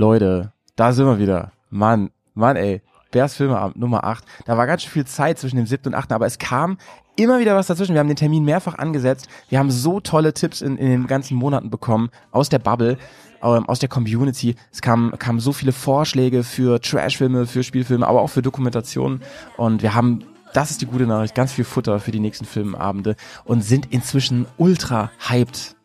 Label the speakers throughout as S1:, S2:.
S1: Leute, da sind wir wieder. Mann, Mann, ey. Bears Filmeabend Nummer 8. Da war ganz schön viel Zeit zwischen dem 7. und 8. Aber es kam immer wieder was dazwischen. Wir haben den Termin mehrfach angesetzt. Wir haben so tolle Tipps in, in den ganzen Monaten bekommen aus der Bubble, ähm, aus der Community. Es kamen kamen so viele Vorschläge für Trashfilme, für Spielfilme, aber auch für Dokumentationen. Und wir haben das ist die gute Nachricht, ganz viel Futter für die nächsten Filmabende und sind inzwischen ultra hyped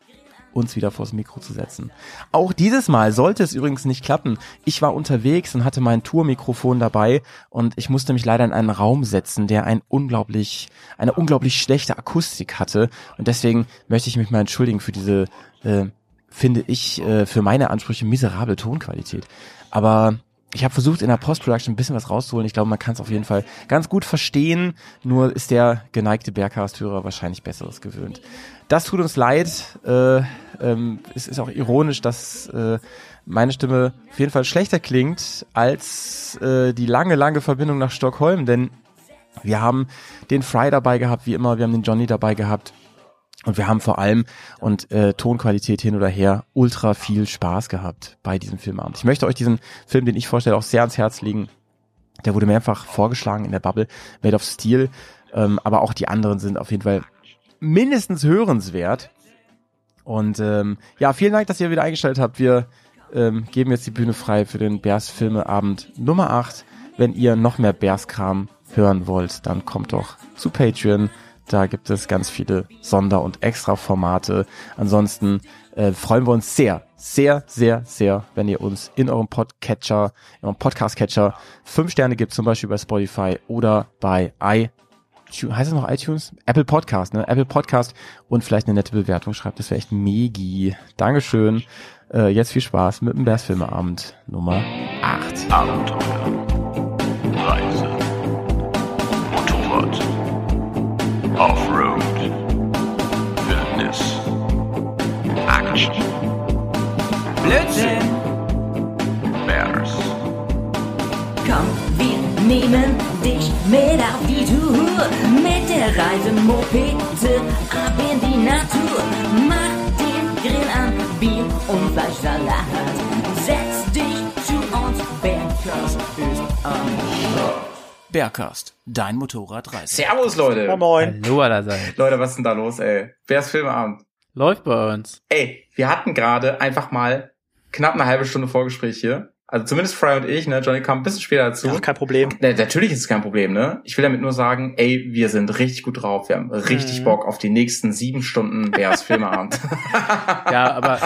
S1: uns wieder vors Mikro zu setzen. Auch dieses Mal sollte es übrigens nicht klappen. Ich war unterwegs und hatte mein Tourmikrofon dabei und ich musste mich leider in einen Raum setzen, der ein unglaublich, eine unglaublich schlechte Akustik hatte. Und deswegen möchte ich mich mal entschuldigen für diese, äh, finde ich, äh, für meine Ansprüche miserable Tonqualität. Aber ich habe versucht, in der Post-Production ein bisschen was rauszuholen. Ich glaube, man kann es auf jeden Fall ganz gut verstehen. Nur ist der geneigte Bergcast-Hörer wahrscheinlich Besseres gewöhnt. Das tut uns leid. Äh, ähm, es ist auch ironisch, dass äh, meine Stimme auf jeden Fall schlechter klingt als äh, die lange, lange Verbindung nach Stockholm. Denn wir haben den Fry dabei gehabt, wie immer. Wir haben den Johnny dabei gehabt. Und wir haben vor allem und äh, Tonqualität hin oder her ultra viel Spaß gehabt bei diesem Filmabend. Ich möchte euch diesen Film, den ich vorstelle, auch sehr ans Herz legen. Der wurde mehrfach vorgeschlagen in der Bubble, Made of Steel. Ähm, aber auch die anderen sind auf jeden Fall mindestens hörenswert. Und ähm, ja, vielen Dank, dass ihr wieder eingeschaltet habt. Wir ähm, geben jetzt die Bühne frei für den Bears Filmeabend Nummer 8. Wenn ihr noch mehr Bears-Kram hören wollt, dann kommt doch zu Patreon da gibt es ganz viele Sonder- und Extra-Formate. Ansonsten äh, freuen wir uns sehr, sehr, sehr, sehr, wenn ihr uns in eurem Podcatcher, in eurem Podcast-Catcher fünf Sterne gibt, zum Beispiel bei Spotify oder bei i heißt es noch iTunes? Apple Podcast, ne? Apple Podcast und vielleicht eine nette Bewertung schreibt. Das wäre echt megi. Dankeschön. Äh, jetzt viel Spaß mit dem Bears Filmeabend Nummer 8. Abenteuer. Reise. Motorrad. Offroad. Wildnis. Action. Blödsinn.
S2: Nehmen dich mit auf die Tour. Mit der Reisemopete ab in die Natur. Mach den Grill an, Bier und Fleischsalat. Setz dich zu uns, Bergkast ist am Start.
S3: Bergcast, dein Motorradreise.
S4: Servus, Leute.
S5: Moin, moin.
S3: Hallo allerseits.
S4: Leute, was ist denn da los, ey? Wer ist Filmeabend?
S3: Läuft bei uns.
S4: Ey, wir hatten gerade einfach mal knapp eine halbe Stunde Vorgespräch hier. Also zumindest Fry und ich, ne? Johnny kam ein bisschen später dazu.
S5: Ja, kein Problem.
S4: Ne, natürlich ist es kein Problem, ne? Ich will damit nur sagen, ey, wir sind richtig gut drauf. Wir haben richtig
S5: Mhm.
S4: Bock auf die nächsten sieben Stunden Bears Filmeabend.
S3: Ja, aber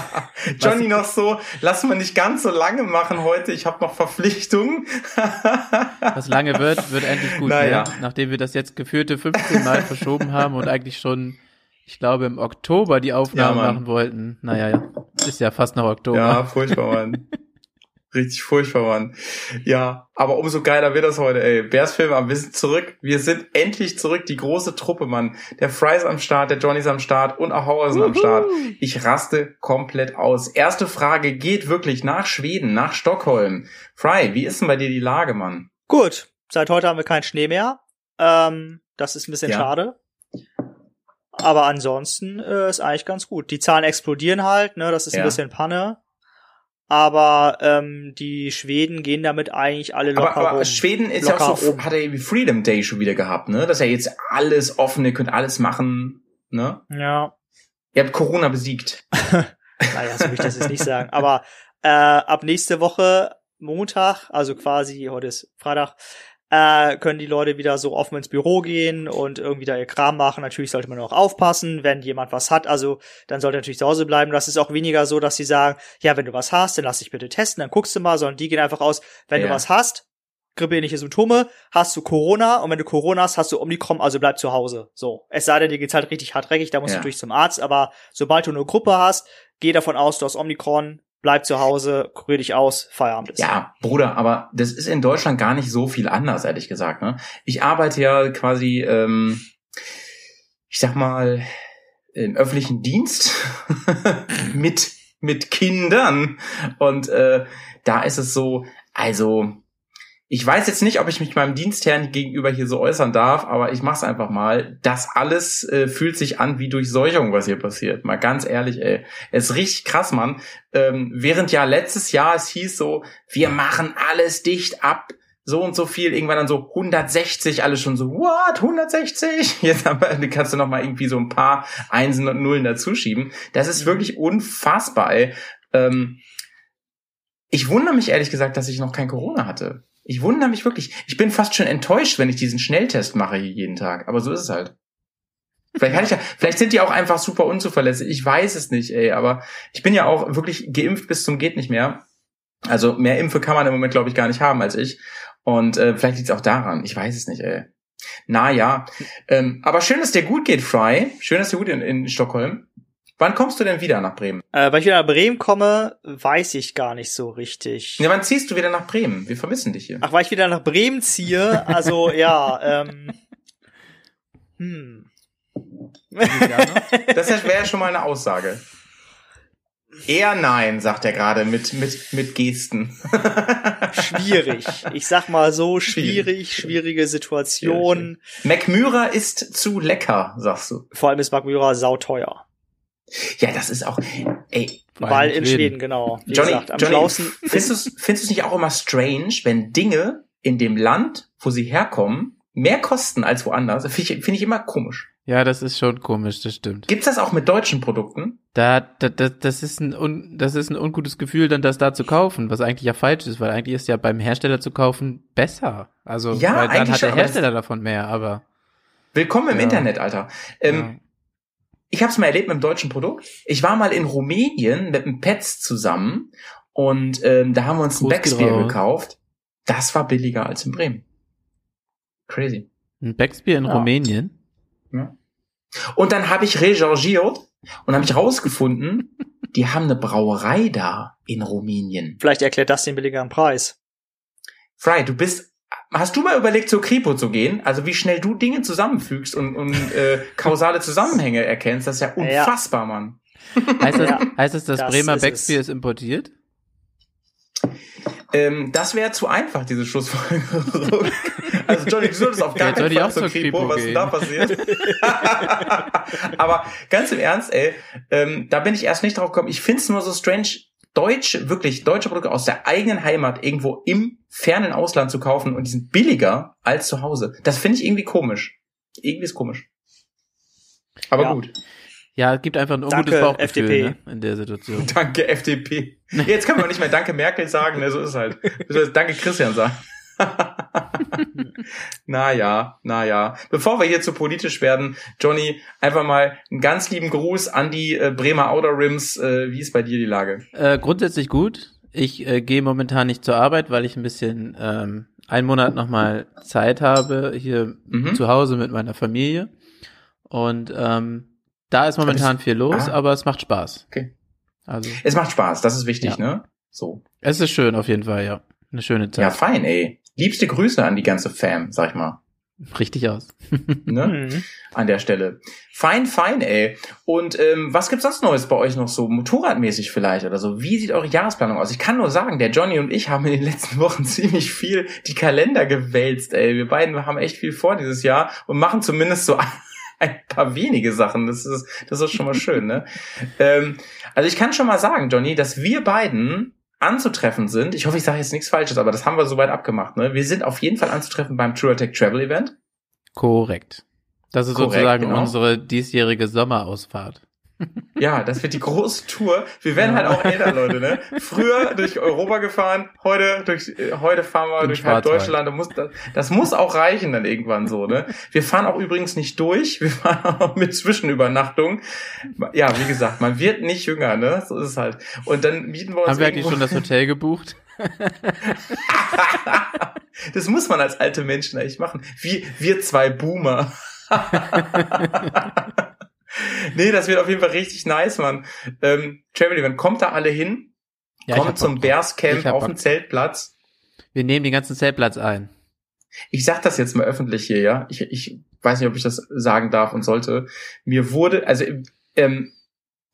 S4: Johnny noch so, lass mal nicht ganz so lange machen heute. Ich habe noch Verpflichtungen.
S3: was lange wird, wird endlich gut.
S4: Naja.
S3: Ne? Nachdem wir das jetzt geführte 15 Mal verschoben haben und eigentlich schon, ich glaube, im Oktober die Aufnahmen
S4: Ja,
S3: machen wollten. Naja, ja. Ist ja fast noch Oktober.
S4: Ja, furchtbar, Mann. Richtig furchtbar, Mann. Ja, aber umso geiler wird das heute, ey. Bears Film wir sind zurück. Wir sind endlich zurück. Die große Truppe, Mann. Der Fry ist am Start, der Johnny ist am Start und auch Hauer sind am Start. Ich raste komplett aus. Erste Frage geht wirklich nach Schweden, nach Stockholm. Fry, wie ist denn bei dir die Lage, Mann?
S5: Gut, seit heute haben wir keinen Schnee mehr. Ähm, das ist ein bisschen
S4: Ja.
S5: schade. Aber ansonsten äh, ist eigentlich ganz gut. Die Zahlen explodieren halt, ne? Das ist
S4: Ja.
S5: ein bisschen Panne. Aber ähm, die Schweden gehen damit eigentlich alle locker
S4: Aber, aber
S5: rum.
S4: Schweden ist ja
S5: Locker
S4: auch so,
S5: rum.
S4: hat er irgendwie Freedom Day schon wieder gehabt, ne? Dass er jetzt alles offen, ihr könnt alles machen, ne?
S5: Ja,
S4: Ihr habt Corona besiegt.
S5: naja, so will ich das jetzt nicht sagen. Aber äh, ab nächste Woche Montag, also quasi heute ist Freitag, äh, können die Leute wieder so offen ins Büro gehen und irgendwie da ihr Kram machen. Natürlich sollte man auch aufpassen, wenn jemand was hat. Also dann sollte er natürlich zu Hause bleiben. Das ist auch weniger so, dass sie sagen, ja, wenn du was hast, dann lass dich bitte testen, dann guckst du mal, sondern die gehen einfach aus, wenn
S4: Ja.
S5: du was hast, grippeähnliche Symptome, hast du Corona und wenn du Corona hast, hast du Omikron, also bleib zu Hause. So. Es sei denn, dir geht's halt richtig harträgig, da musst
S4: Ja.
S5: du natürlich zum Arzt, aber sobald du eine Gruppe hast, geh davon aus, du hast Omikron, bleib zu Hause, kurier dich aus, Feierabend ist.
S4: Ja, Bruder, aber das ist in Deutschland gar nicht so viel anders, ehrlich gesagt. Ne? Ich arbeite ja quasi, ähm, ich sag mal, im öffentlichen Dienst mit mit Kindern und äh, da ist es so, also ich weiß jetzt nicht, ob ich mich meinem Dienstherrn gegenüber hier so äußern darf, aber ich mach's einfach mal. Das alles äh, fühlt sich an wie Durchseuchung, was hier passiert. Mal ganz ehrlich, ey. Es ist richtig krass, Mann. Ähm, während ja letztes Jahr es hieß so, wir machen alles dicht ab, so und so viel, irgendwann dann so 160, alles schon so, what, 160? Jetzt aber kannst du noch mal irgendwie so ein paar Einsen und Nullen dazuschieben. Das ist wirklich unfassbar, ey. Ähm, ich wundere mich ehrlich gesagt, dass ich noch kein Corona hatte. Ich wundere mich wirklich. Ich bin fast schon enttäuscht, wenn ich diesen Schnelltest mache hier jeden Tag. Aber so ist es halt. Vielleicht, hatte ich ja, vielleicht sind die auch einfach super unzuverlässig. Ich weiß es nicht, ey. Aber ich bin ja auch wirklich geimpft bis zum geht nicht mehr. Also mehr Impfe kann man im Moment, glaube ich, gar nicht haben als ich. Und äh, vielleicht liegt es auch daran. Ich weiß es nicht, ey. Naja. Ähm, aber schön, dass dir gut geht, Fry. Schön, dass dir gut in, in Stockholm. Wann kommst du denn wieder nach Bremen?
S5: Äh, weil ich wieder nach Bremen komme, weiß ich gar nicht so richtig.
S4: Ja, wann ziehst du wieder nach Bremen? Wir vermissen dich hier.
S5: Ach, weil ich wieder nach Bremen ziehe? Also, ja, ähm. Hm.
S4: Das wäre ja schon mal eine Aussage. Eher nein, sagt er gerade mit, mit, mit Gesten.
S5: Schwierig. Ich sag mal so, schwierig, schwierige Situation.
S4: McMyra ist zu lecker, sagst du.
S5: Vor allem ist McMyra sauteuer.
S4: Ja, das ist auch, ey.
S5: Weil in Schweden, genau. Wie
S4: Johnny,
S5: gesagt, am
S4: Johnny
S5: schlausten
S4: findest du es nicht auch immer strange, wenn Dinge in dem Land, wo sie herkommen, mehr kosten als woanders? Finde ich, find ich immer komisch.
S3: Ja, das ist schon komisch, das stimmt.
S4: Gibt's das auch mit deutschen Produkten?
S3: Da, da, da, das ist ein un, das ist ein ungutes Gefühl, dann das da zu kaufen, was eigentlich ja falsch ist, weil eigentlich ist ja beim Hersteller zu kaufen besser. Also,
S4: Ja,
S3: weil dann
S4: eigentlich
S3: hat der Hersteller davon mehr, aber
S4: Willkommen im
S3: Ja.
S4: Internet, Alter. Ähm,
S3: ja.
S4: Ich habe es mal erlebt mit dem deutschen Produkt. Ich war mal in Rumänien mit dem Pets zusammen und ähm, da haben wir uns ein
S3: raus.
S4: gekauft. Das war billiger als in Bremen. Crazy.
S3: ein Backspier in
S5: Ja.
S3: Rumänien.
S4: Ja. Und dann habe ich recherchiert und habe ich rausgefunden, die haben eine Brauerei da in Rumänien.
S5: Vielleicht erklärt das den billigeren Preis.
S4: Fry, du bist. Hast du mal überlegt, zur Kripo zu gehen? Also wie schnell du Dinge zusammenfügst und, und äh, kausale Zusammenhänge erkennst, das ist ja
S5: Ja.
S4: unfassbar, Mann.
S3: Heißt das,
S5: Ja,
S3: heißt das, das
S5: das
S3: Bremer
S5: es.
S3: ist importiert?
S4: Ähm, das wäre zu einfach, diese Schlussfolgerung. also Johnny, du solltest auf gar
S3: soll
S4: keinen
S3: ich
S4: Fall zur Kripo,
S3: Kripo
S4: was denn da passiert. Aber ganz im Ernst, ey, ähm, da bin ich erst nicht drauf gekommen. Ich find's nur so strange, deutsche, wirklich deutsche Produkte aus der eigenen Heimat irgendwo im fernen Ausland zu kaufen und die sind billiger als zu Hause. Das finde ich irgendwie komisch. Irgendwie ist komisch. Aber
S5: Ja.
S4: gut.
S3: Ja, es gibt einfach ein ungutes
S5: Danke,
S3: Bauchgefühl
S5: FDP.
S3: ne, in der Situation.
S4: Danke FDP. Jetzt können wir nicht mehr Danke Merkel sagen, ne, so ist es halt. Wir sollen jetzt Danke Christian sagen. naja, naja. Bevor wir hier zu politisch werden, Johnny, einfach mal einen ganz lieben Gruß an die äh, Bremer Outer Rims. Äh, wie ist bei dir die Lage?
S3: Äh, grundsätzlich gut. Ich äh, gehe momentan nicht zur Arbeit, weil ich ein bisschen ähm, einen Monat nochmal Zeit habe hier
S4: Mhm.
S3: zu Hause mit meiner Familie. Und ähm, da ist momentan viel los,
S4: Ah.
S3: aber es macht Spaß.
S4: Okay.
S3: Also
S4: Es macht Spaß, das ist wichtig,
S3: Ja.
S4: ne? So.
S3: es ist schön auf jeden Fall, ja. Eine schöne Zeit.
S4: Ja, fein, ey. Liebste Grüße an die ganze Fam, sag ich mal.
S3: Richtig aus.
S4: Ne?
S5: Mhm.
S4: an der Stelle. Fein, fein, ey. Und ähm, was gibt's sonst Neues bei euch noch so, motorradmäßig vielleicht oder so? Wie sieht eure Jahresplanung aus? Ich kann nur sagen, der Johnny und ich haben in den letzten Wochen ziemlich viel die Kalender gewälzt, ey. Wir beiden haben echt viel vor dieses Jahr und machen zumindest so ein paar wenige Sachen. Das ist, das ist schon mal schön, ne? ähm, also ich kann schon mal sagen, Johnny, dass wir beiden anzutreffen sind. Ich hoffe, ich sage jetzt nichts Falsches, aber das haben wir soweit abgemacht, ne? Wir sind auf jeden Fall anzutreffen beim TrueTech Travel Event.
S3: Korrekt. Das ist
S4: Korrekt,
S3: sozusagen
S4: genau.
S3: unsere diesjährige Sommerausfahrt.
S4: Ja, das wird die große Tour. Wir werden halt auch älter, Leute, ne? Früher durch Europa gefahren, heute durch äh, heute fahren wir durch halb. Deutschland. Da muss, das, das muss auch reichen dann irgendwann so, ne? Wir fahren auch übrigens nicht durch, wir fahren auch mit Zwischenübernachtung. Ja, wie gesagt, man wird nicht jünger, ne? So ist es halt. Und dann mieten wir uns
S3: Haben wir eigentlich schon das Hotel gebucht?
S4: Das muss man als alte Menschen eigentlich machen. Wie wir zwei Boomer. nee, das wird auf jeden Fall richtig nice, Mann. Ähm, Travel Event, kommt da alle hin?
S3: Ja,
S4: kommt zum
S3: Bock.
S4: Bears Camp auf dem Zeltplatz.
S3: Wir nehmen den ganzen Zeltplatz ein.
S4: Ich sag das jetzt mal öffentlich hier, ja. Ich, ich weiß nicht, ob ich das sagen darf und sollte. Mir wurde, also ähm,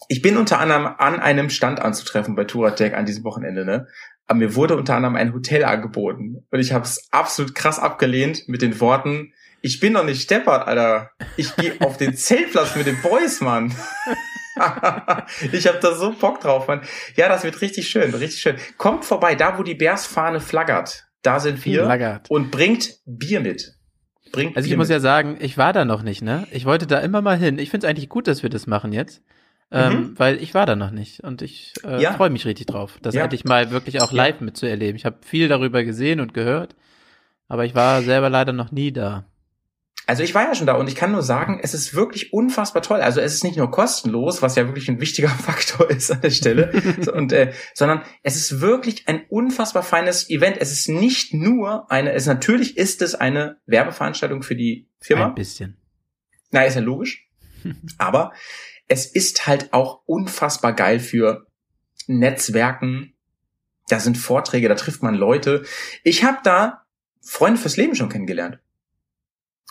S4: ich bin unter anderem an einem Stand anzutreffen bei Touratec an diesem Wochenende, ne? Aber mir wurde unter anderem ein Hotel angeboten. Und ich habe es absolut krass abgelehnt mit den Worten, ich bin doch nicht steppert, Alter. Ich gehe auf den Zeltplatz mit den Boys, Mann. ich habe da so Bock drauf, Mann. Ja, das wird richtig schön, richtig schön. Kommt vorbei, da wo die Bärsfahne flaggert. Da sind wir.
S3: Flaggert.
S4: Und bringt Bier mit. Bringt
S3: Also ich
S4: Bier
S3: muss
S4: mit.
S3: ja sagen, ich war da noch nicht, ne? Ich wollte da immer mal hin. Ich finde es eigentlich gut, dass wir das machen jetzt. Ähm, weil ich war da noch nicht und ich äh,
S4: Mhm. Ja.
S3: freue mich richtig drauf, das
S4: Ja.
S3: endlich mal wirklich auch
S4: Ja.
S3: live mitzuerleben. Ich habe viel darüber gesehen und gehört, aber ich war selber leider noch nie da.
S4: Also ich war ja schon da und ich kann nur sagen, es ist wirklich unfassbar toll. Also es ist nicht nur kostenlos, was ja wirklich ein wichtiger Faktor ist an der Stelle, und, äh, sondern es ist wirklich ein unfassbar feines Event. Es ist nicht nur eine, es natürlich ist es eine Werbeveranstaltung für die Firma.
S3: Ein bisschen.
S4: Na, ist ja logisch. Aber es ist halt auch unfassbar geil für Netzwerken. Da sind Vorträge, da trifft man Leute. Ich habe da Freunde fürs Leben schon kennengelernt.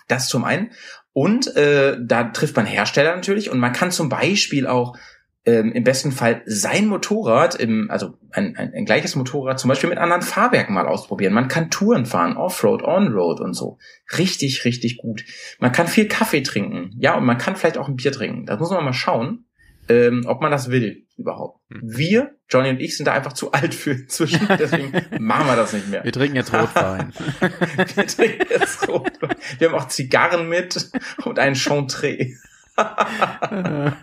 S4: Das zum einen. Und äh, da trifft man Hersteller natürlich und man kann zum Beispiel auch ähm, im besten Fall sein Motorrad, im, also ein, ein, ein gleiches Motorrad zum Beispiel mit anderen Fahrwerken mal ausprobieren. Man kann Touren fahren, Offroad, Onroad und so. Richtig, richtig gut. Man kann viel Kaffee trinken, ja, und man kann vielleicht auch ein Bier trinken. Da muss man mal schauen, ähm, ob man das will überhaupt. Wir, Johnny und ich, sind da einfach zu alt für inzwischen, deswegen machen wir das nicht mehr.
S3: Wir trinken jetzt Rotwein.
S4: Wir trinken jetzt Rot. Wir haben auch Zigarren mit und einen Chantre.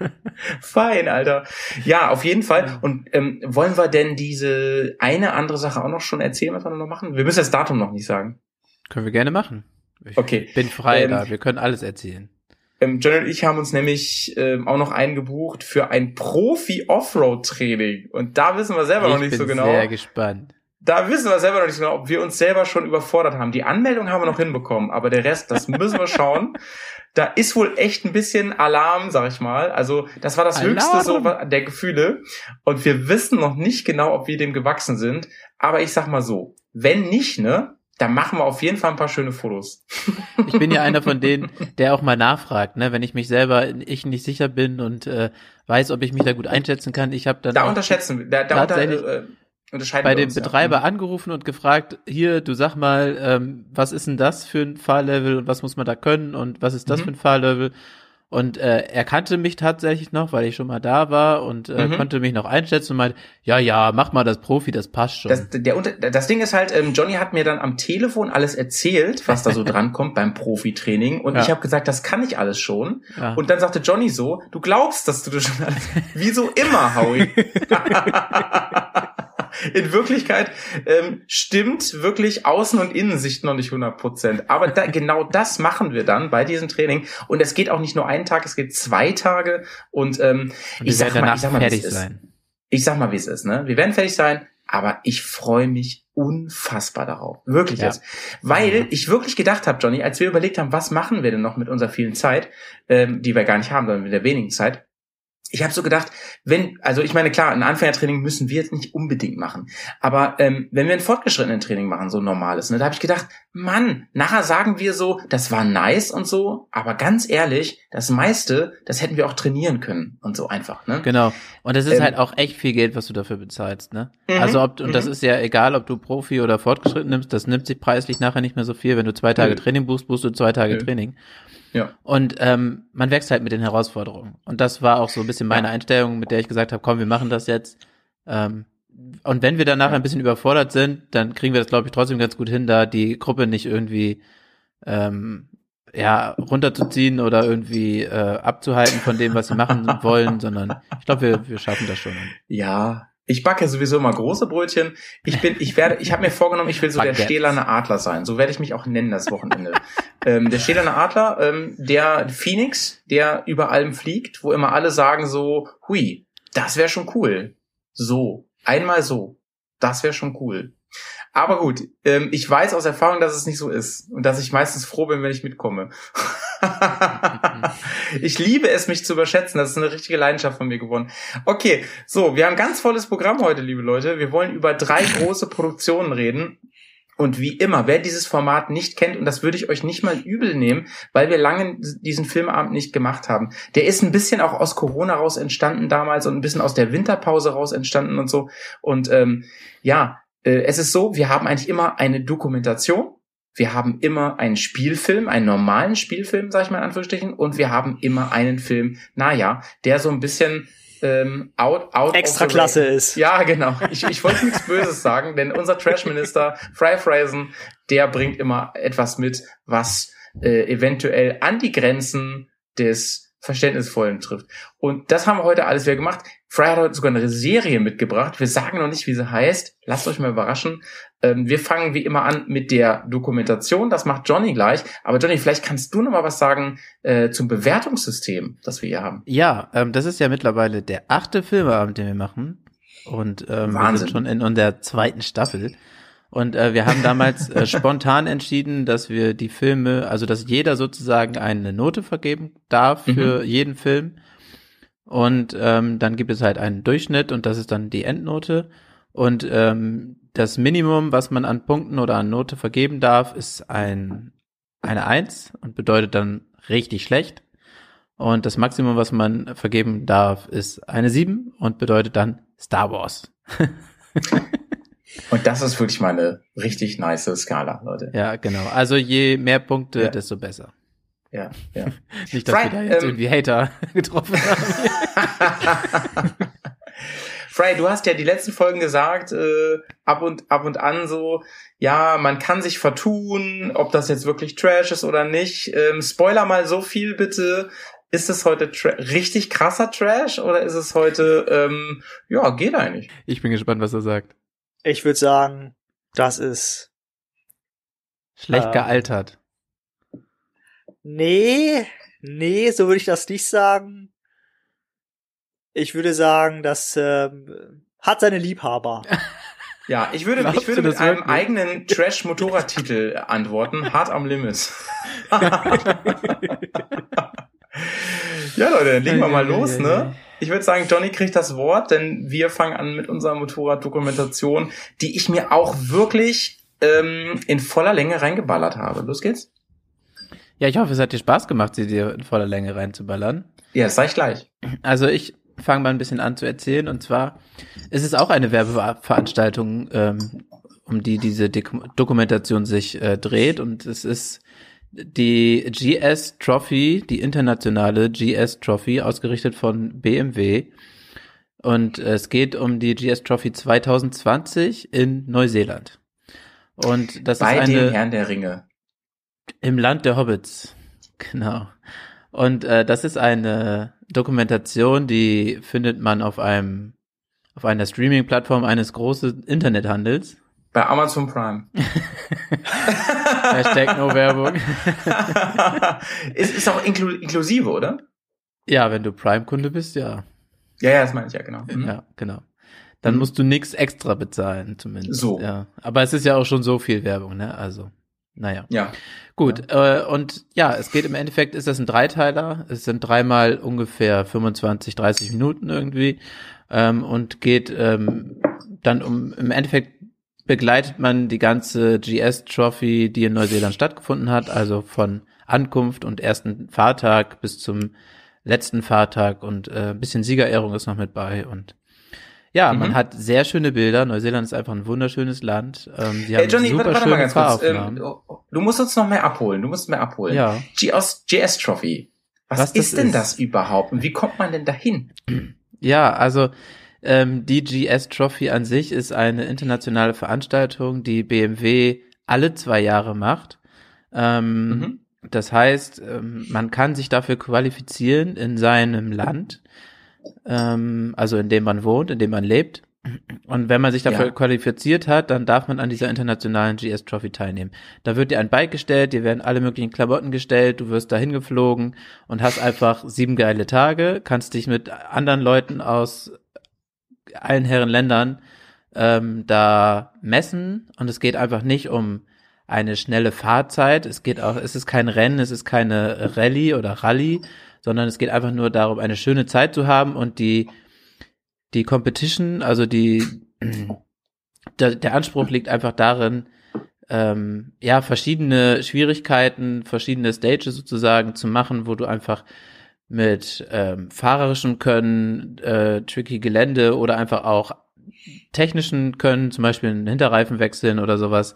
S4: Fein, Alter. Ja, auf jeden Fall. Und ähm, wollen wir denn diese eine andere Sache auch noch schon erzählen, was wir noch machen? Wir müssen das Datum noch nicht sagen.
S3: Können wir gerne machen. Ich
S4: Okay.
S3: bin frei
S4: Ähm,
S3: da, wir können alles erzählen.
S4: Ähm, John und ich haben uns nämlich ähm, auch noch eingebucht für ein Profi-Offroad-Training. Und da wissen wir selber
S3: ich
S4: noch nicht
S3: bin
S4: so genau.
S3: sehr gespannt.
S4: Da wissen wir selber noch nicht so genau, ob wir uns selber schon überfordert haben. Die Anmeldung haben wir noch hinbekommen, aber der Rest, das müssen wir schauen. Da ist wohl echt ein bisschen Alarm, sag ich mal. Also das war das
S3: Alarm.
S4: höchste so der Gefühle. Und wir wissen noch nicht genau, ob wir dem gewachsen sind. Aber ich sag mal so, wenn nicht, ne, dann machen wir auf jeden Fall ein paar schöne Fotos.
S3: Ich bin ja einer von denen, der auch mal nachfragt, ne, wenn ich mich selber ich nicht sicher bin und äh, weiß, ob ich mich da gut einschätzen kann. Ich habe dann
S4: Da unterschätzen wir, da, da unter,
S3: Tatsächlich
S4: äh, unterscheiden
S3: bei dem
S4: uns, ja.
S3: Betreiber angerufen und gefragt, hier, du sag mal, ähm, was ist denn das für ein Fahrlevel und was muss man da können und was ist das
S4: Mhm.
S3: für ein Fahrlevel? Und äh, er kannte mich tatsächlich noch, weil ich schon mal da war und äh,
S4: Mhm.
S3: konnte mich noch einschätzen und meinte, ja, ja, mach mal das Profi, das passt schon.
S4: Das, der, das Ding ist halt, ähm, Johnny hat mir dann am Telefon alles erzählt, was da so drankommt beim Profitraining. Und
S3: Ja.
S4: ich habe gesagt, das kann ich alles schon.
S3: ja.
S4: Und dann sagte Johnny so, du glaubst, dass du das schon alles. Wie so immer, Howie. In Wirklichkeit ähm, stimmt wirklich Außen- und Innensicht noch nicht 100 Prozent. Aber da, genau das machen wir dann bei diesem Training. Und es geht auch nicht nur einen Tag, es geht zwei Tage. Und ähm,
S3: und
S4: ich sag mal, ich sag mal, wie es ist.
S3: sein.
S4: ich sag mal, wie es ist, ne? Wir werden fertig sein, aber ich freue mich unfassbar darauf. Wirklich
S3: Ja.
S4: jetzt. Weil
S3: Ja.
S4: ich wirklich gedacht habe, Johnny, als wir überlegt haben, was machen wir denn noch mit unserer vielen Zeit, ähm, die wir gar nicht haben, sondern mit der wenigen Zeit. Ich habe so gedacht, wenn, also ich meine, klar, ein Anfängertraining müssen wir jetzt nicht unbedingt machen. Aber ähm, wenn wir ein fortgeschrittenen Training machen, so ein normales, ne, da habe ich gedacht, Mann, nachher sagen wir so, das war nice und so, aber ganz ehrlich, das meiste, das hätten wir auch trainieren können und so einfach, ne?
S3: Genau. Und das ist
S4: Ähm,
S3: halt auch echt viel Geld, was du dafür bezahlst, ne?
S4: Mhm,
S3: Also ob, und das
S4: mhm.
S3: ist ja egal, ob du Profi oder fortgeschritten nimmst, das nimmt sich preislich nachher nicht mehr so viel. Wenn du zwei Tage
S4: Nö.
S3: Training buchst, buchst du zwei Tage. Training.
S4: Ja.
S3: Und ähm, man wächst halt mit den Herausforderungen. Und das war auch so ein bisschen meine
S4: Ja.
S3: Einstellung, mit der ich gesagt habe, komm, wir machen das jetzt. Ähm, und wenn wir dann nachher ein bisschen überfordert sind, dann kriegen wir das, glaube ich, trotzdem ganz gut hin, da die Gruppe nicht irgendwie ähm, ja, runterzuziehen oder irgendwie äh, abzuhalten von dem, was sie machen wollen, sondern ich glaube, wir, wir schaffen das schon.
S4: Ja, ich backe sowieso immer große Brötchen. Ich bin, ich werde, ich habe mir vorgenommen, ich will so der
S3: Baguette.
S4: stählerne Adler sein. So werde ich mich auch nennen das Wochenende. ähm, der stählerne Adler, ähm, der Phoenix, der über allem fliegt, wo immer alle sagen so, hui, das wäre schon cool. So, einmal so, das wäre schon cool. Aber gut, ähm, ich weiß aus Erfahrung, dass es nicht so ist und dass ich meistens froh bin, wenn ich mitkomme. ich liebe es, mich zu überschätzen. Das ist eine richtige Leidenschaft von mir geworden. Okay, so, wir haben ein ganz volles Programm heute, liebe Leute. Wir wollen über drei große Produktionen reden. Und wie immer, wer dieses Format nicht kennt, und das würde ich euch nicht mal übel nehmen, weil wir lange diesen Filmabend nicht gemacht haben, der ist ein bisschen auch aus Corona raus entstanden damals und ein bisschen aus der Winterpause raus entstanden und so. Und ähm, ja, äh, es ist so, wir haben eigentlich immer eine Dokumentation, wir haben immer einen Spielfilm, einen normalen Spielfilm, sag ich mal in Anführungsstrichen, und wir haben immer einen Film, naja, der so ein bisschen ähm, out, out
S5: Extra Klasse ist.
S4: Ja, genau. Ich, ich wollte nichts Böses sagen, denn unser Trash-Minister, Fry Friesen, der bringt immer etwas mit, was äh, eventuell an die Grenzen des Verständnisvollen trifft. Und das haben wir heute alles wieder gemacht. Fry hat heute sogar eine Serie mitgebracht. Wir sagen noch nicht, wie sie heißt. Lasst euch mal überraschen. Ähm, wir fangen wie immer an mit der Dokumentation. Das macht Johnny gleich. Aber Johnny, vielleicht kannst du noch mal was sagen äh, zum Bewertungssystem, das wir hier haben.
S3: Ja, ähm, das ist ja mittlerweile der achte Filmeabend, den wir machen. Und ähm, wir
S4: Wahnsinn.
S3: sind schon in, in der zweiten Staffel. Und äh, wir haben damals äh, spontan entschieden, dass wir die Filme, also dass jeder sozusagen eine Note vergeben darf für jeden Film. Und ähm, dann gibt es halt einen Durchschnitt und das ist dann die Endnote. Und ähm, das Minimum, was man an Punkten oder an Note vergeben darf, ist ein, eine Eins und bedeutet dann richtig schlecht. Und das Maximum, was man vergeben darf, ist eine 7 und bedeutet dann Star Wars.
S4: Und das ist wirklich mal eine richtig nice Skala, Leute.
S3: Ja, genau. Also je mehr Punkte,
S4: Ja.
S3: desto besser.
S4: Ja, ja.
S3: Nicht, dass
S4: Frank,
S3: wir da jetzt
S4: ähm,
S3: irgendwie Hater getroffen haben.
S4: Fry, du hast ja die letzten Folgen gesagt, äh, ab und ab und an so, ja, man kann sich vertun, ob das jetzt wirklich Trash ist oder nicht. Ähm, Spoiler mal so viel bitte. Ist es heute richtig krasser Trash oder ist es heute, ähm, ja, geht eigentlich?
S3: Ich bin gespannt, was er sagt.
S5: Ich würde sagen, das ist.
S3: Schlecht
S5: Ähm.
S3: gealtert.
S5: Nee, nee, so würde ich das nicht sagen. Ich würde sagen, das ähm, hat seine Liebhaber.
S4: Ja, ich würde,
S3: Glaubst
S4: ich würde mit einem
S3: wirklich?
S4: eigenen Trash-Motorradtitel antworten. Hart am Limit. ja, Leute, dann legen wir mal los, ne? Ich würde sagen, Johnny kriegt das Wort, denn wir fangen an mit unserer Motorraddokumentation, die ich mir auch wirklich ähm, in voller Länge reingeballert habe. Los geht's?
S3: Ja, ich hoffe, es hat dir Spaß gemacht, sie dir in voller Länge reinzuballern.
S4: Ja, das sag ich gleich.
S3: Also ich fange mal ein bisschen an zu erzählen und zwar ist es auch eine Werbeveranstaltung, ähm, um die diese Dokumentation sich äh, dreht und es ist die GS Trophy, die internationale GS Trophy, ausgerichtet von BMW. Und es geht um die GS Trophy 2020 in Neuseeland. Und das
S4: Bei
S3: ist
S4: dem
S3: eine
S4: Herrn der Ringe.
S3: im Land der Hobbits. Genau. Und äh, das ist eine Dokumentation, die findet man auf einem auf einer Streaming-Plattform eines großen Internethandels.
S4: Bei Amazon Prime.
S3: Hashtag no Werbung.
S4: ist, ist auch inklu inklusive, oder?
S3: Ja, wenn du Prime-Kunde bist, ja.
S4: Ja, ja, das meine ich ja, genau. Mhm.
S3: Ja, genau. Dann
S4: Mhm.
S3: musst du nichts extra bezahlen, zumindest.
S4: So.
S3: Ja. Aber es ist ja auch schon so viel Werbung, ne? Also, naja.
S4: Ja.
S3: Gut, äh, und ja, es geht im Endeffekt, ist das ein Dreiteiler. Es sind dreimal ungefähr 25, 30 Minuten irgendwie. Ähm, und geht ähm, dann um, im Endeffekt begleitet man die ganze GS-Trophy, die in Neuseeland stattgefunden hat, also von Ankunft und ersten Fahrtag bis zum letzten Fahrtag und äh, ein bisschen Siegerehrung ist noch mit bei und ja, man
S4: Mhm.
S3: hat sehr schöne Bilder. Neuseeland ist einfach ein wunderschönes Land. Ähm,
S4: Hey,
S3: haben
S4: Johnny,
S3: super
S4: warte, warte mal ganz kurz. Ähm,
S3: Fahraufnahmen.
S4: du musst uns noch mehr abholen. Du musst mehr abholen.
S3: Ja.
S4: GS, GS Trophy. Was,
S3: Was
S4: ist denn
S3: ist?
S4: das überhaupt? Und wie kommt man denn dahin?
S3: Ja, also ähm, die GS Trophy an sich ist eine internationale Veranstaltung, die BMW alle zwei Jahre macht. Ähm,
S4: Mhm.
S3: Das heißt, ähm, man kann sich dafür qualifizieren in seinem Land, ähm, also in dem man wohnt, in dem man lebt. Und wenn man sich dafür
S4: Ja.
S3: qualifiziert hat, dann darf man an dieser internationalen GS Trophy teilnehmen. Da wird dir ein Bike gestellt, dir werden alle möglichen Klamotten gestellt, du wirst dahin geflogen und hast einfach sieben geile Tage, kannst dich mit anderen Leuten aus allen Herren Ländern ähm, da messen. Und es geht einfach nicht um eine schnelle Fahrzeit, es geht auch, es ist kein Rennen, es ist keine Rallye oder Rallye, sondern es geht einfach nur darum, eine schöne Zeit zu haben und die die Competition, also die der, der Anspruch liegt einfach darin, ähm, ja, verschiedene Schwierigkeiten, verschiedene Stages sozusagen zu machen, wo du einfach mit ähm, fahrerischem Können, äh, tricky Gelände oder einfach auch technischen Können, zum Beispiel einen Hinterreifen wechseln oder sowas,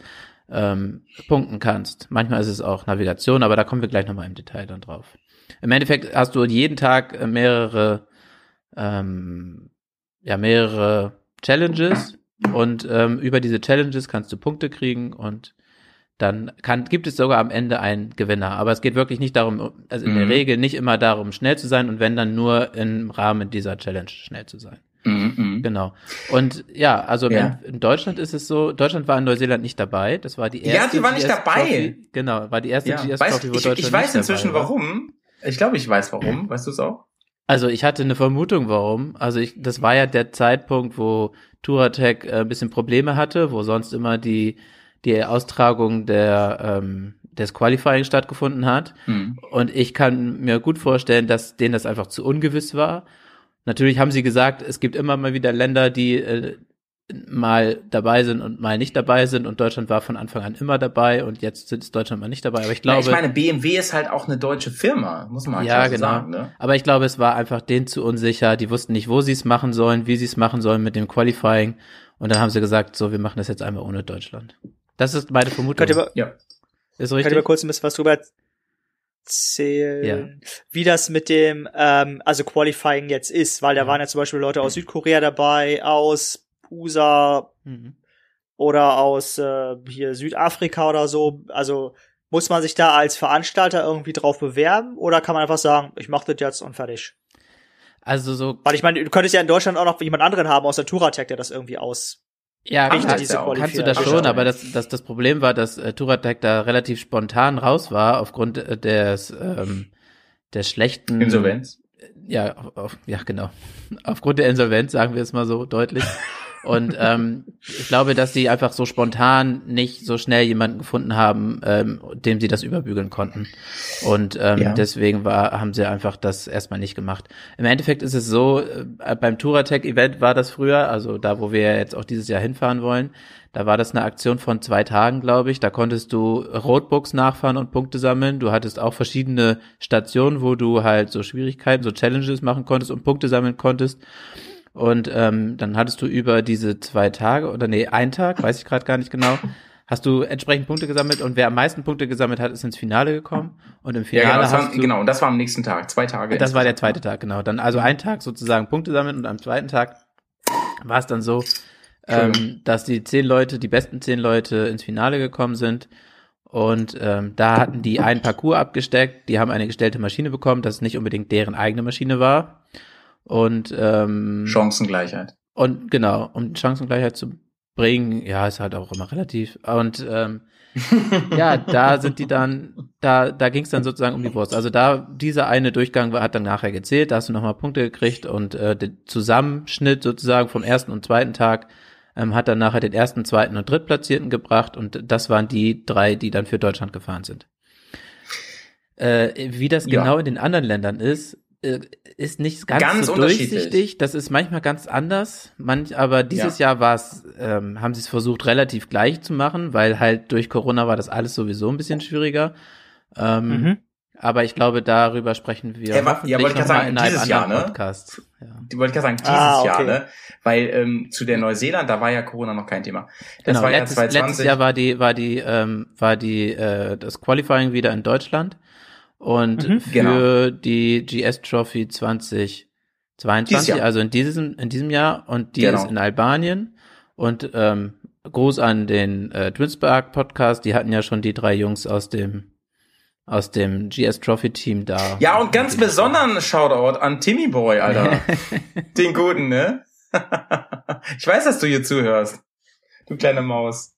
S3: ähm, punkten kannst. Manchmal ist es auch Navigation, aber da kommen wir gleich nochmal im Detail dann drauf. Im Endeffekt hast du jeden Tag äh, mehrere, ähm, ja, mehrere Challenges und ähm, über diese Challenges kannst du Punkte kriegen und dann kann, gibt es sogar am Ende einen Gewinner. Aber es geht wirklich nicht darum, also in der
S4: Mhm.
S3: Regel nicht immer darum, schnell zu sein und wenn dann nur im Rahmen dieser Challenge schnell zu sein.
S4: Mhm, mhm.
S3: Genau. Und ja, also
S4: Ja.
S3: In, in Deutschland ist es so, Deutschland war in Neuseeland nicht dabei. Das war die
S4: Ja,
S3: erste.
S4: die war nicht dabei.
S3: Trophy. Genau, war die erste
S4: Ja.
S3: GS Trophy, wo
S4: ich,
S3: Deutschland
S4: ich weiß inzwischen
S3: war.
S4: warum. Ich glaube, ich weiß warum. Weißt du es auch?
S3: Also ich hatte eine Vermutung, warum. Also ich, das war ja der Zeitpunkt, wo Touratech äh, ein bisschen Probleme hatte, wo sonst immer die die Austragung der ähm, des Qualifying stattgefunden hat.
S4: Mhm.
S3: Und ich kann mir gut vorstellen, dass denen das einfach zu ungewiss war. Natürlich haben sie gesagt, es gibt immer mal wieder Länder, die äh, mal dabei sind und mal nicht dabei sind und Deutschland war von Anfang an immer dabei und jetzt ist Deutschland mal nicht dabei. Aber ich glaube,
S4: ich meine, BMW ist halt auch eine deutsche Firma, muss man
S3: ja,
S4: so
S3: genau.
S4: sagen. Ne?
S3: Aber ich glaube, es war einfach denen zu unsicher. Die wussten nicht, wo sie es machen sollen, wie sie es machen sollen mit dem Qualifying. Und dann haben sie gesagt, so, wir machen das jetzt einmal ohne Deutschland. Das ist meine Vermutung.
S5: Könnt ihr, mal,
S4: Ja.
S3: ist
S5: könnt ihr mal
S3: richtig?
S5: kurz ein bisschen was drüber erzählen, wie das mit dem, ähm, also Qualifying jetzt ist, weil da
S3: Ja.
S5: waren ja zum Beispiel Leute aus Südkorea dabei, aus USA
S3: Mhm.
S5: oder aus äh, hier Südafrika oder so. Also muss man sich da als Veranstalter irgendwie drauf bewerben oder kann man einfach sagen, ich mach das jetzt und fertig?
S3: Also so,
S5: Weil ich meine, du könntest ja in Deutschland auch noch jemand anderen haben aus der Touratec, der das irgendwie aus.
S3: Ja,
S4: Ach,
S3: kann,
S4: das ist ja auch-
S3: kannst du das schon, aber das, das, das Problem war, dass äh, Touratec da relativ spontan raus war, aufgrund äh, des, ähm, der schlechten
S4: Insolvenz.
S3: ja, auf, auf, ja, genau. Aufgrund der Insolvenz, sagen wir es mal so deutlich. Und ähm, ich glaube, dass sie einfach so spontan nicht so schnell jemanden gefunden haben, ähm, dem sie das überbügeln konnten. Und ähm,
S4: Ja.
S3: deswegen war, haben sie einfach das erstmal nicht gemacht. Im Endeffekt ist es so, äh, beim Touratech-Event war das früher, also da, wo wir jetzt auch dieses Jahr hinfahren wollen, da war das eine Aktion von zwei Tagen, glaube ich. Da konntest du Roadbooks nachfahren und Punkte sammeln. Du hattest auch verschiedene Stationen, wo du halt so Schwierigkeiten, so Challenges machen konntest und Punkte sammeln konntest. Und ähm, dann hattest du über diese zwei Tage oder nee, einen Tag, weiß ich gerade gar nicht genau, hast du entsprechend Punkte gesammelt und wer am meisten Punkte gesammelt hat, ist ins Finale gekommen. Und im
S4: Ja,
S3: Finale
S4: genau, das war,
S3: hast du
S4: genau, und das war am nächsten Tag, zwei Tage.
S3: das war der zweite Tag, genau. Dann also ein Tag sozusagen Punkte sammeln und am zweiten Tag war es dann so, ähm, dass die zehn Leute, die besten zehn Leute ins Finale gekommen sind. Und ähm, da hatten die einen Parcours abgesteckt, die haben eine gestellte Maschine bekommen, das nicht unbedingt deren eigene Maschine war. Und ähm,
S4: Chancengleichheit.
S3: und genau, um Chancengleichheit zu bringen, ja, ist halt auch immer relativ. Und ähm, ja, da sind die dann, da, da ging es dann sozusagen um die Wurst. Also da dieser eine Durchgang war, hat dann nachher gezählt, da hast du nochmal Punkte gekriegt und äh, der Zusammenschnitt sozusagen vom ersten und zweiten Tag ähm, hat dann nachher den ersten, zweiten und drittplatzierten gebracht und das waren die drei, die dann für Deutschland gefahren sind. Äh, wie das
S4: Ja.
S3: genau in den anderen Ländern ist, ist nicht ganz,
S4: Ganz
S3: so
S4: unterschiedlich.
S3: durchsichtig. Das ist manchmal ganz anders. Manch, aber dieses Jahr war es, ähm, haben sie es versucht, relativ gleich zu machen, weil halt durch Corona war das alles sowieso ein bisschen schwieriger. Ähm,
S5: Mhm.
S3: Aber ich glaube, darüber sprechen wir
S4: Ja,
S3: hoffentlich
S4: ja, wollte ich
S3: noch
S4: grad
S3: mal
S4: sagen,
S3: in einem
S4: dieses
S3: anderen
S4: Jahr, ne?
S3: Podcast. Ja.
S4: Die wollte ich gerade sagen, dieses
S5: Ah, okay.
S4: Jahr, ne? Weil ähm, zu der Neuseeland, da war ja Corona noch kein Thema. Das
S3: Genau,
S4: war
S3: letztes,
S4: ja
S3: letztes
S4: 2020.
S3: Jahr war die, war die, ähm, war die, äh, das Qualifying wieder in Deutschland. Und
S5: Mhm.
S3: für die GS Trophy 2022,
S4: Dieses Jahr.
S3: also in diesem, in diesem Jahr, und die
S4: Genau.
S3: ist in Albanien. Und ähm, Gruß an den äh, Twinspark Podcast, die hatten ja schon die drei Jungs aus dem aus dem GS Trophy Team da.
S4: Ja, und ganz besonderen Shoutout an Timmy Boy, Alter. Den guten, ne? ich weiß, dass du hier zuhörst. Du kleine Maus.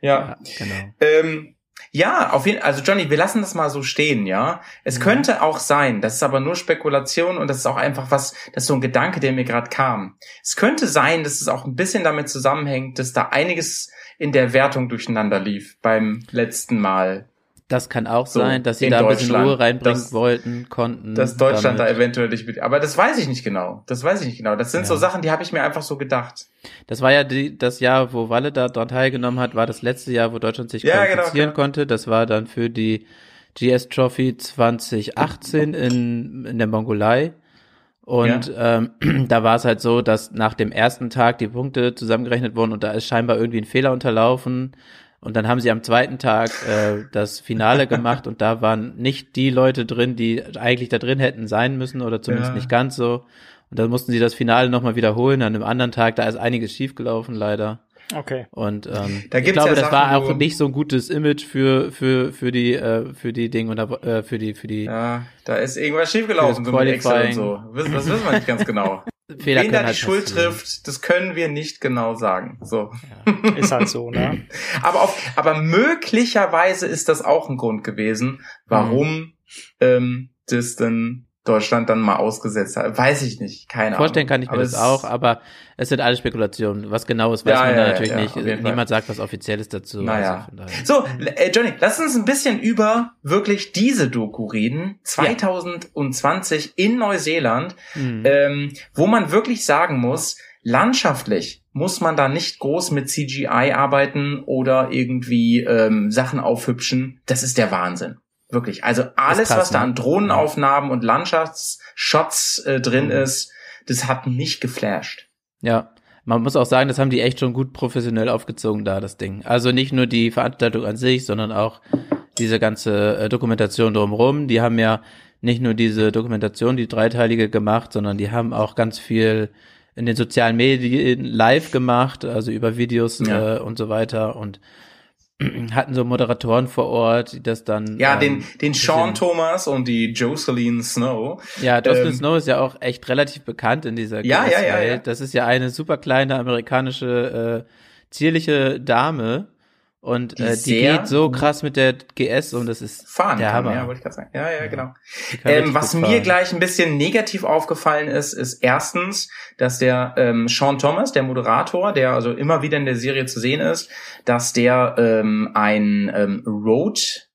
S4: Ja.
S3: Ja, genau.
S4: Ähm, ja, auf jeden also Johnny, wir lassen das mal so stehen, ja. Es
S3: Mhm.
S4: könnte auch sein, das ist aber nur Spekulation und das ist auch einfach was, das ist so ein Gedanke, der mir gerade kam. Es könnte sein, dass es auch ein bisschen damit zusammenhängt, dass da einiges in der Wertung durcheinander lief beim letzten Mal.
S3: Das kann auch
S4: So,
S3: sein, dass sie da ein bisschen. Ruhe reinbringen
S4: Das-
S3: wollten, konnten.
S4: Dass Deutschland da
S3: damit.
S4: eventuell nicht mit, aber das weiß ich nicht genau. Das weiß ich nicht genau. Das sind
S3: Ja.
S4: so Sachen, die habe ich mir einfach so gedacht.
S3: Das war ja die, das Jahr, wo Walle da dran teilgenommen hat, war das letzte Jahr, wo Deutschland sich
S4: Ja, genau,
S3: qualifizieren
S4: klar.
S3: konnte. Das war dann für die GS Trophy 2018 in, in der Mongolei. Und ähm, da war es halt so, dass nach dem ersten Tag die Punkte zusammengerechnet wurden und da ist scheinbar irgendwie ein Fehler unterlaufen. Und dann haben sie am zweiten Tag äh, das Finale gemacht und da waren nicht die Leute drin, die eigentlich da drin hätten sein müssen oder zumindest
S4: Ja.
S3: nicht ganz so. Und dann mussten sie das Finale nochmal wiederholen an einem anderen Tag. Da ist einiges schiefgelaufen leider.
S5: Okay.
S3: Und ähm,
S4: Da
S3: ich glaube,
S4: ja
S3: das war
S4: Sachen,
S3: auch
S4: wo-
S3: nicht so ein gutes Image für für für die äh, für die Dinge und da- äh, für die für die
S4: Ja, da ist irgendwas schiefgelaufen, so mit Excel und so. Das wissen wir nicht ganz genau.
S3: Fehler
S4: Wen da die
S3: halt
S4: Schuld
S3: passieren.
S4: trifft, das können wir nicht genau sagen. So.
S5: Ist halt so, ne?
S4: Aber auf, aber möglicherweise ist das auch ein Grund gewesen, warum ähm, das dann Deutschland dann mal ausgesetzt hat. Weiß ich nicht, keine
S3: Vorstellen kann
S4: Ahnung.
S3: ich mir
S4: Aber
S3: das auch, aber es sind alles Spekulationen. Was genau ist, weiß
S4: Ja,
S3: man
S4: ja,
S3: da natürlich
S4: ja,
S3: nicht. Niemand
S4: Fall.
S3: sagt was Offizielles dazu.
S4: Naja.
S3: Also.
S4: So, äh, Johnny, lass uns ein bisschen über wirklich diese Doku reden. 2020 in Neuseeland,
S3: Hm.
S4: ähm, wo man wirklich sagen muss, landschaftlich muss man da nicht groß mit CGI arbeiten oder irgendwie ähm, Sachen aufhübschen. Das ist der Wahnsinn. Wirklich. Also alles,
S3: krass,
S4: was da
S3: ne?
S4: an Drohnenaufnahmen und Landschaftsshots äh, drin
S3: Mhm.
S4: ist, das hat mich geflasht.
S3: Ja, man muss auch sagen, das haben die echt schon gut professionell aufgezogen da, das Ding. Also nicht nur die Veranstaltung an sich, sondern auch diese ganze äh, Dokumentation drumherum. Die haben ja nicht nur diese Dokumentation, die dreiteilige gemacht, sondern die haben auch ganz viel in den sozialen Medien live gemacht, also über Videos
S4: Ja.
S3: äh, und so weiter und hatten so Moderatoren vor Ort, die das dann
S4: Ja,
S3: ähm,
S4: den, den Sean Thomas und die Jocelyn Snow.
S3: Ja, Jocelyn
S4: Ähm,
S3: Snow ist ja auch echt relativ bekannt in dieser
S4: Ja, ja, ja, ja.
S3: Das ist ja eine super kleine amerikanische, äh, zierliche Dame. Und
S4: Die
S3: äh, die geht so krass mit der GS und das ist
S4: fahren
S3: der
S4: kann,
S3: Hammer.
S4: ja, wollte ich gerade sagen. Ja, ja, genau. Ähm, was mir
S3: fahren.
S4: gleich ein bisschen negativ aufgefallen ist, ist erstens, dass der ähm, Sean Thomas, der Moderator, der also immer wieder in der Serie zu sehen ist, dass der ähm, ein ähm, Road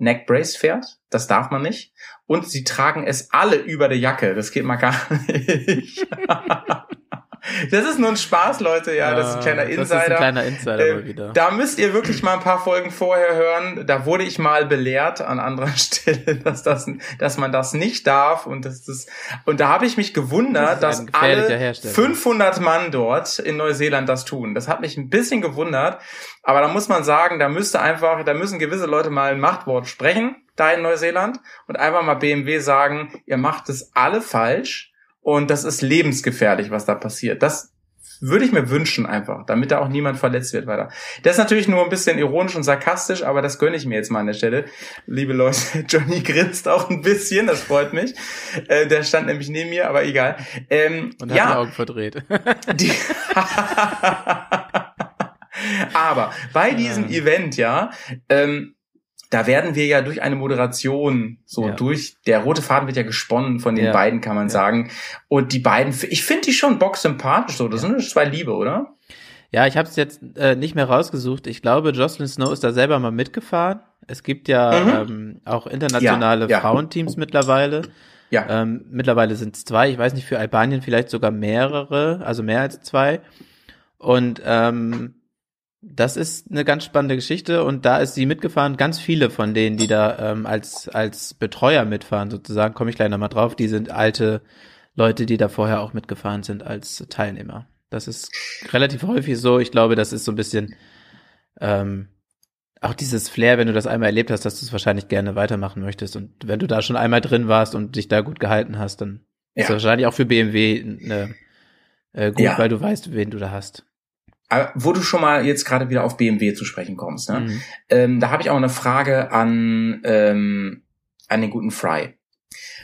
S4: Neck Brace fährt. Das darf man nicht. Und sie tragen es alle über der Jacke. Das geht mal gar nicht. Das ist nur ein Spaß, Leute. Ja, das ist ein kleiner
S3: Ah,
S4: Insider.
S3: Das ist ein kleiner Insider
S4: Ähm,
S3: mal wieder.
S4: Da müsst ihr wirklich mal ein paar Folgen vorher hören. Da wurde ich mal belehrt an anderer Stelle, dass das, dass man das nicht darf und dass das und da habe ich mich gewundert,
S3: Das
S4: dass alle
S3: Hersteller.
S4: 500 Mann dort in Neuseeland das tun. Das hat mich ein bisschen gewundert, aber da muss man sagen, da müsste einfach, da müssen gewisse Leute mal ein Machtwort sprechen da in Neuseeland und einfach mal BMW sagen, ihr macht es alle falsch und das ist lebensgefährlich, was da passiert. Das würde ich mir wünschen einfach, damit da auch niemand verletzt wird weiter. Das ist natürlich nur ein bisschen ironisch und sarkastisch, aber das gönne ich mir jetzt mal an der Stelle. Liebe Leute, Johnny grinst auch ein bisschen, das freut mich. Äh, der stand nämlich neben mir, aber egal. Ähm,
S3: Und hat die
S4: ja,
S3: Augen verdreht.
S4: die aber bei diesem
S3: Ja.
S4: Event, ja, ähm, da werden wir ja durch eine Moderation, so
S3: Ja.
S4: durch, der rote Faden wird ja gesponnen von den
S3: Ja.
S4: beiden, kann man
S3: Ja.
S4: sagen. Und die beiden, ich finde die schon bocksympathisch so, das sind zwei Liebe, oder?
S3: Ja, ich habe es jetzt äh, nicht mehr rausgesucht. Ich glaube, Jocelyn Snow ist da selber mal mitgefahren. Es gibt ja
S4: Mhm.
S3: ähm, auch internationale. Frauenteams mittlerweile.
S4: Ja.
S3: Ähm, mittlerweile sind es zwei. Ich weiß nicht, für Albanien vielleicht sogar mehrere, also mehr als zwei. Und ähm, das ist eine ganz spannende Geschichte und da ist sie mitgefahren. Ganz viele von denen, die da ähm, als als Betreuer mitfahren, sozusagen, komme ich gleich nochmal drauf. Die sind alte Leute, die da vorher auch mitgefahren sind als Teilnehmer. Das ist relativ häufig so. Ich glaube, das ist so ein bisschen ähm, auch dieses Flair, wenn du das einmal erlebt hast, dass du es wahrscheinlich gerne weitermachen möchtest. Und wenn du da schon einmal drin warst und dich da gut gehalten hast, dann ist
S4: Ja.
S3: das wahrscheinlich auch für BMW eine, äh, gut,
S4: Ja.
S3: weil du weißt, wen du da hast.
S4: Wo du schon mal jetzt gerade wieder auf BMW zu sprechen kommst, ne?
S3: Mhm.
S4: Ähm, da habe ich auch eine Frage an, ähm, an den guten Fry.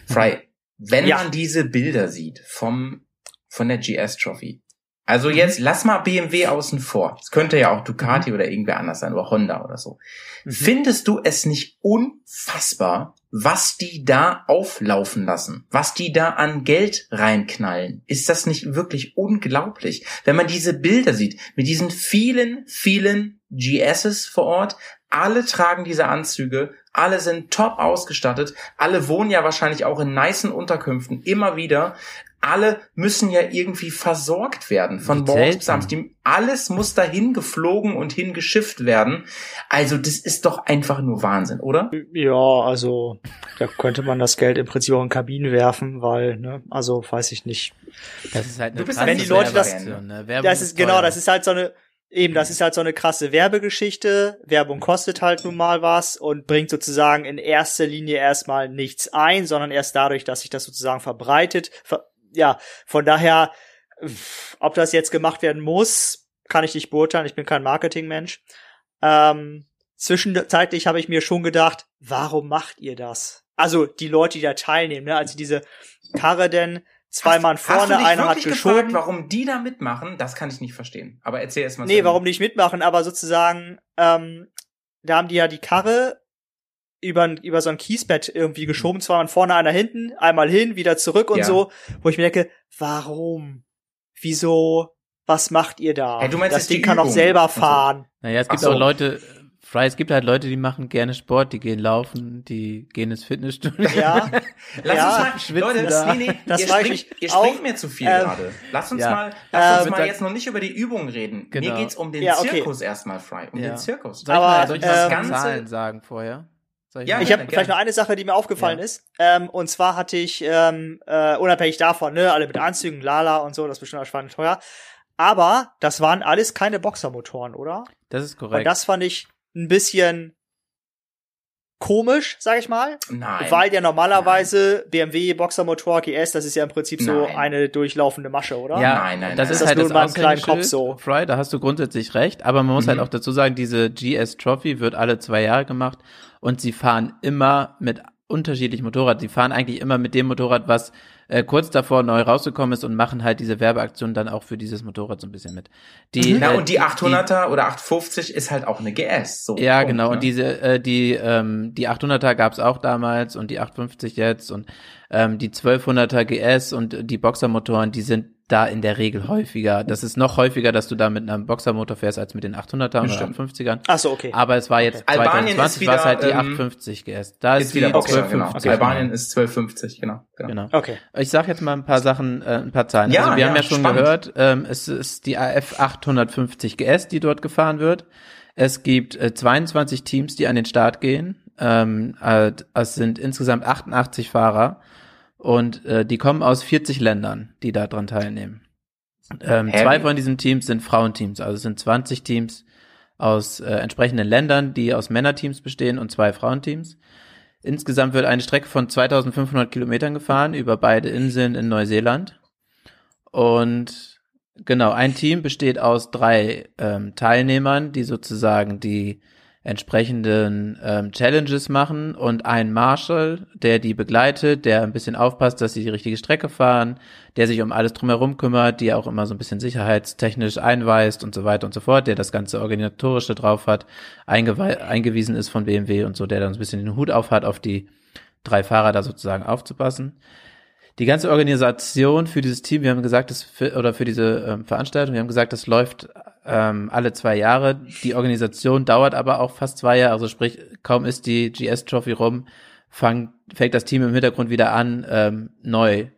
S4: Fry, wenn
S5: Ja.
S4: man diese Bilder sieht vom, von der GS Trophy, also
S3: Mhm.
S4: jetzt lass mal BMW außen vor. Es könnte ja auch Ducati oder irgendwer anders sein oder Honda oder so.
S3: Mhm.
S4: Findest du es nicht unfassbar, was die da auflaufen lassen? Was die da an Geld reinknallen? Ist das nicht wirklich unglaublich? Wenn man diese Bilder sieht, mit diesen vielen, vielen GSs vor Ort, alle tragen diese Anzüge, alle sind top ausgestattet, alle wohnen ja wahrscheinlich auch in nicen Unterkünften, immer wieder. Alle müssen ja irgendwie versorgt werden von morgens bis abends. Alles muss dahin geflogen und hingeschifft werden. Also das ist doch einfach nur Wahnsinn, oder?
S5: Ja, also da könnte man das Geld im Prinzip auch in Kabinen werfen, weil, ne, also weiß ich nicht.
S3: Das ist halt eine
S4: Du bist
S3: krasse
S5: Wenn die Leute das-
S3: ne? Werbung
S5: Das ist genau,
S3: teuer.
S5: das ist halt so eine, eben, das ist halt so eine krasse Werbegeschichte. Werbung kostet halt nun mal was und bringt sozusagen in erster Linie erstmal nichts ein, sondern erst dadurch, dass sich das sozusagen verbreitet. Ver ja, von daher, ob das jetzt gemacht werden muss, kann ich nicht beurteilen. Ich bin kein Marketingmensch. Ähm, zwischenzeitlich habe ich mir schon gedacht, warum macht ihr das? Also die Leute, die da teilnehmen, ne? Also diese Karre denn zwei Mann
S4: Hast du
S5: vorne, einer hat
S4: wirklich gefragt,
S5: geschoben.
S4: warum die da mitmachen? Das kann ich nicht verstehen. Aber erzähl erst mal.
S5: Nee,
S4: Ende.
S5: warum nicht mitmachen? Aber sozusagen, ähm, da haben die ja die Karre über, über so ein Kiesbett irgendwie geschoben, zwar Mann vorne, einer hinten, einmal hin, wieder zurück und
S4: Ja.
S5: so, wo ich mir denke, warum? Wieso? Was macht ihr da?
S4: Hey, du meinst
S5: das Ding kann doch
S4: Übung
S5: selber
S4: und so.
S5: fahren.
S3: Naja, es gibt
S4: so.
S3: auch Leute, Fry, es gibt halt Leute, die machen gerne Sport, die gehen laufen, die gehen ins Fitnessstudio.
S5: Ja,
S4: Lass
S5: Ja,
S4: uns mal,
S3: schwitzen
S4: Leute, das,
S3: da.
S4: nee, nee,
S5: Das
S4: ihr, springt,
S5: ich
S4: ihr
S5: auch.
S4: springt mir zu viel
S5: Ähm,
S4: gerade. Lass uns
S3: ja.
S4: mal, lass uns
S5: Ähm,
S4: mal jetzt noch nicht über die Übung reden. Mir
S3: Genau.
S4: geht's um den
S5: Ja, okay.
S4: Zirkus erstmal, Fry. Um
S3: Ja.
S4: den Zirkus.
S3: Soll ich
S5: Aber,
S3: mal, soll ich mal
S5: ähm,
S3: das
S4: Ganze-
S3: Zahlen sagen vorher? Soll
S4: Ja,
S5: Ich habe vielleicht noch eine Sache, die mir aufgefallen
S3: Ja.
S5: ist. Ähm, und zwar hatte ich, ähm, äh, unabhängig davon, ne, alle mit Anzügen, Lala und so, das ist bestimmt spannend teuer. Aber das waren alles keine Boxermotoren, oder?
S3: Das ist
S5: Und
S3: korrekt.
S5: das fand ich ein bisschen komisch, sag ich mal.
S4: Nein.
S5: Weil ja normalerweise BMW Boxermotor GS, das ist ja im Prinzip so
S4: Nein.
S5: eine durchlaufende Masche, oder?
S3: ja,
S4: Nein, nein,
S3: das
S4: nein.
S3: ist
S5: Das
S3: halt
S5: nur
S3: das
S5: in meinem kleinen. Kopf so.
S3: Fry, da hast du grundsätzlich recht, aber man muss
S4: Mhm.
S3: halt auch dazu sagen, diese GS Trophy wird alle zwei Jahre gemacht und sie fahren immer mit unterschiedlichen Motorrad. Sie fahren eigentlich immer mit dem Motorrad, was äh, kurz davor neu rausgekommen ist und machen halt diese Werbeaktion dann auch für dieses Motorrad so ein bisschen mit. Die,
S4: Na,
S3: äh,
S4: und die 800er oder 850 ist halt auch eine GS. So,
S3: Ja,
S4: Punkt,
S3: genau.
S4: ne?
S3: Und diese, äh, die, ähm, die 800er gab's auch damals und die 850 jetzt und ähm, die 1200er GS und die Boxermotoren, die sind da in der Regel häufiger. Das ist noch häufiger, dass du da mit einem Boxermotor fährst als mit den 800er oder
S4: Stimmt.
S3: 850ern.
S5: Ach so, okay.
S3: Aber es war jetzt
S4: Albanien
S3: 2020
S4: ist
S3: war es
S4: wieder,
S3: halt die
S4: ähm,
S3: 850 GS. Da ist,
S4: ist wieder
S3: die
S4: Boxer, genau.
S3: 1250.
S4: Albanien ist 1250, genau. genau.
S3: Genau.
S5: Okay.
S3: Ich sag jetzt mal ein paar Sachen, äh, ein paar Zahlen.
S4: Ja,
S3: also wir
S4: ja,
S3: haben ja schon
S4: spannend.
S3: gehört, ähm, es ist die AF 850 GS, die dort gefahren wird. Es gibt äh, 22 Teams, die an den Start gehen. Ähm, äh, es sind insgesamt 88 Fahrer und äh, die kommen aus 40 Ländern, die da dran teilnehmen. Ähm, zwei von diesen Teams sind Frauenteams, also es sind 20 Teams aus äh, entsprechenden Ländern, die aus Männerteams bestehen und zwei Frauenteams. Insgesamt wird eine Strecke von 2500 Kilometern gefahren über beide Inseln in Neuseeland. Und genau, ein Team besteht aus drei ähm, Teilnehmern, die sozusagen die entsprechenden ähm, Challenges machen und ein Marshall, der die begleitet, der ein bisschen aufpasst, dass sie die richtige Strecke fahren, der sich um alles drumherum kümmert, die auch immer so ein bisschen sicherheitstechnisch einweist und so weiter und so fort, der das ganze Organisatorische drauf hat, eingewiesen ist von BMW und so, der dann so ein bisschen den Hut auf hat, auf die drei Fahrer da sozusagen aufzupassen. Die ganze Organisation für dieses Team, wir haben gesagt, das für, oder für diese ähm, Veranstaltung, wir haben gesagt, das läuft ähm, alle zwei Jahre. Die Organisation dauert aber auch fast zwei Jahre, also sprich, kaum ist die GS Trophy rum, fang, fängt das Team im Hintergrund wieder an, ähm, neu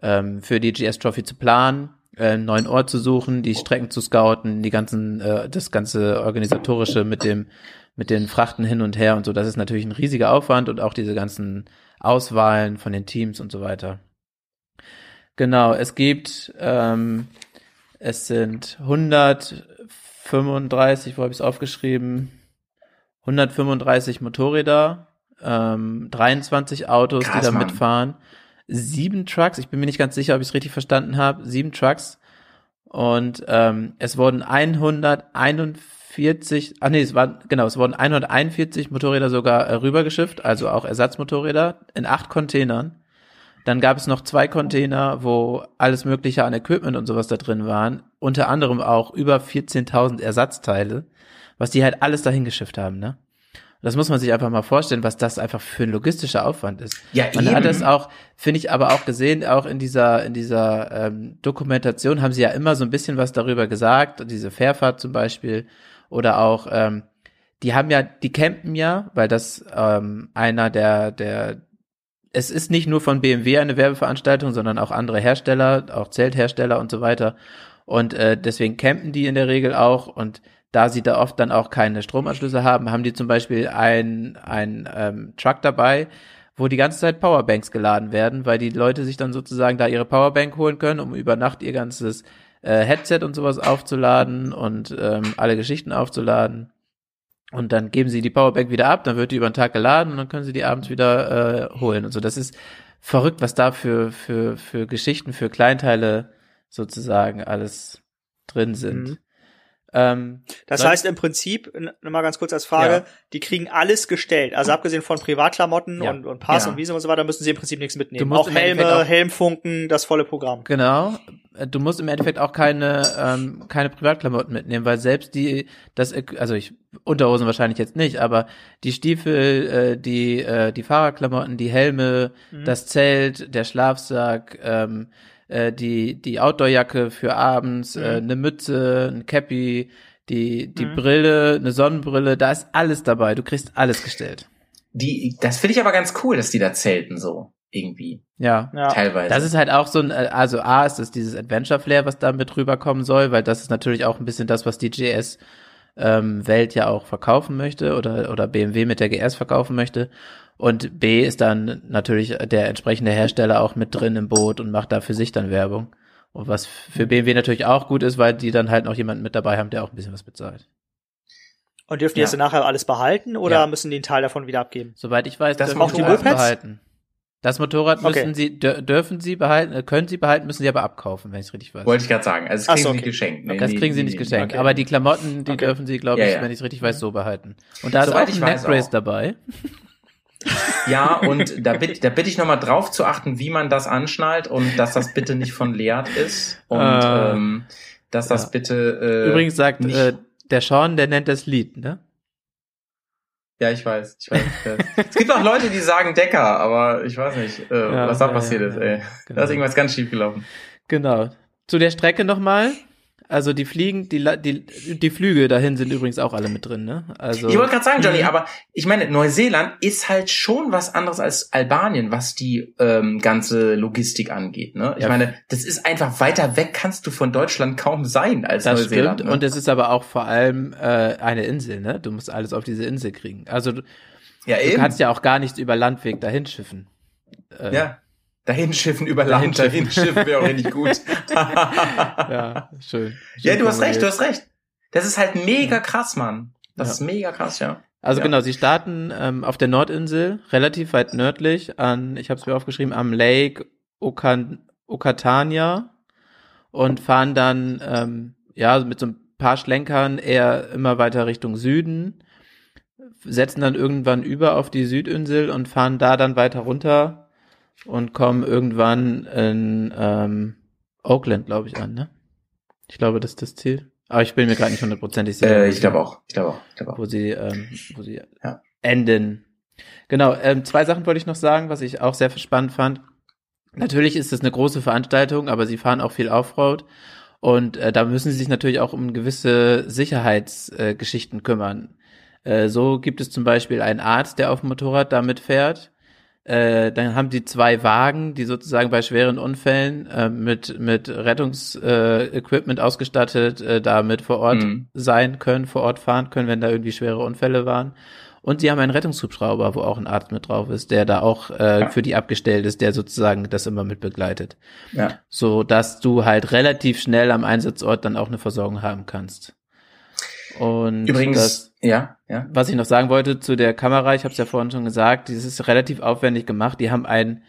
S3: ähm, für die GS Trophy zu planen, äh, einen neuen Ort zu suchen, die Strecken zu scouten, die ganzen, äh, das ganze organisatorische mit dem, mit den Frachten hin und her und so. Das ist natürlich ein riesiger Aufwand und auch diese ganzen Auswahlen von den Teams und so weiter. Genau, es gibt, ähm, es sind 135, wo habe ich es aufgeschrieben? 135 Motorräder, ähm, 23 Autos,
S4: Krass,
S3: die da
S4: Mann.
S3: mitfahren, sieben Trucks, ich bin mir nicht ganz sicher, ob ich es richtig verstanden habe, sieben Trucks und ähm, es wurden 141, ach nee, es waren, genau, es wurden 141 Motorräder sogar äh, rübergeschifft, also auch Ersatzmotorräder in acht Containern. Dann gab es noch zwei Container, wo alles Mögliche an Equipment und sowas da drin waren. Unter anderem auch über 14.000 Ersatzteile, was die halt alles dahin geschifft haben, ne? Das muss man sich einfach mal vorstellen, was das einfach für ein logistischer Aufwand ist.
S4: Ja,
S3: Man
S4: eben.
S3: hat es auch, finde ich, aber auch gesehen, auch in dieser, in dieser ähm, Dokumentation haben sie ja immer so ein bisschen was darüber gesagt, diese Fährfahrt zum Beispiel, oder auch, ähm, die haben ja, die campen ja, weil das ähm, einer der, der es ist nicht nur von BMW eine Werbeveranstaltung, sondern auch andere Hersteller, auch Zelthersteller und so weiter. Und äh, deswegen campen die in der Regel auch. Und da sie da oft dann auch keine Stromanschlüsse haben, haben die zum Beispiel ein, ein ähm, Truck dabei, wo die ganze Zeit Powerbanks geladen werden, weil die Leute sich dann sozusagen da ihre Powerbank holen können, um über Nacht ihr ganzes äh, Headset und sowas aufzuladen und ähm, alle Geschichten aufzuladen. Und dann geben sie die Powerbank wieder ab, dann wird die über den Tag geladen und dann können sie die abends wieder äh, holen und so. Das ist verrückt, was da für, für, für Geschichten, für Kleinteile sozusagen alles drin sind.
S5: Mhm.
S3: Ähm,
S5: Das
S3: Weil-
S5: heißt im Prinzip, n- noch mal ganz kurz als Frage,
S4: Ja.
S5: die kriegen alles gestellt. Also abgesehen von Privatklamotten
S3: Ja.
S5: und, und Pass
S4: Ja.
S5: und Visum und so weiter, müssen sie im Prinzip nichts mitnehmen.
S3: Du musst
S5: Auch Helme,
S3: auch-
S5: Helmfunken, das volle Programm.
S3: Genau. Äh, Du musst im Endeffekt auch keine ähm, keine Privatklamotten mitnehmen, weil selbst die das also ich Unterhosen wahrscheinlich jetzt nicht, aber die Stiefel, äh, die äh, die Fahrradklamotten, die Helme,
S5: Mhm.
S3: das Zelt, der Schlafsack, ähm, äh, die die Outdoorjacke für abends, äh, eine Mütze, ein Cappy, die die
S5: Mhm.
S3: Brille, eine Sonnenbrille, da ist alles dabei. Du kriegst alles gestellt.
S4: Die, das finde ich aber ganz cool, dass die da zelten so irgendwie
S3: Ja.
S5: Ja.
S4: teilweise.
S3: Das ist halt auch so ein, äh, also A ist es dieses Adventure-Flair, was da mit rüberkommen soll, weil das ist natürlich auch ein bisschen das, was die GS ähm, Welt ja auch verkaufen möchte oder, oder BMW mit der GS verkaufen möchte. Und B ist dann natürlich der entsprechende Hersteller auch mit drin im Boot und macht da für sich dann Werbung. Und was für BMW natürlich auch gut ist, weil die dann halt noch jemanden mit dabei haben, der auch ein bisschen was bezahlt.
S5: Und dürfen die
S4: Ja.
S5: das dann nachher alles behalten oder
S3: Ja.
S5: müssen die einen Teil davon wieder abgeben?
S3: Soweit ich weiß,
S4: Das
S3: dürfen sie
S5: Auch die
S3: alles behalten. Das Motorrad müssen
S5: Okay.
S3: sie, dür- dürfen sie behalten, äh, können sie behalten, müssen sie aber abkaufen, wenn ich es richtig weiß.
S4: Wollte ich gerade sagen. Also das kriegen
S5: so,
S4: sie
S5: okay.
S4: geschenkt. Nee,
S3: das
S4: nee,
S3: kriegen sie
S4: nee,
S3: nicht
S4: nee,
S3: geschenkt.
S4: okay.
S3: Aber die Klamotten, die
S5: Okay.
S3: dürfen sie, glaube ich,
S4: ja.
S3: wenn ich es richtig weiß, so behalten. Und da ist
S4: Soweit
S3: auch
S4: ich
S3: ein
S4: auch.
S3: dabei.
S4: Ja, und da bitte, da bitte ich nochmal drauf zu achten, wie man das anschnallt und dass das bitte nicht von Leat ist und
S3: Äh,
S4: ähm, dass das
S3: ja.
S4: bitte äh,
S3: Übrigens sagt äh, der Sean, der nennt das Lied, ne?
S4: ja, ich weiß, ich weiß. Es gibt auch Leute, die sagen Decker, aber ich weiß nicht, äh,
S3: Ja,
S4: was da
S3: ja,
S4: passiert ist. Ey.
S3: Genau.
S4: Da ist irgendwas ganz schief gelaufen.
S3: Genau. Zu der Strecke nochmal. Also die Fliegen, die, die, die Flüge dahin sind übrigens auch alle mit drin, ne? Also
S4: Ich wollte gerade sagen, Johnny,
S3: Mhm.
S4: aber ich meine, Neuseeland ist halt schon was anderes als Albanien, was die ähm, ganze Logistik angeht. Ne? Ich
S3: Ja.
S4: meine, das ist einfach weiter weg, kannst du von Deutschland kaum sein als
S3: das
S4: Neuseeland.
S3: stimmt.
S4: ne?
S3: Und es ist aber auch vor allem äh, eine Insel, ne? Du musst alles auf diese Insel kriegen. Also du,
S4: ja,
S3: du
S4: eben.
S3: kannst ja auch gar nichts über Landweg dahin schiffen. Äh,
S4: ja. Dahin schiffen über Land,
S3: Dahin
S4: dahin schiffen wäre auch richtig gut.
S3: ja, schön.
S4: ja, du hast recht, du hast recht. Das ist halt mega krass, Mann. Das
S3: Ja.
S4: ist mega krass, ja.
S3: Also
S4: Ja.
S3: genau, sie starten ähm, auf der Nordinsel, relativ weit nördlich, an, ich habe es mir aufgeschrieben, am Lake Okan Okatania und fahren dann ähm, ja mit so ein paar Schlenkern eher immer weiter Richtung Süden, setzen dann irgendwann über auf die Südinsel und fahren da dann weiter runter und kommen irgendwann in ähm, Oakland, glaube ich, an, ne? Ich glaube, das ist das Ziel. Aber ich bin mir gerade nicht hundertprozentig sicher.
S4: Äh, ich glaube auch. Ich glaube auch. Ich glaube auch.
S3: wo sie, ähm, wo sie
S4: Ja.
S3: enden. Genau, ähm, zwei Sachen wollte ich noch sagen, was ich auch sehr spannend fand. Natürlich ist es eine große Veranstaltung, aber sie fahren auch viel Offroad. Und äh, da müssen sie sich natürlich auch um gewisse Sicherheitsgeschichten äh, kümmern. Äh, so gibt es zum Beispiel einen Arzt, der auf dem Motorrad damit fährt. Äh, dann haben die zwei Wagen, die sozusagen bei schweren Unfällen äh, mit mit Rettungsequipment äh, Equipment ausgestattet, äh, damit vor Ort
S4: Mhm.
S3: sein können, vor Ort fahren können, wenn da irgendwie schwere Unfälle waren. Und sie haben einen Rettungshubschrauber, wo auch ein Arzt mit drauf ist, der da auch äh,
S4: Ja.
S3: für die abgestellt ist, der sozusagen das immer mit begleitet,
S4: Ja.
S3: so dass du halt relativ schnell am Einsatzort dann auch eine Versorgung haben kannst. Und
S4: Übrigens,
S3: das,
S4: ja, ja.
S3: was ich noch sagen wollte zu der Kamera, ich habe es ja vorhin schon gesagt, dieses ist relativ aufwendig gemacht. Die haben ein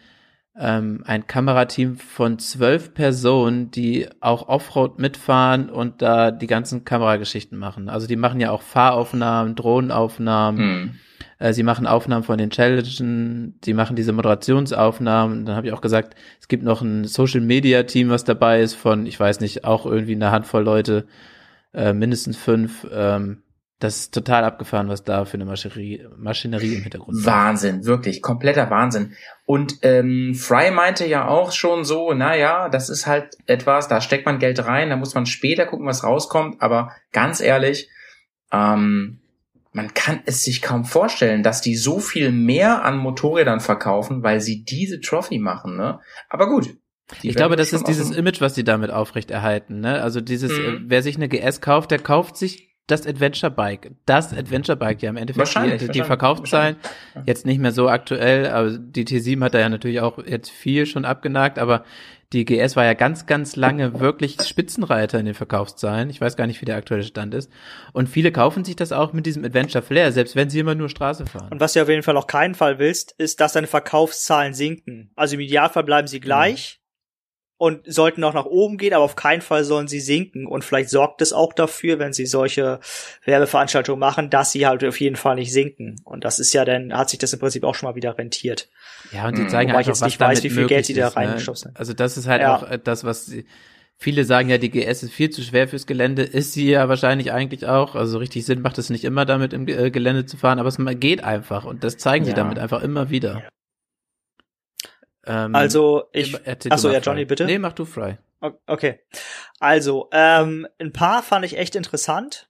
S3: ähm, ein Kamerateam von zwölf Personen, die auch Offroad mitfahren und da die ganzen Kamerageschichten machen. Also die machen ja auch Fahraufnahmen, Drohnenaufnahmen,
S4: Hm.
S3: äh, sie machen Aufnahmen von den Challengen, sie machen diese Moderationsaufnahmen. Dann habe ich auch gesagt, es gibt noch ein Social Media Team, was dabei ist von, ich weiß nicht, auch irgendwie eine Handvoll Leute, äh, mindestens fünf. Ähm, das ist total abgefahren, was da für eine Maschinerie, Maschinerie im Hintergrund ist.
S4: Wahnsinn, wirklich, kompletter Wahnsinn. Und ähm, Fry meinte ja auch schon so, naja, das ist halt etwas, da steckt man Geld rein, da muss man später gucken, was rauskommt, aber ganz ehrlich, ähm, man kann es sich kaum vorstellen, dass die so viel mehr an Motorrädern verkaufen, weil sie diese Trophy machen, ne? Aber gut.
S3: Ich glaube, das ist dieses Image, was die damit aufrechterhalten, ne? Also dieses, mhm. äh, wer sich eine GS kauft, der kauft sich das Adventure Bike. Das Adventure Bike, ja im Endeffekt
S4: wahrscheinlich,
S3: die,
S4: die
S3: Verkaufszahlen jetzt nicht mehr so aktuell, aber die T7 hat da ja natürlich auch jetzt viel schon abgenagt, aber die GS war ja ganz, ganz lange wirklich Spitzenreiter in den Verkaufszahlen. Ich weiß gar nicht, wie der aktuelle Stand ist. Und viele kaufen sich das auch mit diesem Adventure Flair, selbst wenn sie immer nur Straße fahren.
S5: Und was du auf jeden Fall auf keinen Fall willst, ist, dass deine Verkaufszahlen sinken. Also im Idealfall bleiben sie gleich. Mhm und sollten auch nach oben gehen, aber auf keinen Fall sollen sie sinken. Und vielleicht sorgt es auch dafür, wenn sie solche Werbeveranstaltungen machen, dass sie halt auf jeden Fall nicht sinken. Und das ist ja dann, hat sich das im Prinzip auch schon mal wieder rentiert.
S3: Ja, und sie zeigen
S5: Wobei
S3: einfach,
S5: ich jetzt nicht weiß, wie viel Geld sie da reingeschossen
S3: ne? Also das ist halt ja. auch das, was sie, viele sagen ja, die GS ist viel zu schwer fürs Gelände, ist sie ja wahrscheinlich eigentlich auch. Also richtig Sinn macht es nicht immer damit im äh, Gelände zu fahren, aber es geht einfach und das zeigen sie ja. damit einfach immer wieder.
S5: Ähm, also ich. Achso, ja, Johnny, bitte.
S3: Nee, mach du frei.
S5: Okay. Also, ähm, ein paar fand ich echt interessant.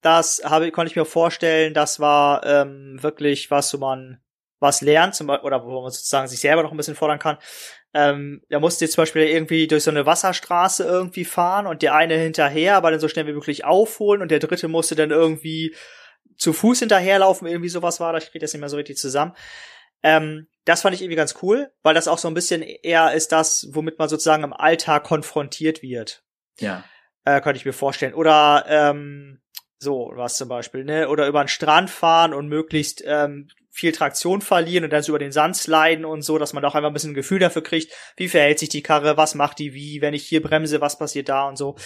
S5: Das habe, konnte ich mir vorstellen, das war ähm, wirklich was, wo man was lernt, zum Beispiel, oder wo man sozusagen sich selber noch ein bisschen fordern kann. Ähm, da musste jetzt zum Beispiel irgendwie durch so eine Wasserstraße irgendwie fahren und der eine hinterher, aber dann so schnell wie möglich aufholen und der dritte musste dann irgendwie zu Fuß hinterherlaufen, irgendwie sowas war, da kriege ich das nicht mehr so richtig zusammen. Ähm, das fand ich irgendwie ganz cool, weil das auch so ein bisschen eher ist das, womit man sozusagen im Alltag konfrontiert wird.
S4: Ja.
S5: Äh, könnte ich mir vorstellen. Oder ähm, so was zum Beispiel, ne? Oder über den Strand fahren und möglichst ähm, viel Traktion verlieren und dann so über den Sand sliden und so, dass man doch einfach ein bisschen ein Gefühl dafür kriegt, wie verhält sich die Karre, was macht die wie, wenn ich hier bremse, was passiert da und so.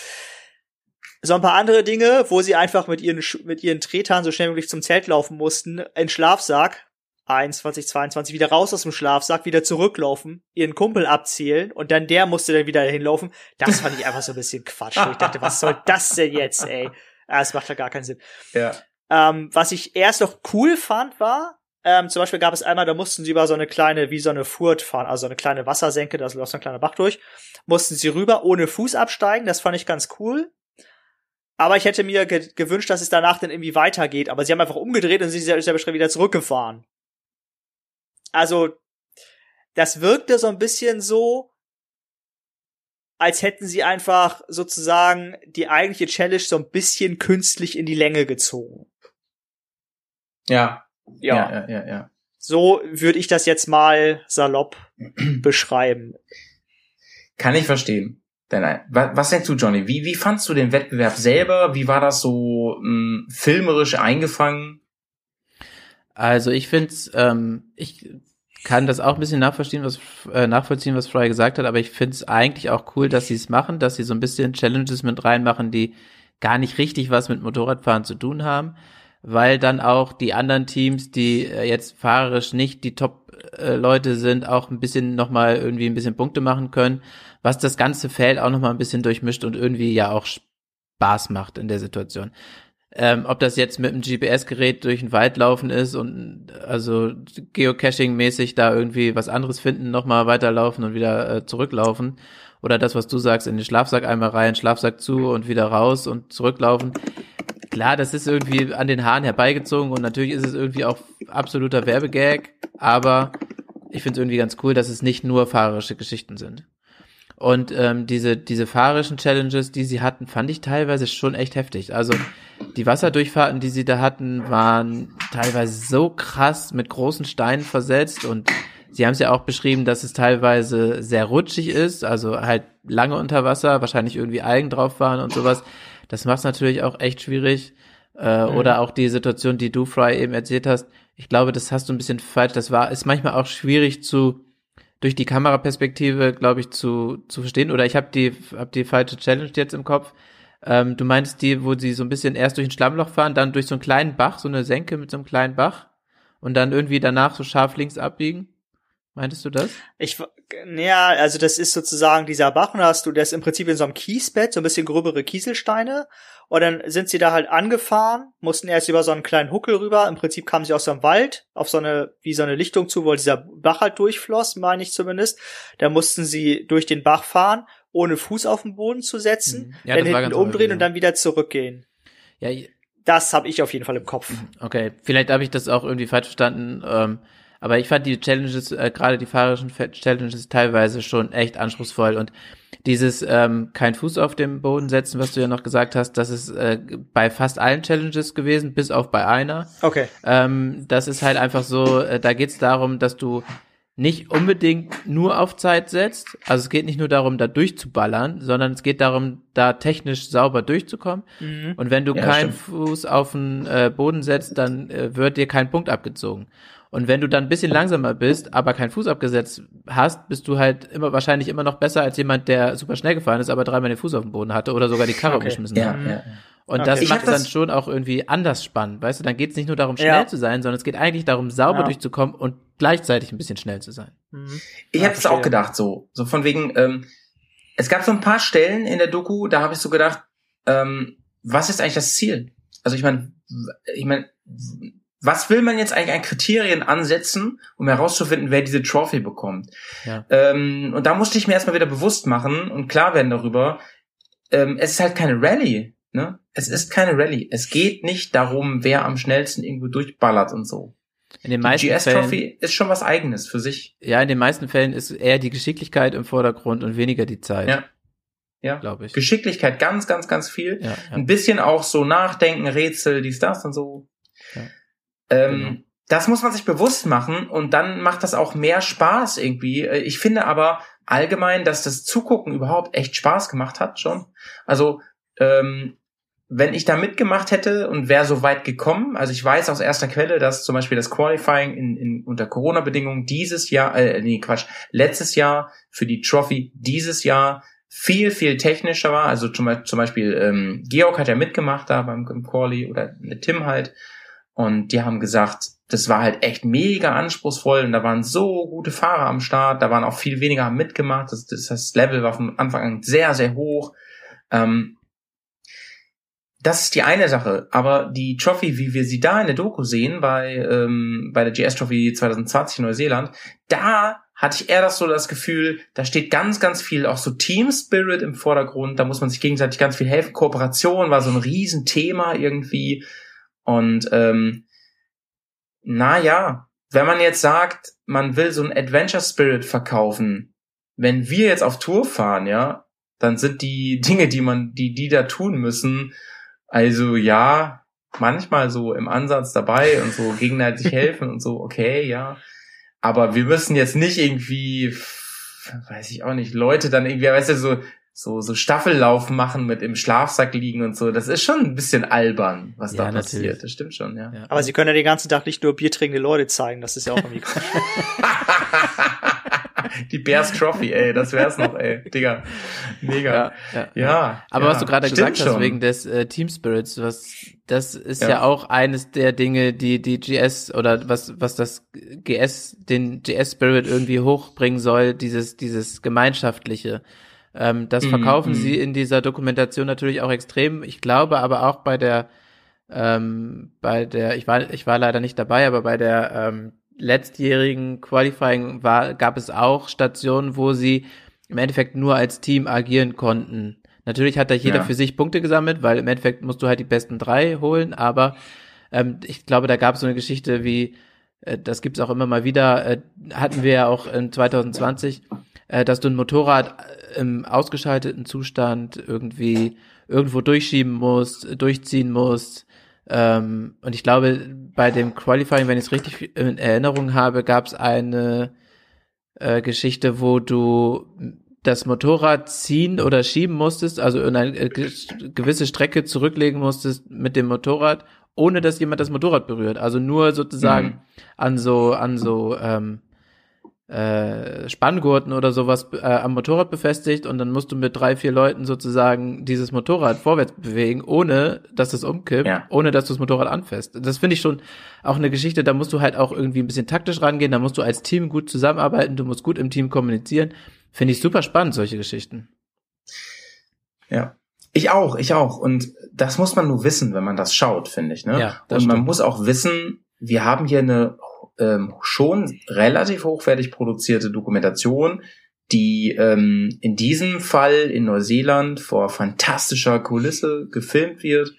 S5: So ein paar andere Dinge, wo sie einfach mit ihren, mit ihren Tretern so schnell wie möglich zum Zelt laufen mussten, in Schlafsack, 21, 22 wieder raus aus dem Schlafsack, wieder zurücklaufen, ihren Kumpel abzählen und dann der musste dann wieder hinlaufen. Das fand ich einfach so ein bisschen Quatsch. ich dachte, was soll das denn jetzt, ey? Ah, das macht ja gar keinen Sinn.
S4: Ja.
S5: Ähm, was ich erst noch cool fand, war, ähm, zum Beispiel gab es einmal, da mussten sie über so eine kleine, wie so eine Furt fahren, also eine kleine Wassersenke, da läuft so ein kleiner Bach durch, mussten sie rüber ohne Fuß absteigen, das fand ich ganz cool. Aber ich hätte mir ge gewünscht, dass es danach dann irgendwie weitergeht. Aber sie haben einfach umgedreht und sind sehr wieder zurückgefahren. Also, das wirkte so ein bisschen so, als hätten sie einfach sozusagen die eigentliche Challenge so ein bisschen künstlich in die Länge gezogen.
S4: Ja.
S5: Ja,
S4: ja, ja, ja.
S5: So würde ich das jetzt mal salopp beschreiben.
S4: Kann ich verstehen. Nein, Was denkst du, Johnny? Wie, wie fandst du den Wettbewerb selber? Wie war das so mh, hm, filmerisch eingefangen?
S3: Also ich finde ähm, ich kann das auch ein bisschen nachvollziehen, was äh, nachvollziehen, was Fry gesagt hat, aber ich finde es eigentlich auch cool, dass sie es machen, dass sie so ein bisschen Challenges mit reinmachen, die gar nicht richtig was mit Motorradfahren zu tun haben, weil dann auch die anderen Teams, die äh, jetzt fahrerisch nicht die Top-Leute äh, sind, auch ein bisschen nochmal irgendwie ein bisschen Punkte machen können, was das ganze Feld auch nochmal ein bisschen durchmischt und irgendwie ja auch Spaß macht in der Situation. Ähm, ob das jetzt mit einem GPS-Gerät durch den Wald laufen ist und also Geocaching-mäßig da irgendwie was anderes finden, nochmal weiterlaufen und wieder äh, zurücklaufen. Oder das, was du sagst, in den Schlafsack einmal rein, Schlafsack zu und wieder raus und zurücklaufen. Klar, das ist irgendwie an den Haaren herbeigezogen und natürlich ist es irgendwie auch absoluter Werbegag, aber ich finde es irgendwie ganz cool, dass es nicht nur fahrerische Geschichten sind. Und ähm, diese, diese fahrerischen Challenges, die sie hatten, fand ich teilweise schon echt heftig. Also die Wasserdurchfahrten, die sie da hatten, waren teilweise so krass mit großen Steinen versetzt und sie haben es ja auch beschrieben, dass es teilweise sehr rutschig ist, also halt lange unter Wasser, wahrscheinlich irgendwie Algen drauf waren und sowas. Das macht es natürlich auch echt schwierig. Äh, mhm. Oder auch die Situation, die du, Fry, eben erzählt hast. Ich glaube, das hast du ein bisschen falsch. Das war, ist manchmal auch schwierig zu durch die Kameraperspektive, glaube ich, zu, zu verstehen. Oder ich habe die, hab die falsche Challenge jetzt im Kopf. Ähm, du meinst die, wo sie so ein bisschen erst durch ein Schlammloch fahren, dann durch so einen kleinen Bach, so eine Senke mit so einem kleinen Bach und dann irgendwie danach so scharf links abbiegen? Meintest du das?
S5: Ich, naja, also das ist sozusagen dieser Bach und da hast du das im Prinzip in so einem Kiesbett, so ein bisschen gröbere Kieselsteine und dann sind sie da halt angefahren, mussten erst über so einen kleinen Huckel rüber. Im Prinzip kamen sie aus dem Wald auf so eine, wie so eine Lichtung zu, wo dieser Bach halt durchfloss, meine ich zumindest. Da mussten sie durch den Bach fahren, ohne Fuß auf den Boden zu setzen, mhm. ja, dann hinten umdrehen und dann wieder zurückgehen.
S3: Ja,
S5: das habe ich auf jeden Fall im Kopf.
S3: Okay, vielleicht habe ich das auch irgendwie falsch verstanden. Ähm, aber ich fand die Challenges, äh, gerade die fahrerischen Challenges teilweise schon echt anspruchsvoll und dieses ähm, kein Fuß auf dem Boden setzen, was du ja noch gesagt hast, das ist äh, bei fast allen Challenges gewesen, bis auf bei einer.
S5: Okay.
S3: Ähm, das ist halt einfach so, äh, da geht es darum, dass du nicht unbedingt nur auf Zeit setzt. Also es geht nicht nur darum, da durchzuballern, sondern es geht darum, da technisch sauber durchzukommen.
S5: Mhm.
S3: Und wenn du
S4: Ja,
S3: keinen
S4: stimmt.
S3: Fuß auf den äh, Boden setzt, dann äh, wird dir kein Punkt abgezogen. Und wenn du dann ein bisschen langsamer bist, aber keinen Fuß abgesetzt hast, bist du halt immer wahrscheinlich immer noch besser als jemand, der super schnell gefahren ist, aber dreimal den Fuß auf dem Boden hatte oder sogar die Karre
S5: Okay.
S3: umgeschmissen
S4: Ja,
S3: hat.
S4: ja.
S3: Und
S5: Okay.
S3: das
S5: Ich
S3: macht es dann
S4: das-
S3: schon auch irgendwie anders spannend, weißt du? Dann geht es nicht nur darum, schnell
S5: Ja.
S3: zu sein, sondern es geht eigentlich darum, sauber
S5: Ja.
S3: durchzukommen und gleichzeitig ein bisschen schnell zu sein.
S5: Mhm.
S4: Ich
S5: Ja,
S4: habe es auch gedacht so, so von wegen. Ähm, es gab so ein paar Stellen in der Doku, da habe ich so gedacht, ähm, was ist eigentlich das Ziel? Also ich meine, ich meine, was will man jetzt eigentlich an Kriterien ansetzen, um herauszufinden, wer diese Trophy bekommt?
S3: Ja.
S4: Ähm, und da musste ich mir erstmal wieder bewusst machen und klar werden darüber. Ähm, es ist halt keine Rallye, ne? Es ist keine Rallye. Es geht nicht darum, wer am schnellsten irgendwo durchballert und so.
S3: In den
S4: Die
S3: meisten
S4: GS
S3: Fällen,
S4: Trophy ist schon was Eigenes für sich.
S3: ja, in den meisten Fällen ist eher die Geschicklichkeit im Vordergrund und weniger die Zeit.
S4: Ja. Ja.
S3: Glaube ich.
S4: Geschicklichkeit ganz, ganz, ganz viel.
S3: Ja, ja.
S4: Ein bisschen auch so Nachdenken, Rätsel, dies, das und so.
S3: Ja.
S4: Ähm,
S3: Genau.
S4: Das muss man sich bewusst machen und dann macht das auch mehr Spaß irgendwie. Äh, Ich finde aber allgemein, dass das Zugucken überhaupt echt Spaß gemacht hat schon. Also ähm, wenn ich da mitgemacht hätte und wäre so weit gekommen, also ich weiß aus erster Quelle, dass zum Beispiel das Qualifying in, in unter Corona-Bedingungen dieses Jahr, äh, nee Quatsch, letztes Jahr für die Trophy dieses Jahr viel, viel technischer war. Also zum, Beispiel- zum Beispiel ähm, Georg hat ja mitgemacht da beim, Quali oder mit Tim halt. Und die haben gesagt, das war halt echt mega anspruchsvoll und da waren so gute Fahrer am Start, da waren auch viel weniger mitgemacht. Das, das, das Level war von Anfang an sehr, sehr hoch. Ähm, das ist die eine Sache, aber die Trophy, wie wir sie da in der Doku sehen, bei, ähm, bei der GS Trophy 2020 in Neuseeland, da hatte ich eher das so das Gefühl, da steht ganz, ganz viel auch so Team Spirit im Vordergrund, da muss man sich gegenseitig ganz viel helfen. Kooperation war so ein Riesenthema irgendwie. Und ähm, naja, wenn man jetzt sagt, man will so ein Adventure Spirit verkaufen, wenn wir jetzt auf Tour fahren, ja, dann sind die Dinge, die man, die die da tun müssen, also ja, manchmal so im Ansatz dabei und so gegenseitig helfen und so, okay, ja. Aber wir müssen jetzt nicht irgendwie, weiß ich auch nicht, Leute dann irgendwie, weißt du, so, so, so Staffellauf machen mit im Schlafsack liegen und so. Das ist schon ein bisschen albern, was
S3: Ja,
S4: da passiert.
S3: natürlich.
S4: Das stimmt schon, ja.
S3: Ja.
S5: Aber sie können ja den ganzen Tag nicht nur biertrinkende Leute zeigen, das ist ja auch irgendwie cool.
S4: Die Bears Trophy, ey, das wär's noch, ey. Digga. Mega.
S3: ja.
S4: Ja.
S3: Aber
S4: ja,
S3: was du gerade gesagt hast,
S4: schon.
S3: wegen des äh, Team Spirits, was das ist
S4: Ja.
S3: ja. auch eines der Dinge, die die GS oder was was das GS den GS Spirit irgendwie hochbringen soll, dieses dieses gemeinschaftliche. Ähm, das
S4: Mhm,
S3: verkaufen
S4: mhm.
S3: sie in dieser Dokumentation natürlich auch extrem. Ich glaube aber auch bei der ähm, bei der ich war ich war leider nicht dabei, aber bei der ähm, letztjährigen Qualifying war gab es auch Stationen, wo sie im Endeffekt nur als Team agieren konnten. Natürlich hat da jeder
S4: Ja.
S3: für sich Punkte gesammelt, weil im Endeffekt musst du halt die besten drei holen, aber ähm, ich glaube, da gab es so eine Geschichte wie, äh, das gibt's auch immer mal wieder, äh, hatten wir ja auch in 2020, äh, dass du ein Motorrad äh, im ausgeschalteten Zustand irgendwie irgendwo durchschieben musst, durchziehen musst. Ähm, und ich glaube, bei dem Qualifying, wenn ich es richtig in Erinnerung habe, gab es eine äh, Geschichte, wo du das Motorrad ziehen oder schieben musstest, also in eine äh, ge- gewisse Strecke zurücklegen musstest mit dem Motorrad, ohne dass jemand das Motorrad berührt. Also nur sozusagen
S4: Mhm.
S3: an so an so ähm, äh, Spanngurten oder sowas äh, am Motorrad befestigt und dann musst du mit drei, vier Leuten sozusagen dieses Motorrad vorwärts bewegen, ohne dass es umkippt,
S4: Ja.
S3: ohne dass du das Motorrad anfasst. Das finde ich schon auch eine Geschichte, da musst du halt auch irgendwie ein bisschen taktisch rangehen, da musst du als Team gut zusammenarbeiten, du musst gut im Team kommunizieren. Finde ich super spannend, solche Geschichten.
S4: Ja. Ich auch, ich auch. Und das muss man nur wissen, wenn man das schaut, finde ich. Ne?
S3: Ja, das
S4: Und man
S3: stimmt.
S4: muss auch wissen, wir haben hier eine ähm, schon relativ hochwertig produzierte Dokumentation, die ähm, in diesem Fall in Neuseeland vor fantastischer Kulisse gefilmt wird.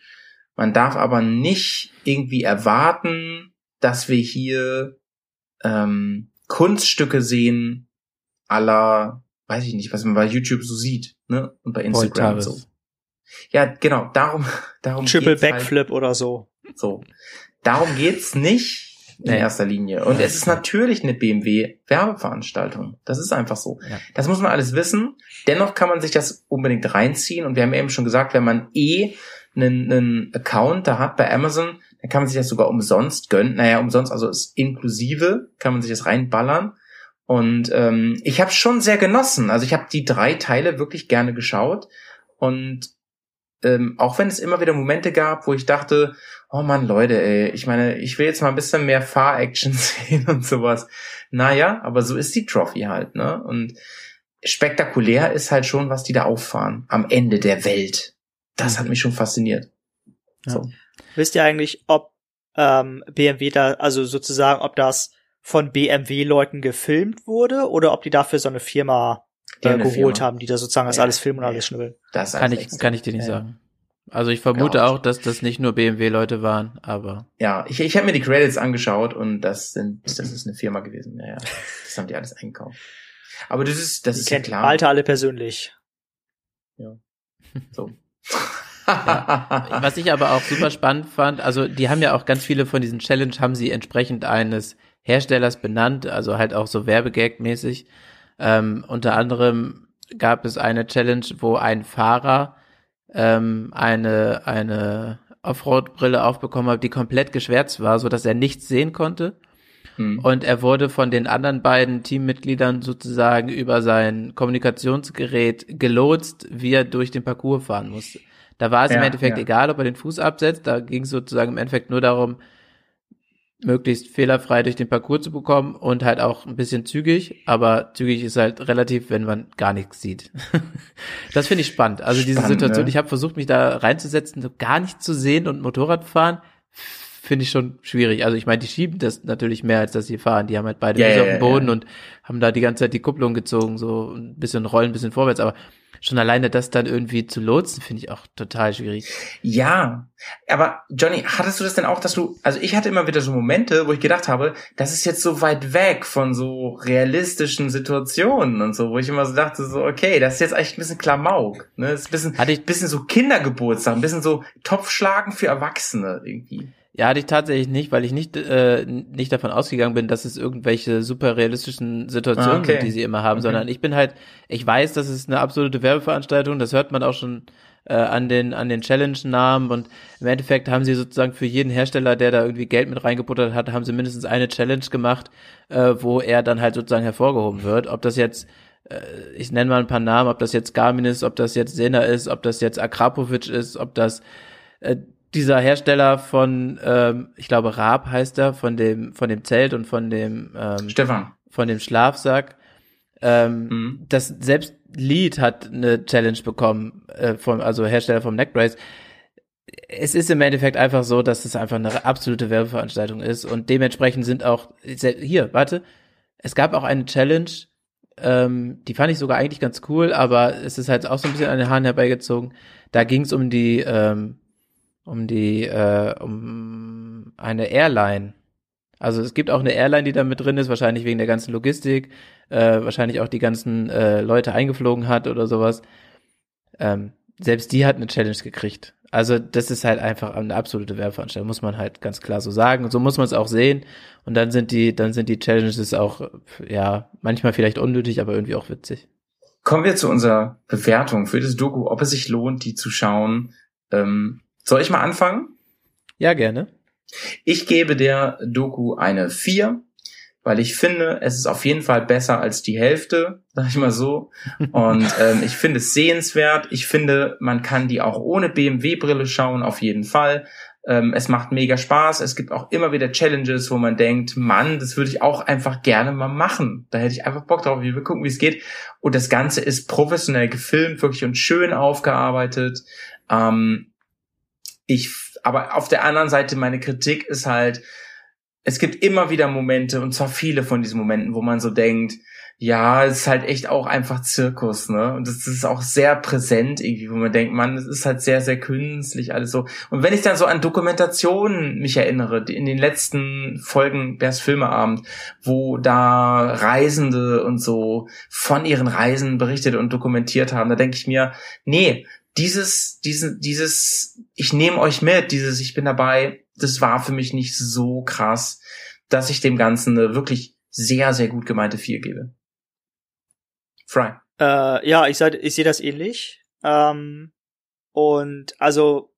S4: Man darf aber nicht irgendwie erwarten, dass wir hier ähm, Kunststücke sehen, aller, weiß ich nicht, was man bei YouTube so sieht, ne? Und bei Instagram so. Ja, genau, darum, darum
S5: Triple
S4: halt.
S5: Backflip oder so.
S4: So. Darum geht's nicht in erster Linie. Und es ist natürlich eine BMW-Werbeveranstaltung. Das ist einfach so.
S3: Ja.
S4: Das muss man alles wissen. Dennoch kann man sich das unbedingt reinziehen. Und wir haben eben schon gesagt, wenn man eh einen, einen Account da hat bei Amazon, dann kann man sich das sogar umsonst gönnen. Naja, umsonst, also ist inklusive, kann man sich das reinballern. Und ähm, ich habe schon sehr genossen. Also ich habe die drei Teile wirklich gerne geschaut. Und ähm, auch wenn es immer wieder Momente gab, wo ich dachte, oh man, Leute, ey, ich meine, ich will jetzt mal ein bisschen mehr Fahr-Action sehen und sowas. Naja, aber so ist die Trophy halt, ne? Und spektakulär ist halt schon, was die da auffahren am Ende der Welt. Das hat mich schon fasziniert. So.
S5: Wisst ihr eigentlich, ob ähm, BMW da, also sozusagen, ob das von BMW-Leuten gefilmt wurde oder ob die dafür so eine Firma
S4: Die
S5: äh, geholt
S4: Firma.
S5: haben, die da sozusagen das
S4: Ja,
S5: alles filmen und
S4: ja.
S5: alles schnibbeln.
S4: Das
S3: Kann ich,
S4: extra.
S3: kann ich dir nicht
S4: Ja.
S3: sagen. Also ich vermute auch, dass das nicht nur BMW-Leute waren, aber
S4: Ja, ich, ich habe mir die Credits angeschaut und das sind, das ist eine Firma gewesen. Ja, ja. Das haben die alles eingekauft. Aber das ist, das
S5: Die
S4: ist ja
S5: kennt
S4: klar.
S5: Walter alle persönlich.
S4: So.
S3: Was ich aber auch super spannend fand, also die haben ja auch ganz viele von diesen Challenge haben sie entsprechend eines Herstellers benannt, also halt auch so Werbegag-mäßig. Ähm, unter anderem gab es eine Challenge, wo ein Fahrer ähm, eine eine Offroad-Brille aufbekommen hat, die komplett geschwärzt war, so dass er nichts sehen konnte.
S4: Hm.
S3: Und er wurde von den anderen beiden Teammitgliedern sozusagen über sein Kommunikationsgerät gelotst, wie er durch den Parcours fahren musste. Da war es im
S4: Ja,
S3: Endeffekt
S4: ja.
S3: egal, ob er den Fuß absetzt. Da ging es sozusagen im Endeffekt nur darum, möglichst fehlerfrei durch den Parcours zu bekommen und halt auch ein bisschen zügig. Aber zügig ist halt relativ, wenn man gar nichts sieht. das finde ich spannend. Also diese
S4: Spannend,
S3: Situation,
S4: ne?
S3: ich habe versucht, mich da reinzusetzen, gar nichts zu sehen und Motorrad fahren finde ich schon schwierig. Also ich meine, die schieben das natürlich mehr, als dass sie fahren. Die haben halt beide
S4: Ja,
S3: Füße auf dem Boden
S4: ja.
S3: und haben da die ganze Zeit die Kupplung gezogen, so ein bisschen rollen, ein bisschen vorwärts. Aber schon alleine das dann irgendwie zu lotsen, finde ich auch total schwierig.
S4: Ja, aber Johnny, hattest du das denn auch, dass du, also ich hatte immer wieder so Momente, wo ich gedacht habe, das ist jetzt so weit weg von so realistischen Situationen und so, wo ich immer so dachte, so, okay, das ist jetzt eigentlich ein bisschen Klamauk, ne, das ist ein bisschen,
S3: Hatte ich,
S4: bisschen so Kindergeburtstag, ein bisschen so Topfschlagen für Erwachsene irgendwie.
S3: Ja, hatte ich tatsächlich nicht, weil ich nicht, äh, nicht davon ausgegangen bin, dass es irgendwelche super realistischen Situationen
S4: Ah, okay.
S3: sind, die sie immer haben,
S4: Okay.
S3: sondern ich bin halt, ich weiß, das ist eine absolute Werbeveranstaltung, das hört man auch schon äh, an den an den Challenge-Namen und im Endeffekt haben sie sozusagen für jeden Hersteller, der da irgendwie Geld mit reingebuttert hat, haben sie mindestens eine Challenge gemacht, äh, wo er dann halt sozusagen hervorgehoben wird. Ob das jetzt äh, ich nenne mal ein paar Namen, ob das jetzt Garmin ist, ob das jetzt Sena ist, ob das jetzt Akrapovic ist, ob das äh, dieser Hersteller von, ähm, ich glaube Raab heißt er, von dem von dem Zelt und von dem ähm,
S4: Stefan.
S3: von dem Schlafsack. Ähm,
S4: Mhm.
S3: Das selbst Lead hat eine Challenge bekommen, äh, vom, also Hersteller vom Neckbrace. Es ist im Endeffekt einfach so, dass es einfach eine absolute Werbeveranstaltung ist und dementsprechend sind auch hier, warte, es gab auch eine Challenge, ähm, die fand ich sogar eigentlich ganz cool, aber es ist halt auch so ein bisschen an den Haaren herbeigezogen. Da ging es um die ähm, um die äh, um eine Airline. Also es gibt auch eine Airline, die da mit drin ist, wahrscheinlich wegen der ganzen Logistik, äh, wahrscheinlich auch die ganzen äh, Leute eingeflogen hat oder sowas. Ähm, selbst die hat eine Challenge gekriegt. Also das ist halt einfach eine absolute Werbeveranstaltung, muss man halt ganz klar so sagen. Und so muss man es auch sehen. Und dann sind die, dann sind die Challenges auch, ja, manchmal vielleicht unnötig, aber irgendwie auch witzig.
S4: Kommen wir zu unserer Bewertung für das Doku, ob es sich lohnt, die zu schauen. Ähm, soll ich mal anfangen?
S3: Ja, gerne.
S4: Ich gebe der Doku eine 4, weil ich finde, es ist auf jeden Fall besser als die Hälfte, sag ich mal so. Und ähm, ich finde es sehenswert. Ich finde, man kann die auch ohne BMW-Brille schauen, auf jeden Fall. Ähm, es macht mega Spaß. Es gibt auch immer wieder Challenges, wo man denkt, Mann, das würde ich auch einfach gerne mal machen. Da hätte ich einfach Bock drauf. Wir gucken, wie es geht. Und das Ganze ist professionell gefilmt, wirklich und schön aufgearbeitet. Ähm, ich, aber auf der anderen Seite, meine Kritik ist halt, es gibt immer wieder Momente, und zwar viele von diesen Momenten, wo man so denkt, ja, es ist halt echt auch einfach Zirkus, ne? Und das ist auch sehr präsent irgendwie, wo man denkt, man, es ist halt sehr, sehr künstlich alles so. Und wenn ich dann so an Dokumentationen mich erinnere, in den letzten Folgen Bärs Filmeabend, wo da Reisende und so von ihren Reisen berichtet und dokumentiert haben, da denke ich mir, nee, dieses, diese, dieses, ich nehme euch mit, dieses, ich bin dabei, das war für mich nicht so krass, dass ich dem Ganzen eine wirklich sehr, sehr gut gemeinte 4 gebe. Fry.
S5: Äh, ja, ich, seh- ich sehe das ähnlich. Ähm, und also,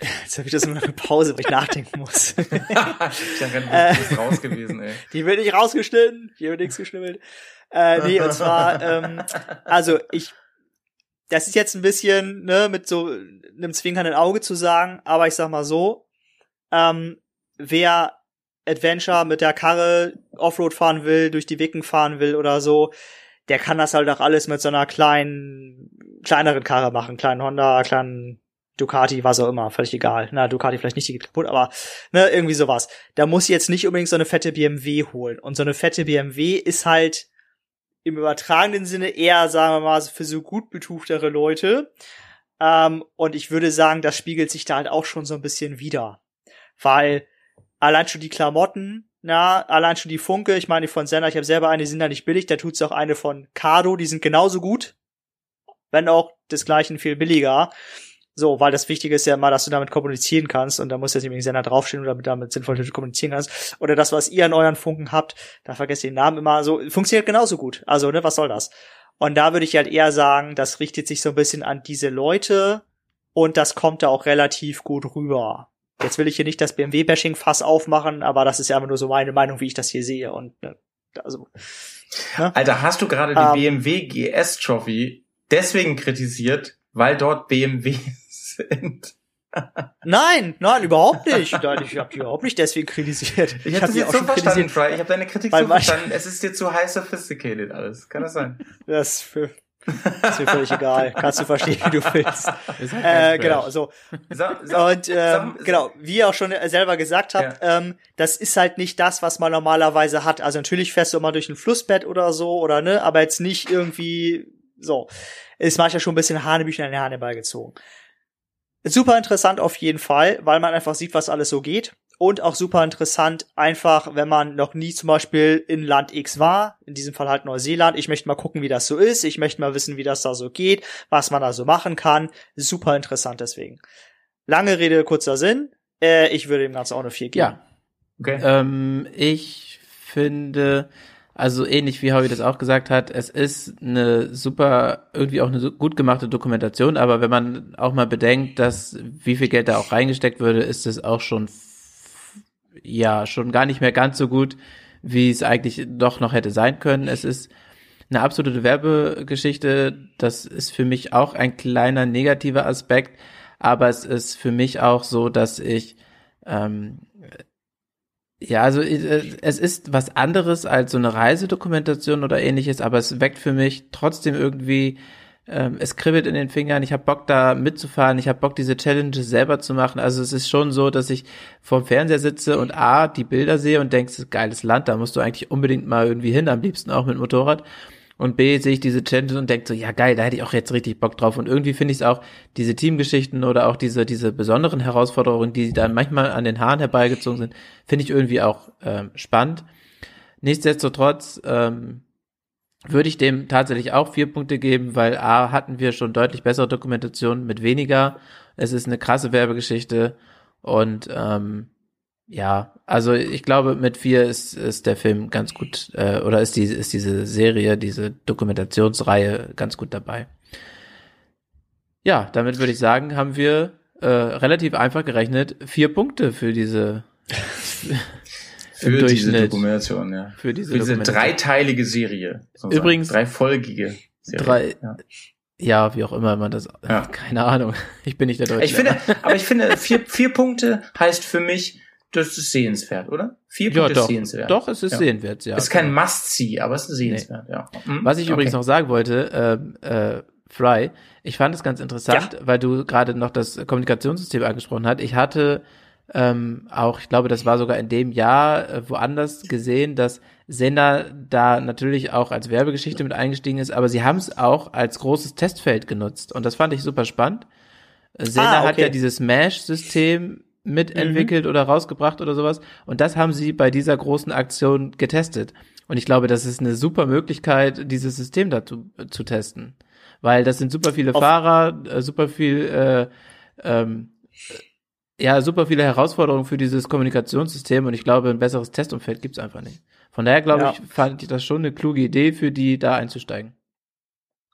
S5: jetzt habe ich das immer eine Pause, weil ich nachdenken muss.
S4: ich dachte, du
S5: Äh.
S4: bist raus gewesen, ey.
S5: Die wird nicht rausgeschnitten, hier wird nichts geschnibbelt. Äh, nee, und zwar, ähm, also ich, das ist jetzt ein bisschen, ne, mit so einem zwinkernden Auge zu sagen, aber ich sag mal so, ähm, wer Adventure mit der Karre Offroad fahren will, durch die Wicken fahren will oder so, der kann das halt auch alles mit so einer kleinen, kleineren Karre machen, kleinen Honda, kleinen Ducati, was auch immer, völlig egal. Na, Ducati vielleicht nicht, die geht kaputt, aber ne, irgendwie sowas. Da muss ich jetzt nicht unbedingt so eine fette BMW holen. Und so eine fette BMW ist halt im übertragenen Sinne eher, sagen wir mal, für so gut betuchtere Leute. Ähm, und ich würde sagen, das spiegelt sich da halt auch schon so ein bisschen wieder. Weil allein schon die Klamotten, na, allein schon die Funke, ich meine, die von Senna, ich habe selber eine, die sind da nicht billig, da tut's auch eine von Cardo, die sind genauso gut, wenn auch desgleichen viel billiger. So, weil das Wichtige ist ja immer, dass du damit kommunizieren kannst und da muss jetzt nämlich Sender draufstehen oder damit, damit sinnvoll kommunizieren kannst. Oder das, was ihr an euren Funken habt, da vergesst ihr den Namen immer so, funktioniert genauso gut. Also, ne, was soll das? Und da würde ich halt eher sagen, das richtet sich so ein bisschen an diese Leute und das kommt da auch relativ gut rüber. Jetzt will ich hier nicht das BMW-Bashing-Fass aufmachen, aber das ist ja einfach nur so meine Meinung, wie ich das hier sehe. Und ne, also,
S4: Alter, hast du gerade die
S5: Ähm.
S4: BMW GS Trophy deswegen kritisiert, weil dort BMW sind?
S5: nein, nein, überhaupt nicht. Nein, ich habe die überhaupt nicht deswegen kritisiert.
S4: Ich habe
S5: hab
S4: das jetzt
S5: auch
S4: so
S5: schon
S4: verstanden. Fry. Ich habe deine Kritik so verstanden. Es ist dir zu high sophisticated alles. Kann das sein?
S5: Das ist, für, ist mir völlig egal. Kannst du verstehen, wie du willst.
S3: Halt
S5: Äh, genau, so. Und ähm, genau, wie ihr auch schon selber gesagt habt, ähm, das ist halt nicht das, was man normalerweise hat. Also natürlich fährst du immer durch ein Flussbett oder so, oder ne, aber jetzt nicht irgendwie so. Ist manchmal schon ein bisschen Hanebüchen an den Hahneball gezogen. Super interessant auf jeden Fall, weil man einfach sieht, was alles so geht. Und auch super interessant, einfach, wenn man noch nie zum Beispiel in Land X war, in diesem Fall halt Neuseeland. Ich möchte mal gucken, wie das so ist. Ich möchte mal wissen, wie das da so geht, was man da so machen kann. Super interessant deswegen. Lange Rede, kurzer Sinn. Äh, ich würde dem Ganzen auch eine 4 geben.
S3: Ja,
S4: Okay.
S3: Ähm, ich finde, also ähnlich wie Howie das auch gesagt hat, es ist eine super, irgendwie auch eine gut gemachte Dokumentation, aber wenn man auch mal bedenkt, dass wie viel Geld da auch reingesteckt würde, ist es auch schon, ja, schon gar nicht mehr ganz so gut, wie es eigentlich doch noch hätte sein können. Es ist eine absolute Werbegeschichte. Das ist für mich auch ein kleiner negativer Aspekt, aber es ist für mich auch so, dass ich ähm, ja, also äh, es ist was anderes als so eine Reisedokumentation oder ähnliches, aber es weckt für mich trotzdem irgendwie, ähm, es kribbelt in den Fingern, ich habe Bock da mitzufahren, ich habe Bock diese Challenges selber zu machen. Also es ist schon so, dass ich vorm Fernseher sitze und A, die Bilder sehe und ein geiles Land, da musst du eigentlich unbedingt mal irgendwie hin, am liebsten auch mit Motorrad. Und B, sehe ich diese Challenges und denke so, ja geil, da hätte ich auch jetzt richtig Bock drauf. Und irgendwie finde ich es auch, diese Teamgeschichten oder auch diese, diese besonderen Herausforderungen, die dann manchmal an den Haaren herbeigezogen sind, finde ich irgendwie auch ähm, spannend. Nichtsdestotrotz ähm, würde ich dem tatsächlich auch vier Punkte geben, weil A hatten wir schon deutlich bessere Dokumentationen mit weniger. Es ist eine krasse Werbegeschichte und ähm, ja, also ich glaube, mit vier ist, ist der Film ganz gut, äh, oder ist, die, ist diese Serie, diese Dokumentationsreihe ganz gut dabei. Ja, damit würde ich sagen, haben wir äh, relativ einfach gerechnet vier Punkte für diese
S4: Für diese. Dokumentation, ja.
S3: für diese,
S4: Für diese dreiteilige Serie. sozusagen.
S3: Übrigens-
S4: Dreifolgige Serie.
S3: Drei-
S4: Ja.
S3: Ja, wie auch immer man das.
S4: Ja.
S3: Keine Ahnung. Ich bin nicht der Deutsche.
S4: Ich finde, aber ich finde, vier, vier Punkte heißt für mich, das ist sehenswert, oder? Vier
S3: ja,
S4: Punkte
S3: doch.
S4: ist sehenswert.
S3: Doch, es ist
S4: Ja.
S3: sehenswert, ja.
S4: ist kein Must-See, aber es ist sehenswert, ja. Hm?
S3: Was ich
S4: Okay.
S3: übrigens noch sagen wollte, ähm, äh, Fry, ich fand es ganz interessant, weil du gerade noch das Kommunikationssystem angesprochen hast. Ich hatte ähm, auch, ich glaube, das war sogar in dem Jahr äh, woanders gesehen, dass Sender da natürlich auch als Werbegeschichte mit eingestiegen ist, aber sie haben es auch als großes Testfeld genutzt und das fand ich super spannend. Sender
S5: Ah,
S3: hat
S5: okay.
S3: ja dieses Mesh-System mitentwickelt oder rausgebracht oder sowas und das haben sie bei dieser großen Aktion getestet. Und ich glaube, das ist eine super Möglichkeit, dieses System dazu zu testen. Weil das sind super viele
S5: Auf-
S3: Fahrer, äh, super viel, äh, ähm, ja, super viele Herausforderungen für dieses Kommunikationssystem und ich glaube, ein besseres Testumfeld gibt's einfach nicht. Von daher glaube
S5: Ja.
S3: ich, fand ich das schon eine kluge Idee für die, da einzusteigen.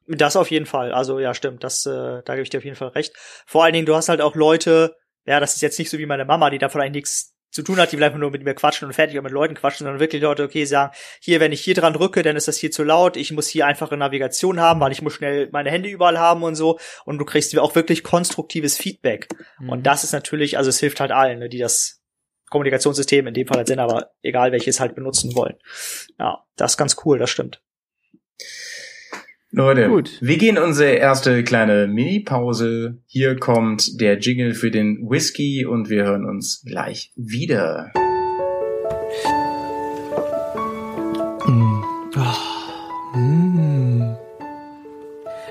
S5: Das auf jeden Fall. Also ja, stimmt. Das, äh, da gebe ich dir auf jeden Fall recht. Vor allen Dingen, du hast halt auch Leute, ja, das ist jetzt nicht so wie meine Mama, die davon eigentlich nichts zu tun hat, die will einfach nur mit mir quatschen und fertig und mit Leuten quatschen, sondern wirklich Leute, okay, sagen, hier, wenn ich hier dran drücke, dann ist das hier zu laut, ich muss hier einfache Navigation haben, weil ich muss schnell meine Hände überall haben und so. Und du kriegst auch wirklich konstruktives Feedback.
S3: Mhm.
S5: Und das ist natürlich, also es hilft halt allen, ne, die das Kommunikationssystem, in dem Fall als Sender, aber egal welches halt benutzen wollen. Ja, das ist ganz cool, das stimmt.
S4: Leute,
S3: Gut.
S4: wir gehen unsere erste kleine Mini-Pause. Hier kommt der Jingle für den Whisky und wir hören uns gleich wieder.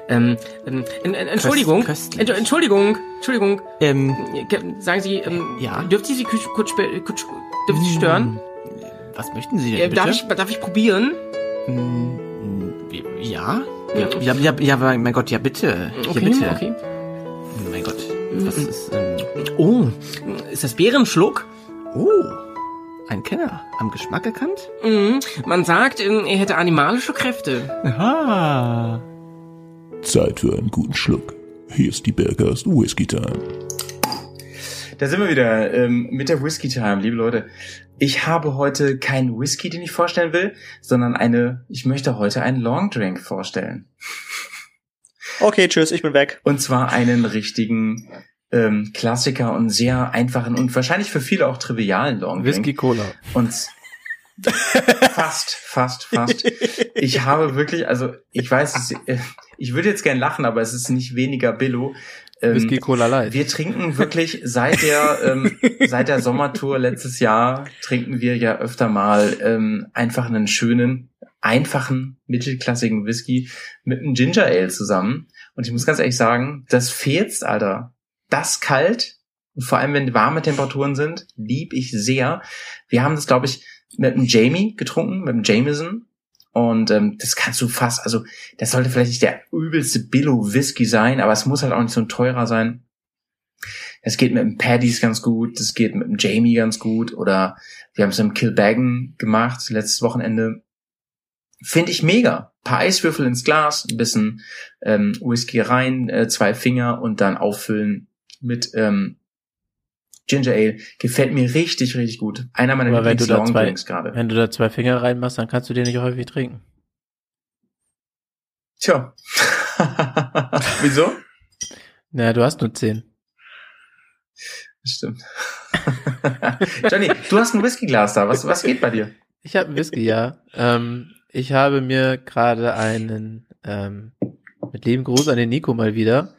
S6: Ähm, ähm, en- en- Entschuldigung,
S7: köstlich.
S6: Ent- Entschuldigung, Entschuldigung.
S7: Ähm,
S6: Ge- Sagen Sie, ähm,
S7: Ja?
S6: dürfte ich Sie kurz, kurz, spe- kurz dürfte ich Sie stören?
S7: was möchten Sie denn
S6: Äh,
S7: bitte?
S6: darf ich, darf ich probieren?
S7: Mm, Ja?
S6: Ja.
S7: Ja, ja, ja, ja, mein Gott, ja bitte. Ja,
S6: Okay,
S7: bitte.
S6: okay.
S7: Mein Gott. Was ist, ähm,
S6: Oh, ist das Bärenschluck?
S7: oh. Ein Kenner. Am Geschmack erkannt?
S6: Mhm. Man sagt, ähm, er hätte animalische Kräfte.
S7: Aha.
S8: Zeit für einen guten Schluck. Hier ist die Bergers Whisky Time.
S4: Da sind wir wieder ähm, mit der Whisky Time, liebe Leute. Ich habe heute keinen Whisky, den ich vorstellen will, sondern eine, ich möchte heute einen Long Drink vorstellen.
S5: Okay, tschüss, ich bin weg.
S4: Und zwar einen richtigen ähm, Klassiker und sehr einfachen und wahrscheinlich für viele auch trivialen Long Drink.
S3: Whisky Cola.
S4: Und fast, fast, fast. Ich habe wirklich, also ich weiß, es, äh, ich würde jetzt gern lachen, aber es ist nicht weniger Billo. Ähm,
S3: Whisky Cola Light.
S4: wir trinken wirklich seit der ähm, seit der Sommertour letztes Jahr trinken wir ja öfter mal ähm, einfach einen schönen, einfachen, mittelklassigen Whisky mit einem Ginger Ale zusammen. Und ich muss ganz ehrlich sagen, das fehlt's, Alter. Das kalt und vor allem wenn warme Temperaturen sind, lieb ich sehr. Wir haben das, glaube ich, mit einem Jamie getrunken, mit einem Jameson. Und ähm, das kannst du fast, also das sollte vielleicht nicht der übelste Billo-Whisky sein, aber es muss halt auch nicht so ein teurer sein. Das geht mit dem Paddy's ganz gut, das geht mit dem Jamie ganz gut oder wir haben es im Kilbaggen gemacht, letztes Wochenende. Finde ich mega. paar Eiswürfel ins Glas, ein bisschen ähm, Whisky rein, äh, zwei Finger und dann auffüllen mit ähm, Ginger Ale. Gefällt mir richtig, richtig gut. Einer meiner
S3: Aber wenn du da zwei,
S4: gerade.
S3: wenn du da zwei Finger reinmachst, dann kannst du den nicht häufig trinken.
S4: Tja. Wieso?
S3: Naja, du hast nur zehn.
S4: Das stimmt. Johnny, du hast ein Whiskyglas da. Was, was geht bei dir?
S3: Ich habe einen Whisky, ja. Ähm, ich habe mir gerade einen, ähm, mit lieben Gruß an den Nico mal wieder,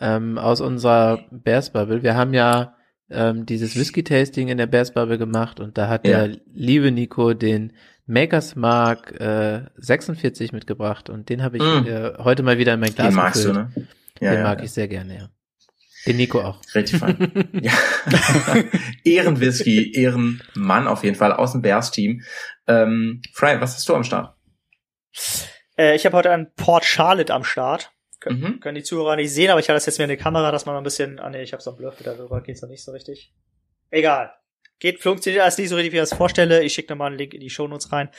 S3: ähm, aus unserer Bears Bubble. Wir haben ja ähm, dieses Whisky-Tasting in der Bears Bubble gemacht und da hat
S4: Ja.
S3: der liebe Nico den Makers Mark äh, 46 mitgebracht und den habe ich
S4: Mm.
S3: äh, heute mal wieder in mein Glas
S4: Den magst du,
S3: gefüllt.
S4: ne? Ja,
S3: den
S4: ja,
S3: mag
S4: ja.
S3: ich sehr gerne, ja. Den Nico auch.
S4: Richtig fein. ja. Ehrenwhisky, Ehrenmann auf jeden Fall aus dem Bears-Team. Ähm, Fry, was hast du am Start?
S5: Äh, ich habe heute einen Port Charlotte am Start. Können,
S4: Mhm.
S5: können die Zuhörer nicht sehen, aber ich hatte das jetzt mir in die Kamera, dass man ein bisschen. Ah nee, ich habe so einen Bluff, darüber geht's noch nicht so richtig. Egal. Geht, funktioniert alles nicht so richtig, wie ich das vorstelle. Ich schicke nochmal einen Link in die Shownotes rein.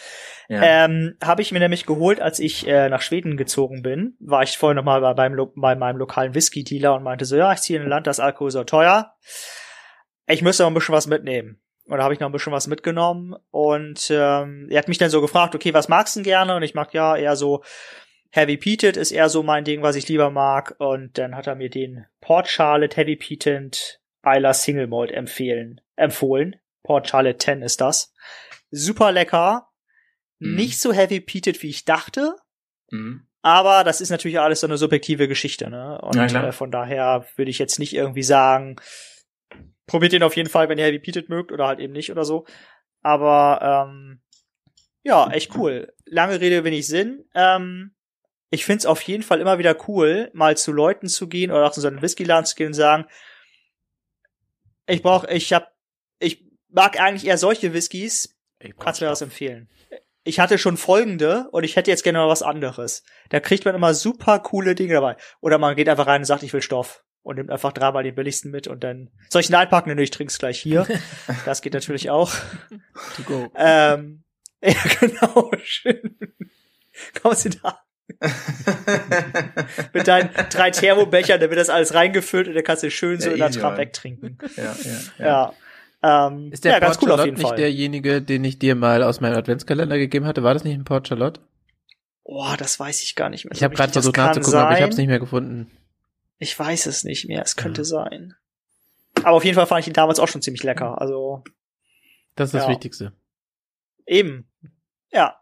S4: Ja.
S5: Ähm, habe ich mir nämlich geholt, als ich äh, nach Schweden gezogen bin. War ich vorhin nochmal bei, beim, bei meinem lokalen Whisky-Dealer und meinte so, ja, ich ziehe in ein Land, das Alkohol ist so teuer. Ich müsste noch ein bisschen was mitnehmen. Und da habe ich noch ein bisschen was mitgenommen. Und ähm, er hat mich dann so gefragt, okay, was magst du denn gerne? Und ich mag ja eher so Heavy Peated ist eher so mein Ding, was ich lieber mag. Und dann hat er mir den Port Charlotte Heavy Peated Isla Single Malt empfehlen, empfohlen. Port Charlotte 10 ist das. Super lecker.
S4: Mhm.
S5: Nicht so heavy peated, wie ich dachte.
S4: Mhm.
S5: Aber das ist natürlich alles so eine subjektive Geschichte, ne? Und
S4: Ja, klar.
S5: äh, von daher würde ich jetzt nicht irgendwie sagen, probiert den auf jeden Fall, wenn ihr Heavy Peated mögt oder halt eben nicht oder so. Aber ähm, ja, echt cool. Lange Rede, wenig Sinn. Ähm, ich find's auf jeden Fall immer wieder cool, mal zu Leuten zu gehen oder auch zu so einem Whiskyladen zu gehen und sagen, ich brauch, ich hab, ich mag eigentlich eher solche Whiskys. Kannst du mir was empfehlen? Ich hatte schon folgende und ich hätte jetzt gerne mal was anderes. Da kriegt man immer super coole Dinge dabei. Oder man geht einfach rein und sagt, ich will Stoff und nimmt einfach dreimal den billigsten mit und dann soll ich ihn einpacken? Nee, ich trink's gleich hier. das geht natürlich auch.
S3: To go.
S5: Ähm, ja, genau, schön. Kommst du da mit deinen drei Thermobechern, da wird das alles reingefüllt und dann kannst du schön so
S4: Ja,
S5: in der
S4: Mann.
S5: wegtrinken.
S4: ja, ja, ja.
S5: Ja. Ähm,
S3: Ist der
S5: ja, ganz
S3: Port
S5: cool auf
S3: Charlotte
S5: jeden
S3: nicht
S5: Fall.
S3: derjenige, den ich dir mal aus meinem Adventskalender gegeben hatte? War das nicht ein Port Charlotte?
S5: Boah, das weiß ich gar nicht mehr.
S3: Ich habe gerade versucht nachzugucken, aber ich
S5: sein.
S3: habe es nicht mehr gefunden.
S5: Ich weiß es nicht mehr. Es könnte sein. Aber auf jeden Fall fand ich ihn damals auch schon ziemlich lecker. Also
S3: Das ist das
S5: Ja.
S3: Wichtigste.
S5: eben. Ja.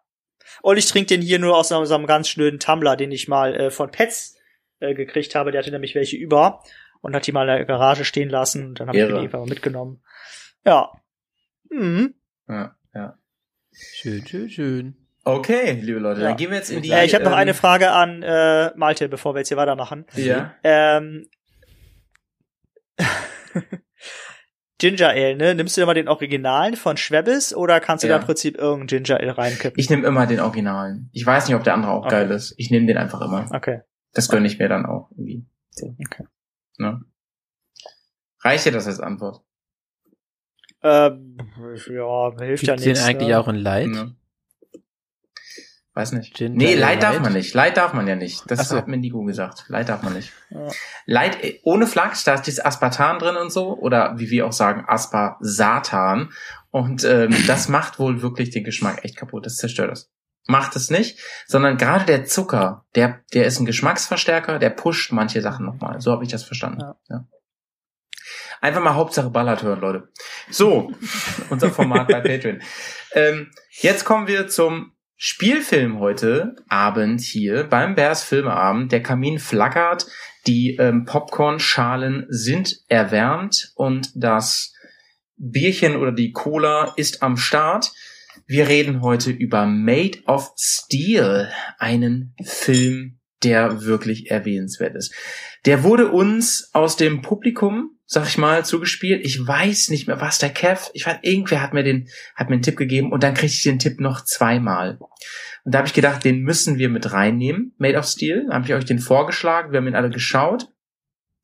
S5: Und ich trinke den hier nur aus einem, einem ganz schnöden Tumbler, den ich mal äh, von Pets äh, gekriegt habe. Der hatte nämlich welche über und hat die mal in der Garage stehen lassen. Und dann habe ich die einfach mal mitgenommen. Ja. Mhm.
S4: ja, ja.
S3: Schön, schön, schön.
S4: Okay, liebe Leute,
S5: Ja.
S4: dann gehen wir jetzt in die.
S5: Äh, ich habe noch
S4: ähm,
S5: eine Frage an äh, Malte, bevor wir jetzt hier weitermachen.
S4: Ja.
S5: Ähm, Ginger Ale, ne? Nimmst du immer den Originalen von Schweppes oder kannst du
S4: Ja.
S5: da im Prinzip irgendein Ginger Ale reinkippen?
S4: Ich nehme immer den Originalen. Ich weiß nicht, ob der andere auch
S5: Okay.
S4: geil ist. Ich nehme den einfach immer.
S5: Okay.
S4: Das gönne ich mir dann auch irgendwie.
S5: okay.
S4: Ne? Reicht dir das als Antwort?
S5: Ähm, ja, hilft ja
S3: Gibt's den
S5: nichts.
S3: eigentlich
S5: ne?
S3: auch in Light?
S4: Ne? Weiß nicht.
S3: Ginger
S4: nee,
S3: Ale
S4: Light darf man nicht. Light darf man ja nicht. Das
S3: so.
S4: hat mir Nico gesagt. Light darf man nicht.
S5: Ja.
S4: Light ohne Flachs, da ist dieses Aspartan drin und so. Oder wie wir auch sagen, Asparsatan. Und ähm, das macht wohl wirklich den Geschmack echt kaputt. Das zerstört es. Macht es nicht, sondern gerade der Zucker, der, der ist ein Geschmacksverstärker, der pusht manche Sachen nochmal. So habe ich das verstanden.
S5: Ja.
S4: Ja. Einfach mal Hauptsache Ballert hören, Leute. So, unser Format bei Patreon. Ähm, jetzt kommen wir zum Spielfilm heute Abend hier beim Bears Filmeabend. Der Kamin flackert, die ähm, Popcornschalen sind erwärmt und das Bierchen oder die Cola ist am Start. Wir reden heute über Made of Steel, einen Film, der wirklich erwähnenswert ist. Der wurde uns aus dem Publikum, sag ich mal, zugespielt. Ich weiß nicht mehr, was der Kev, ich weiß, irgendwer hat mir den, hat mir einen Tipp gegeben und dann kriegte ich den Tipp noch zweimal. Und da habe ich gedacht, den müssen wir mit reinnehmen, Made of Steel. Da habe ich euch den vorgeschlagen, wir haben ihn alle geschaut.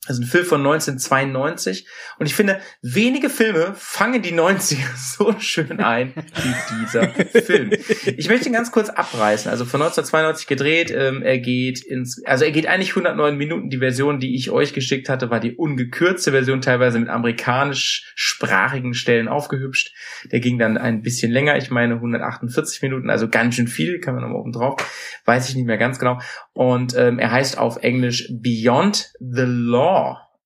S4: Das ist ein Film von 1992. Und ich finde, wenige Filme fangen die 90er so schön ein wie dieser Film. Ich möchte ihn ganz kurz abreißen. Also von 1992 gedreht. Ähm, er geht ins, also er geht eigentlich 109 Minuten. Die Version, die ich euch geschickt hatte, war die ungekürzte Version, teilweise mit amerikanischsprachigen Stellen aufgehübscht. Der ging dann ein bisschen länger. Ich meine 148 Minuten, also ganz schön viel. Kann man nochmal oben drauf. Weiß ich nicht mehr ganz genau. Und ähm, er heißt auf Englisch Beyond the Law.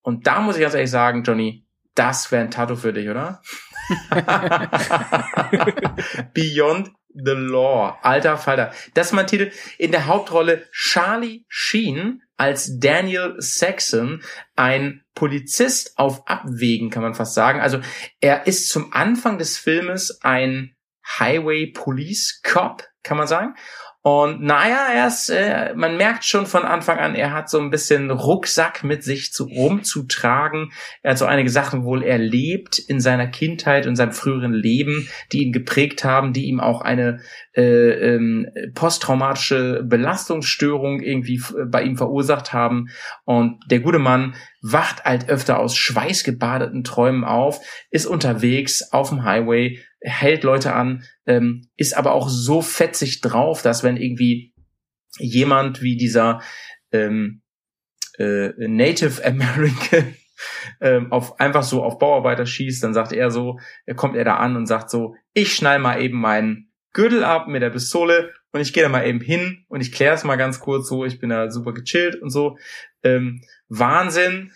S4: Und da muss ich ganz ehrlich sagen, Johnny, das wäre ein Tattoo für dich, oder? Beyond the Law. Alter Falter. Das ist mein Titel. In der Hauptrolle Charlie Sheen als Daniel Saxon, ein Polizist auf Abwägen, kann man fast sagen. Also er ist zum Anfang des Filmes ein Highway Police Cop, kann man sagen. Und naja, er ist, äh, man merkt schon von Anfang an, er hat so ein bisschen Rucksack mit sich zu, rumzutragen. Er hat so einige Sachen wohl erlebt in seiner Kindheit und seinem früheren Leben, die ihn geprägt haben, die ihm auch eine äh, ähm, posttraumatische Belastungsstörung irgendwie f- bei ihm verursacht haben. Und der gute Mann wacht halt öfter aus schweißgebadeten Träumen auf, ist unterwegs auf dem Highway, hält Leute an, ähm, ist aber auch so fetzig drauf, dass wenn irgendwie jemand wie dieser ähm, äh, Native American ähm, auf einfach so auf Bauarbeiter schießt, dann sagt er so, er kommt er da an und sagt so, ich schnall mal eben meinen Gürtel ab mit der Pistole und ich gehe da mal eben hin und ich kläre es mal ganz kurz so, ich bin da super gechillt und so. Ähm, Wahnsinn.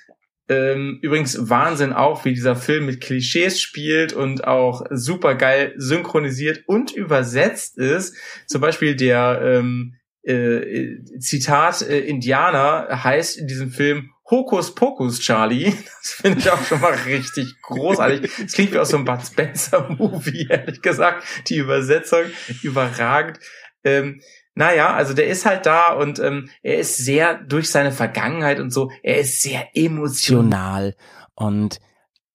S4: Ähm, übrigens Wahnsinn auch, wie dieser Film mit Klischees spielt und auch super geil synchronisiert und übersetzt ist. Zum Beispiel der ähm, äh, Zitat äh, Indianer heißt in diesem Film
S9: Hokus Pokus Charlie. Das finde ich auch schon mal richtig großartig. Das klingt wie aus so einem Bud Spencer Movie, ehrlich gesagt. Die Übersetzung überragend. Ähm, naja, also der ist halt da und ähm, er ist sehr durch seine Vergangenheit und so, er ist sehr emotional.
S4: und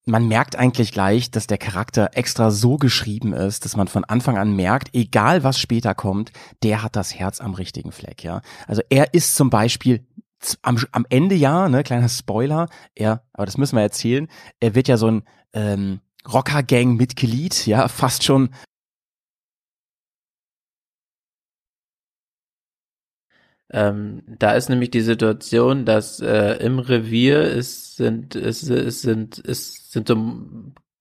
S4: man merkt eigentlich gleich, dass der Charakter extra so geschrieben ist, dass man von Anfang an merkt, egal was später kommt, der hat das Herz am richtigen Fleck, ja. Also er ist zum Beispiel am, am Ende ja, ne, kleiner Spoiler, er, aber das müssen wir erzählen, er wird ja so ein ähm, Rocker-Gang-Mitglied, ja, fast schon
S3: Ähm, da ist nämlich die Situation, dass äh, im Revier ist, sind, ist, ist, sind, ist, sind so,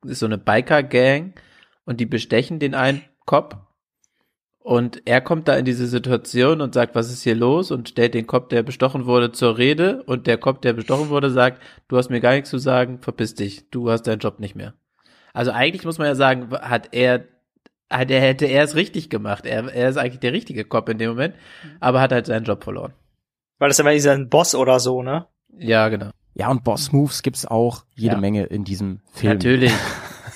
S3: ist so eine Biker-Gang und die bestechen den einen Cop und er kommt da in diese Situation und sagt, was ist hier los und stellt den Cop, der bestochen wurde, zur Rede und der Cop, der bestochen wurde, sagt, du hast mir gar nichts zu sagen, verpiss dich, du hast deinen Job nicht mehr. Also eigentlich muss man ja sagen, hat er hat er hätte er es richtig gemacht. Er, er ist eigentlich der richtige Cop in dem Moment, aber hat halt seinen Job verloren.
S5: Weil das ist immer dieser Boss oder so, ne?
S3: Ja, genau.
S4: Ja, und Boss-Moves gibt's auch jede
S3: Ja.
S4: Menge in diesem Film.
S3: Natürlich.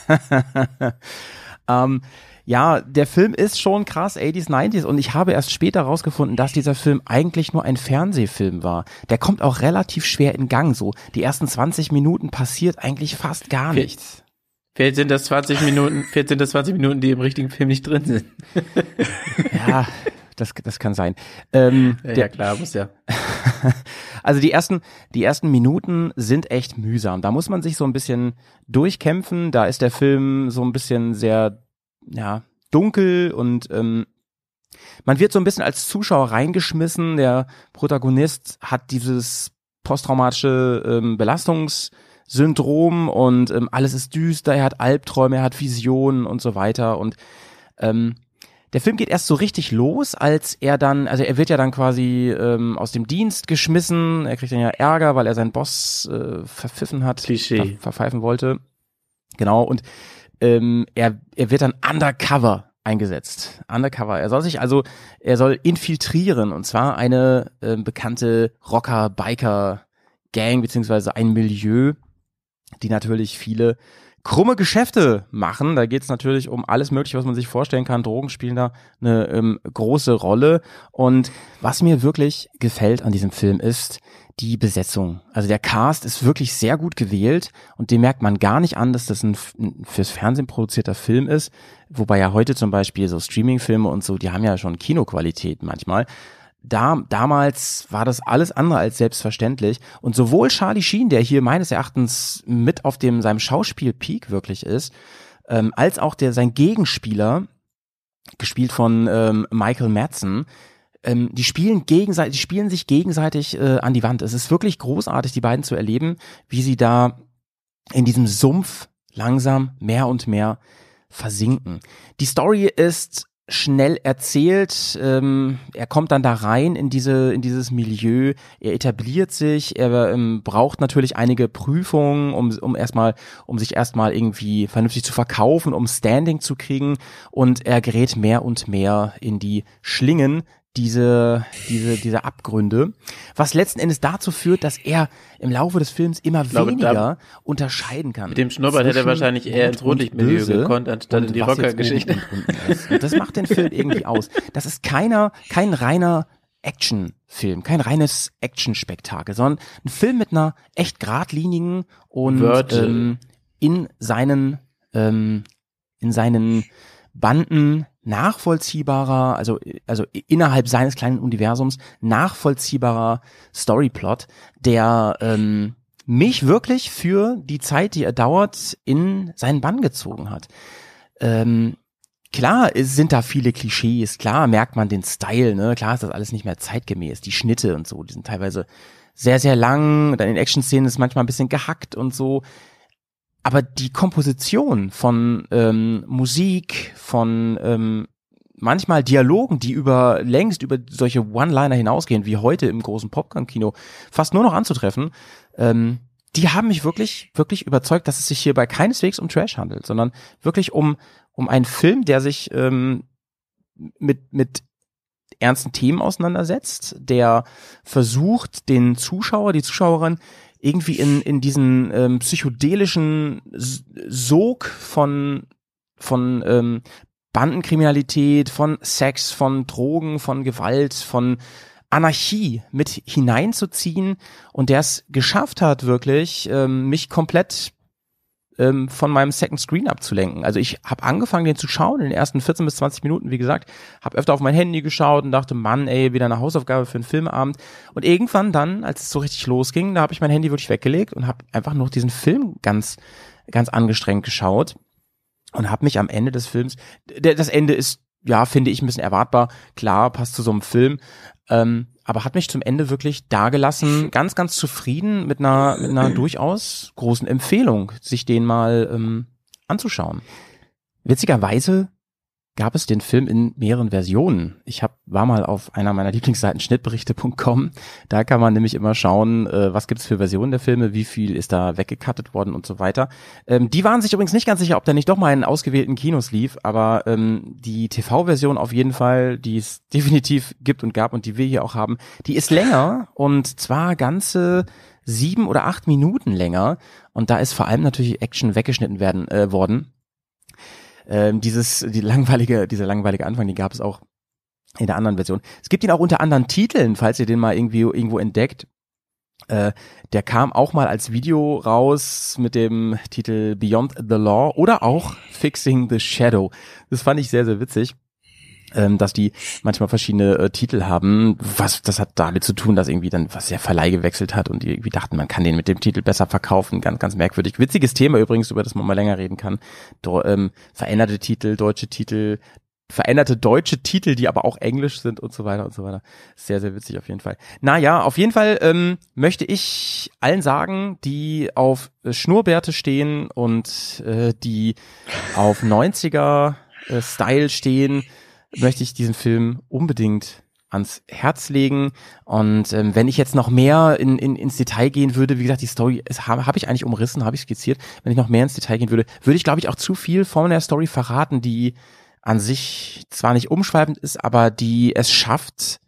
S4: ähm, ja, der Film ist schon krass 80s, 90s und ich habe erst später rausgefunden, dass dieser Film eigentlich nur ein Fernsehfilm war. Der kommt auch relativ schwer in Gang so. Die ersten 20 Minuten passiert eigentlich fast gar nichts.
S3: Vielleicht sind das 20 Minuten, vielleicht sind das 20 Minuten, die im richtigen Film nicht drin sind.
S4: Ja, das, das kann sein. Ähm,
S3: Ja,
S4: der,
S3: ja klar, muss ja.
S4: Also die ersten, die ersten Minuten sind echt mühsam. Da muss man sich so ein bisschen durchkämpfen. Da ist der Film so ein bisschen sehr, ja, dunkel und ähm, man wird so ein bisschen als Zuschauer reingeschmissen. Der Protagonist hat dieses posttraumatische ähm, Belastungssyndrom und ähm, alles ist düster. Er hat Albträume, er hat Visionen und so weiter und ähm, der Film geht erst so richtig los, als er dann, also er wird ja dann quasi ähm, aus dem Dienst geschmissen, er kriegt dann ja Ärger, weil er seinen Boss äh, verpfiffen hat, ver verpfeifen wollte. Genau, und ähm, er, er wird dann undercover eingesetzt. Undercover. Er soll sich also, er soll infiltrieren und zwar eine ähm, bekannte Rocker, Biker Gang beziehungsweise ein Milieu, die natürlich viele krumme Geschäfte machen. Da geht's natürlich um alles Mögliche, was man sich vorstellen kann. Drogen spielen da eine ähm, große Rolle. Und was mir wirklich gefällt an diesem Film ist die Besetzung. Also der Cast ist wirklich sehr gut gewählt und dem merkt man gar nicht an, dass das ein, ein fürs Fernsehen produzierter Film ist. Wobei ja heute zum Beispiel so Streaming-Filme und so, die haben ja schon Kinoqualität manchmal da, damals war das alles andere als selbstverständlich. Und sowohl Charlie Sheen, der hier meines Erachtens mit auf dem seinem Schauspiel-Peak wirklich ist, ähm, als auch der sein Gegenspieler, gespielt von ähm, Michael Madsen, ähm, die spielen gegenseitig, die spielen sich gegenseitig äh, an die Wand. Es ist wirklich großartig, die beiden zu erleben, wie sie da in diesem Sumpf langsam mehr und mehr versinken. Die Story ist schnell erzählt. Ähm, er kommt dann da rein in diese in dieses Milieu. Er etabliert sich. Er ähm, braucht natürlich einige Prüfungen, um um erstmal um sich erstmal irgendwie vernünftig zu verkaufen, um Standing zu kriegen. Und er gerät mehr und mehr in die Schlingen diese, diese, diese Abgründe, was letzten Endes dazu führt, dass er im Laufe des Films immer
S3: glaube,
S4: weniger
S3: da-
S4: unterscheiden kann.
S3: Mit dem Schnurrbart hätte er wahrscheinlich eher ins Rotlichtmilieu gekonnt, anstatt in die Rockergeschichte.
S4: das macht den Film irgendwie aus. Das ist keiner, kein reiner Actionfilm, kein reines Actionspektakel, sondern ein Film mit einer echt geradlinigen und ähm, in seinen ähm, in seinen Banden nachvollziehbarer, also also innerhalb seines kleinen Universums nachvollziehbarer Storyplot, der ähm, mich wirklich für die Zeit, die er dauert, in seinen Bann gezogen hat. Ähm, klar es sind da viele Klischees, klar merkt man den Style, ne? Klar ist das alles nicht mehr zeitgemäß, die Schnitte und so, die sind teilweise sehr, sehr lang, dann in Action-Szenen ist manchmal ein bisschen gehackt und so. Aber die Komposition von ähm, Musik, von ähm, manchmal Dialogen, die über längst über solche One-Liner hinausgehen, wie heute im großen Popcorn-Kino, fast nur noch anzutreffen, ähm, die haben mich wirklich, wirklich überzeugt, dass es sich hierbei keineswegs um Trash handelt, sondern wirklich um, um einen Film, der sich ähm, mit, mit ernsten Themen auseinandersetzt, der versucht, den Zuschauer, die Zuschauerin irgendwie in, in diesen ähm, psychedelischen Sog von, von ähm, Bandenkriminalität, von Sex, von Drogen, von Gewalt, von Anarchie mit hineinzuziehen. Und der es geschafft hat, wirklich ähm, mich komplett ähm, von meinem Second Screen abzulenken. Also ich habe angefangen, den zu schauen in den ersten 14 bis 20 Minuten, wie gesagt, habe öfter auf mein Handy geschaut und dachte, Mann, ey, wieder eine Hausaufgabe für einen Filmabend. Und irgendwann dann, als es so richtig losging, da habe ich mein Handy wirklich weggelegt und habe einfach nur diesen Film ganz, ganz angestrengt geschaut und habe mich am Ende des Films, das Ende ist, ja, finde ich ein bisschen erwartbar, klar, passt zu so einem Film, ähm, aber hat mich zum Ende wirklich dagelassen, ganz, ganz zufrieden mit einer, mit einer durchaus großen Empfehlung, sich den mal ähm, anzuschauen. Witzigerweise gab es den Film in mehreren Versionen. Ich hab, war mal auf einer meiner Lieblingsseiten schnittberichte.com. Da kann man nämlich immer schauen, äh, was gibt's für Versionen der Filme, wie viel ist da weggekattet worden und so weiter. Ähm, die waren sich übrigens nicht ganz sicher, ob der nicht doch mal in ausgewählten Kinos lief, aber ähm, die TV-Version auf jeden Fall, die es definitiv gibt und gab und die wir hier auch haben, die ist länger und zwar ganze sieben oder acht Minuten länger. Und da ist vor allem natürlich Action weggeschnitten werden äh, worden ähm, dieses, die langweilige, dieser langweilige Anfang, die gab es auch in der anderen Version. Es gibt ihn auch unter anderen Titeln, falls ihr den mal irgendwie irgendwo entdeckt. Äh, der kam auch mal als Video raus mit dem Titel Beyond the Law oder auch Fixing the Shadow. Das fand ich sehr, sehr witzig. Ähm, dass die manchmal verschiedene äh, Titel haben, was das hat damit zu tun, dass irgendwie dann was der Verleih gewechselt hat und die irgendwie dachten, man kann den mit dem Titel besser verkaufen, ganz ganz merkwürdig. Witziges Thema übrigens, über das man mal länger reden kann. Do, ähm, veränderte Titel, deutsche Titel, veränderte deutsche Titel, die aber auch englisch sind und so weiter und so weiter. Sehr, sehr witzig auf jeden Fall. Naja, auf jeden Fall ähm, möchte ich allen sagen, die auf äh, Schnurrbärte stehen und äh, die auf 90er äh, Style stehen, möchte ich diesen Film unbedingt ans Herz legen. Und ähm, wenn ich jetzt noch mehr in, in, ins Detail gehen würde, wie gesagt, die Story habe hab ich eigentlich umrissen, habe ich skizziert. Wenn ich noch mehr ins Detail gehen würde, würde ich, glaube ich, auch zu viel von der Story verraten, die an sich zwar nicht umschweifend ist, aber die es schafft,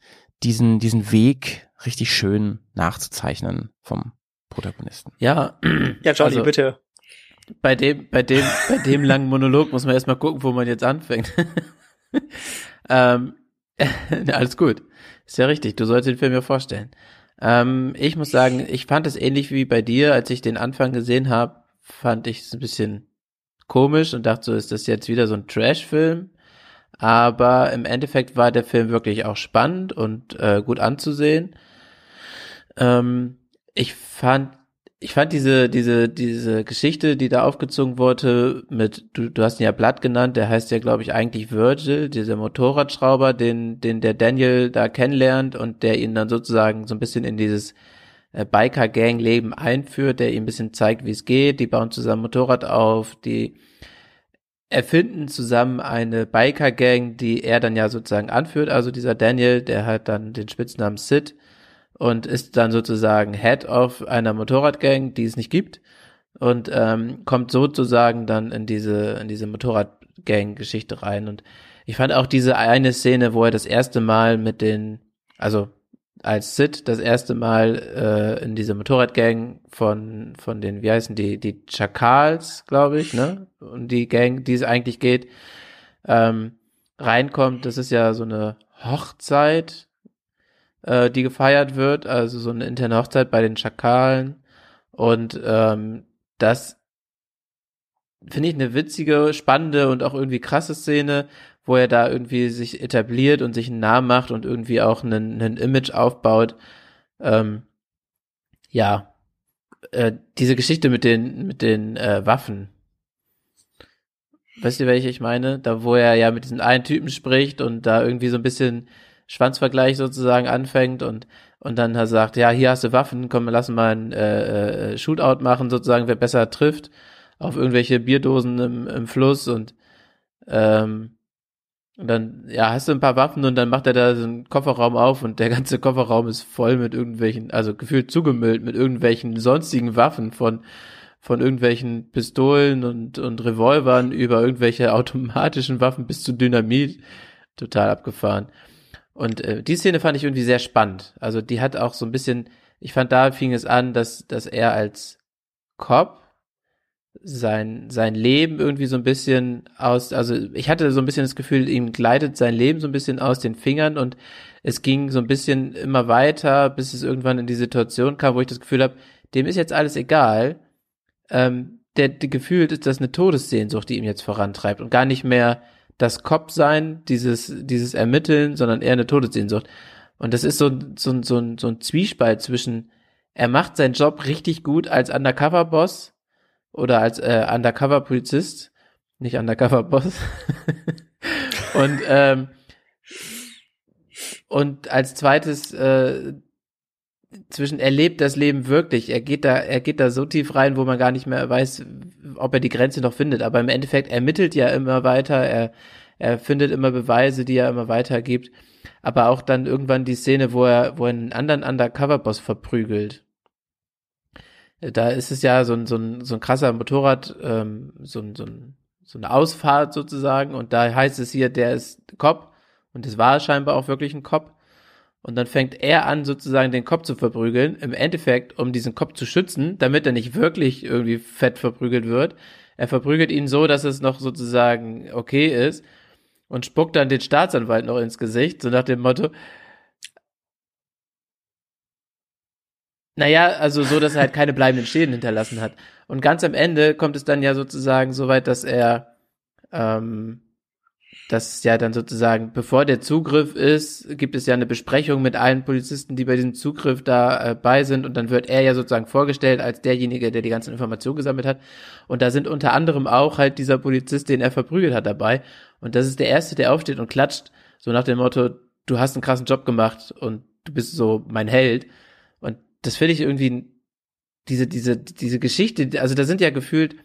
S4: diesen, diesen Weg richtig schön nachzuzeichnen vom Protagonisten.
S3: Ja,
S5: Ja, Johnny,
S3: Also-
S5: bitte.
S3: bei dem, bei dem, bei dem langen Monolog muss man erstmal gucken, wo man jetzt anfängt. ähm, alles gut. Ist ja richtig, du sollst den Film ja vorstellen. Ähm, ich muss sagen, ich fand es ähnlich wie bei dir, als ich den Anfang gesehen habe, fand ich es ein bisschen komisch und dachte so, ist das jetzt wieder so ein Trash-Film? Aber im Endeffekt war der Film wirklich auch spannend und äh, gut anzusehen. Ähm, ich fand ich fand diese, diese, diese Geschichte, die da aufgezogen wurde, mit, du, du hast ihn ja Blatt genannt, der heißt ja, glaube ich, eigentlich Virgil, dieser Motorradschrauber, den, den der Daniel da kennenlernt und der ihn dann sozusagen so ein bisschen in dieses äh, Biker-Gang-Leben einführt, der ihm ein bisschen zeigt, wie es geht. Die bauen zusammen Motorrad auf, die erfinden zusammen eine Biker-Gang, die er dann ja sozusagen anführt. Also dieser Daniel, der hat dann den Spitznamen Sid und ist dann sozusagen Head of einer Motorradgang, die es nicht gibt und ähm, kommt sozusagen dann in diese in diese Motorradgang-Geschichte rein. Und ich fand auch diese eine Szene, wo er das erste Mal mit den also als Sid das erste Mal äh, in diese Motorradgang von von den wie heißen die die Chakals glaube ich ne? Und die Gang die es eigentlich geht ähm, reinkommt das ist ja so eine Hochzeit äh, die gefeiert wird, also so eine interne Hochzeit bei den Schakalen. Und ähm, das finde ich eine witzige, spannende und auch irgendwie krasse Szene, wo er da irgendwie sich etabliert und sich einen Namen macht und irgendwie auch einen, einen Image aufbaut. Ähm, ja, äh, diese Geschichte mit den mit den äh, Waffen. Weißt du, welche ich meine? Da, wo er ja mit diesem einen Typen spricht und da irgendwie so ein bisschen Schwanzvergleich sozusagen anfängt und und dann sagt, ja, hier hast du Waffen, komm, lass mal ein äh, äh, Shootout machen, sozusagen, wer besser trifft, auf irgendwelche Bierdosen im, im Fluss und ähm, und dann, ja, hast du ein paar Waffen und dann macht er da so einen Kofferraum auf und der ganze Kofferraum ist voll mit irgendwelchen, also gefühlt zugemüllt mit irgendwelchen sonstigen Waffen von von irgendwelchen Pistolen und, und Revolvern über irgendwelche automatischen Waffen bis zu Dynamit. Total abgefahren. Und äh, die Szene fand ich irgendwie sehr spannend. Also die hat auch so ein bisschen, ich fand, da fing es an, dass, dass er als Cop sein, sein Leben irgendwie so ein bisschen aus, also ich hatte so ein bisschen das Gefühl, ihm gleitet sein Leben so ein bisschen aus den Fingern und es ging so ein bisschen immer weiter, bis es irgendwann in die Situation kam, wo ich das Gefühl habe, dem ist jetzt alles egal. Ähm, der, der gefühlt ist das eine Todessehnsucht, die ihm jetzt vorantreibt und gar nicht mehr das Kopf-Sein, dieses, dieses Ermitteln, sondern eher eine Todessehnsucht. Und das ist so, so, so, ein, so ein Zwiespalt zwischen, er macht seinen Job richtig gut als Undercover-Boss oder als äh, Undercover-Polizist, nicht Undercover-Boss. und, ähm, und als zweites äh, zwischen er lebt das Leben wirklich. Er geht da, er geht da so tief rein, wo man gar nicht mehr weiß, ob er die Grenze noch findet. Aber im Endeffekt ermittelt ja immer weiter, er, er findet immer Beweise, die er immer weitergibt. Aber auch dann irgendwann die Szene, wo er, wo er einen anderen Undercover-Boss verprügelt. Da ist es ja so ein, so ein, so ein krasser Motorrad, ähm, so, ein, so, ein, so eine Ausfahrt sozusagen. Und da heißt es hier, der ist Cop. Und es war scheinbar auch wirklich ein Cop. Und dann fängt er an, sozusagen den Kopf zu verprügeln. Im Endeffekt, um diesen Kopf zu schützen, damit er nicht wirklich irgendwie fett verprügelt wird. Er verprügelt ihn so, dass es noch sozusagen okay ist und spuckt dann den Staatsanwalt noch ins Gesicht, so nach dem Motto, naja, also so, dass er halt keine bleibenden Schäden hinterlassen hat. Und ganz am Ende kommt es dann ja sozusagen so weit, dass er ähm, dass ja dann sozusagen, bevor der Zugriff ist, gibt es ja eine Besprechung mit allen Polizisten, die bei diesem Zugriff da äh, sind. Und dann wird er ja sozusagen vorgestellt als derjenige, der die ganzen Informationen gesammelt hat. Und da sind unter anderem auch halt dieser Polizist, den er verprügelt hat dabei. Und das ist der Erste, der aufsteht und klatscht, so nach dem Motto, du hast einen krassen Job gemacht und du bist so mein Held. Und das finde ich irgendwie diese, diese, diese Geschichte, also da sind ja gefühlt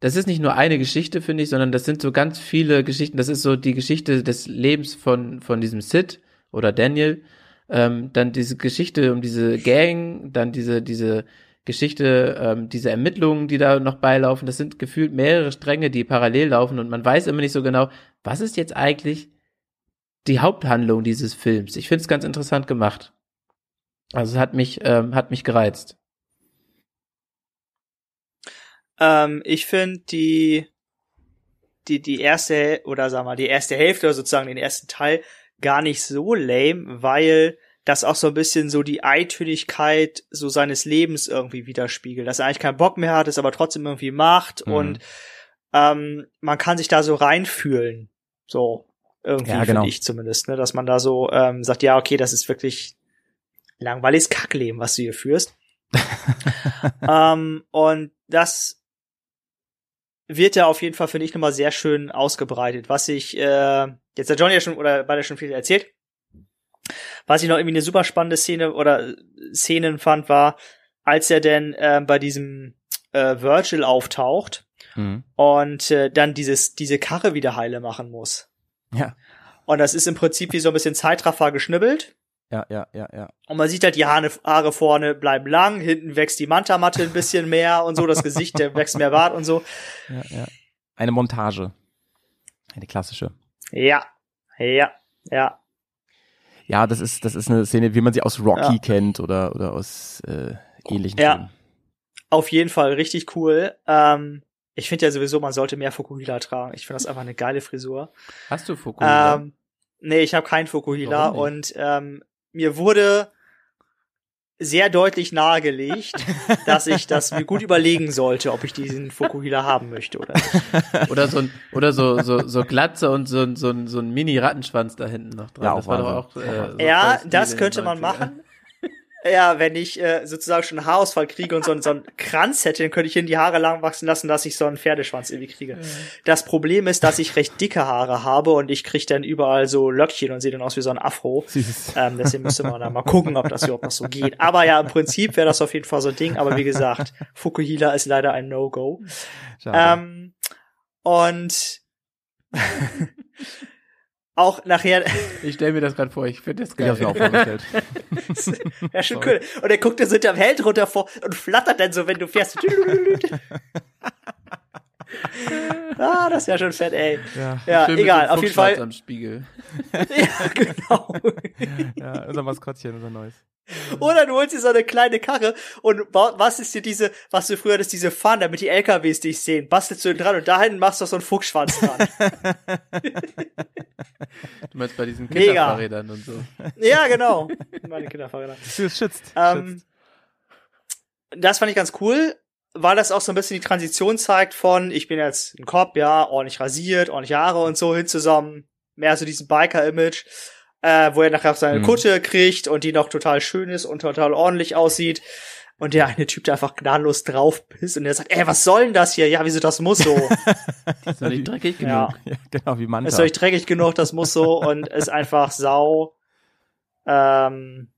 S3: das ist nicht nur eine Geschichte, finde ich, sondern das sind so ganz viele Geschichten. Das ist so die Geschichte des Lebens von, von diesem Sid oder Daniel. Ähm, dann diese Geschichte um diese Gang, dann diese, diese Geschichte, ähm, diese Ermittlungen, die da noch beilaufen. Das sind gefühlt mehrere Stränge, die parallel laufen und man weiß immer nicht so genau, was ist jetzt eigentlich die Haupthandlung dieses Films. Ich finde es ganz interessant gemacht. Also es hat mich, ähm, hat mich gereizt.
S5: Ähm, ich finde die, die, die erste, oder sag mal, die erste Hälfte, oder sozusagen den ersten Teil, gar nicht so lame, weil das auch so ein bisschen so die Eintönigkeit so seines Lebens irgendwie widerspiegelt, dass er eigentlich keinen Bock mehr hat, es aber trotzdem irgendwie macht
S1: Mhm.
S5: und ähm, man kann sich da so reinfühlen, so irgendwie
S1: Ja, genau.
S5: finde ich zumindest, ne, dass man da so ähm, sagt, ja okay, das ist wirklich langweiliges Kackleben, was du hier führst. ähm, und das wird ja auf jeden Fall, finde ich, nochmal sehr schön ausgebreitet. Was ich, äh, jetzt der Johnny ja schon, oder beide schon viel erzählt. Was ich noch irgendwie eine super spannende Szene oder Szenen fand, war, als er denn äh, bei diesem äh, Virgil auftaucht
S1: Mhm.
S5: und äh, dann dieses, diese Karre wieder heile machen muss.
S1: Ja,
S5: Und das ist im Prinzip wie so ein bisschen Zeitraffer geschnibbelt.
S1: Ja, ja, ja, ja.
S5: Und man sieht halt, die Haare, vorne bleiben lang, hinten wächst die Mantamatte ein bisschen mehr und so, das Gesicht, der wächst mehr Bart und so.
S1: ja, ja. Eine Montage. Eine klassische.
S5: Ja, ja, ja.
S1: Ja, das ist, das ist eine Szene, wie man sie aus Rocky
S5: Ja.
S1: kennt oder, oder aus äh, ähnlichen
S5: Ja.
S1: Filmen.
S5: Auf jeden Fall richtig cool. Ähm, ich finde ja sowieso, man sollte mehr Fukuhila tragen. Ich finde das einfach eine geile Frisur.
S3: Hast du Fukuhila?
S5: Ähm, nee, ich habe keinen Fukuhila und ähm, mir wurde sehr deutlich nahegelegt, dass ich das mir gut überlegen sollte, ob ich diesen Fukuhila haben möchte oder nicht.
S3: Oder so ein, oder so, so, so Glatze und so ein, so ein, so ein Mini-Rattenschwanz da hinten noch dran.
S1: Ja,
S3: das war doch auch, äh, so
S5: ja, das könnte man
S3: 90ern.
S5: machen. Ja, wenn ich äh, sozusagen schon einen Haarausfall kriege und so, einen- so einen Kranz hätte, dann könnte ich hin die Haare lang wachsen lassen, dass ich so einen Pferdeschwanz irgendwie kriege. Das Problem ist, dass ich recht dicke Haare habe und ich kriege dann überall so Löckchen und sehe dann aus wie so ein Afro. Ähm, deswegen müsste man da mal gucken, ob das überhaupt noch so geht. Aber ja, im Prinzip wäre das auf jeden Fall so ein Ding. Aber wie gesagt, Fukuhila ist leider ein No-Go. Ähm, und auch nachher,
S3: Ich stelle mir das gerade vor, ich finde das
S1: ich hab's mir
S3: geil.
S1: auch vorgestellt.
S5: ja schon cool. Und er guckt dir so hinterm Held runter vor und flattert dann so, wenn du fährst. Ah, das ist ja schon fett, ey.
S1: Ja,
S5: Ja, egal, auf jeden Fall.
S3: Am Spiegel.
S5: Ja, genau.
S1: ja, unser Maskottchen, unser neues.
S5: Oder du holst dir so eine kleine Karre und was ist dir diese, was du früher hattest, diese Fahnen, damit die LKWs dich sehen, bastelst du ihn dran und da hinten machst du so einen Fuchsschwanz dran.
S3: Du meinst bei diesen
S5: Mega.
S3: Kinderfahrrädern und so.
S5: ja, genau. Meine Kinderfahrräder.
S1: Du schützt.
S5: Ähm,
S1: schützt.
S5: das fand ich ganz cool, weil das auch so ein bisschen die Transition zeigt von, ich bin jetzt ein Cop, ja, ordentlich rasiert, ordentlich Haare und so hin zusammen, mehr so diesen Biker-Image, äh, wo er nachher auch seine
S1: Mhm.
S5: Kutte kriegt und die noch total schön ist und total ordentlich aussieht. Und der eine Typ, der einfach gnadenlos drauf pisst und der sagt, ey, was soll denn das hier? Ja, wieso, das muss so.
S3: Ist noch nicht dreckig
S5: ja,
S3: genug.
S1: Ja, genau, wie Manta.
S5: ist doch nicht dreckig genug, das muss so und ist einfach sau, ähm,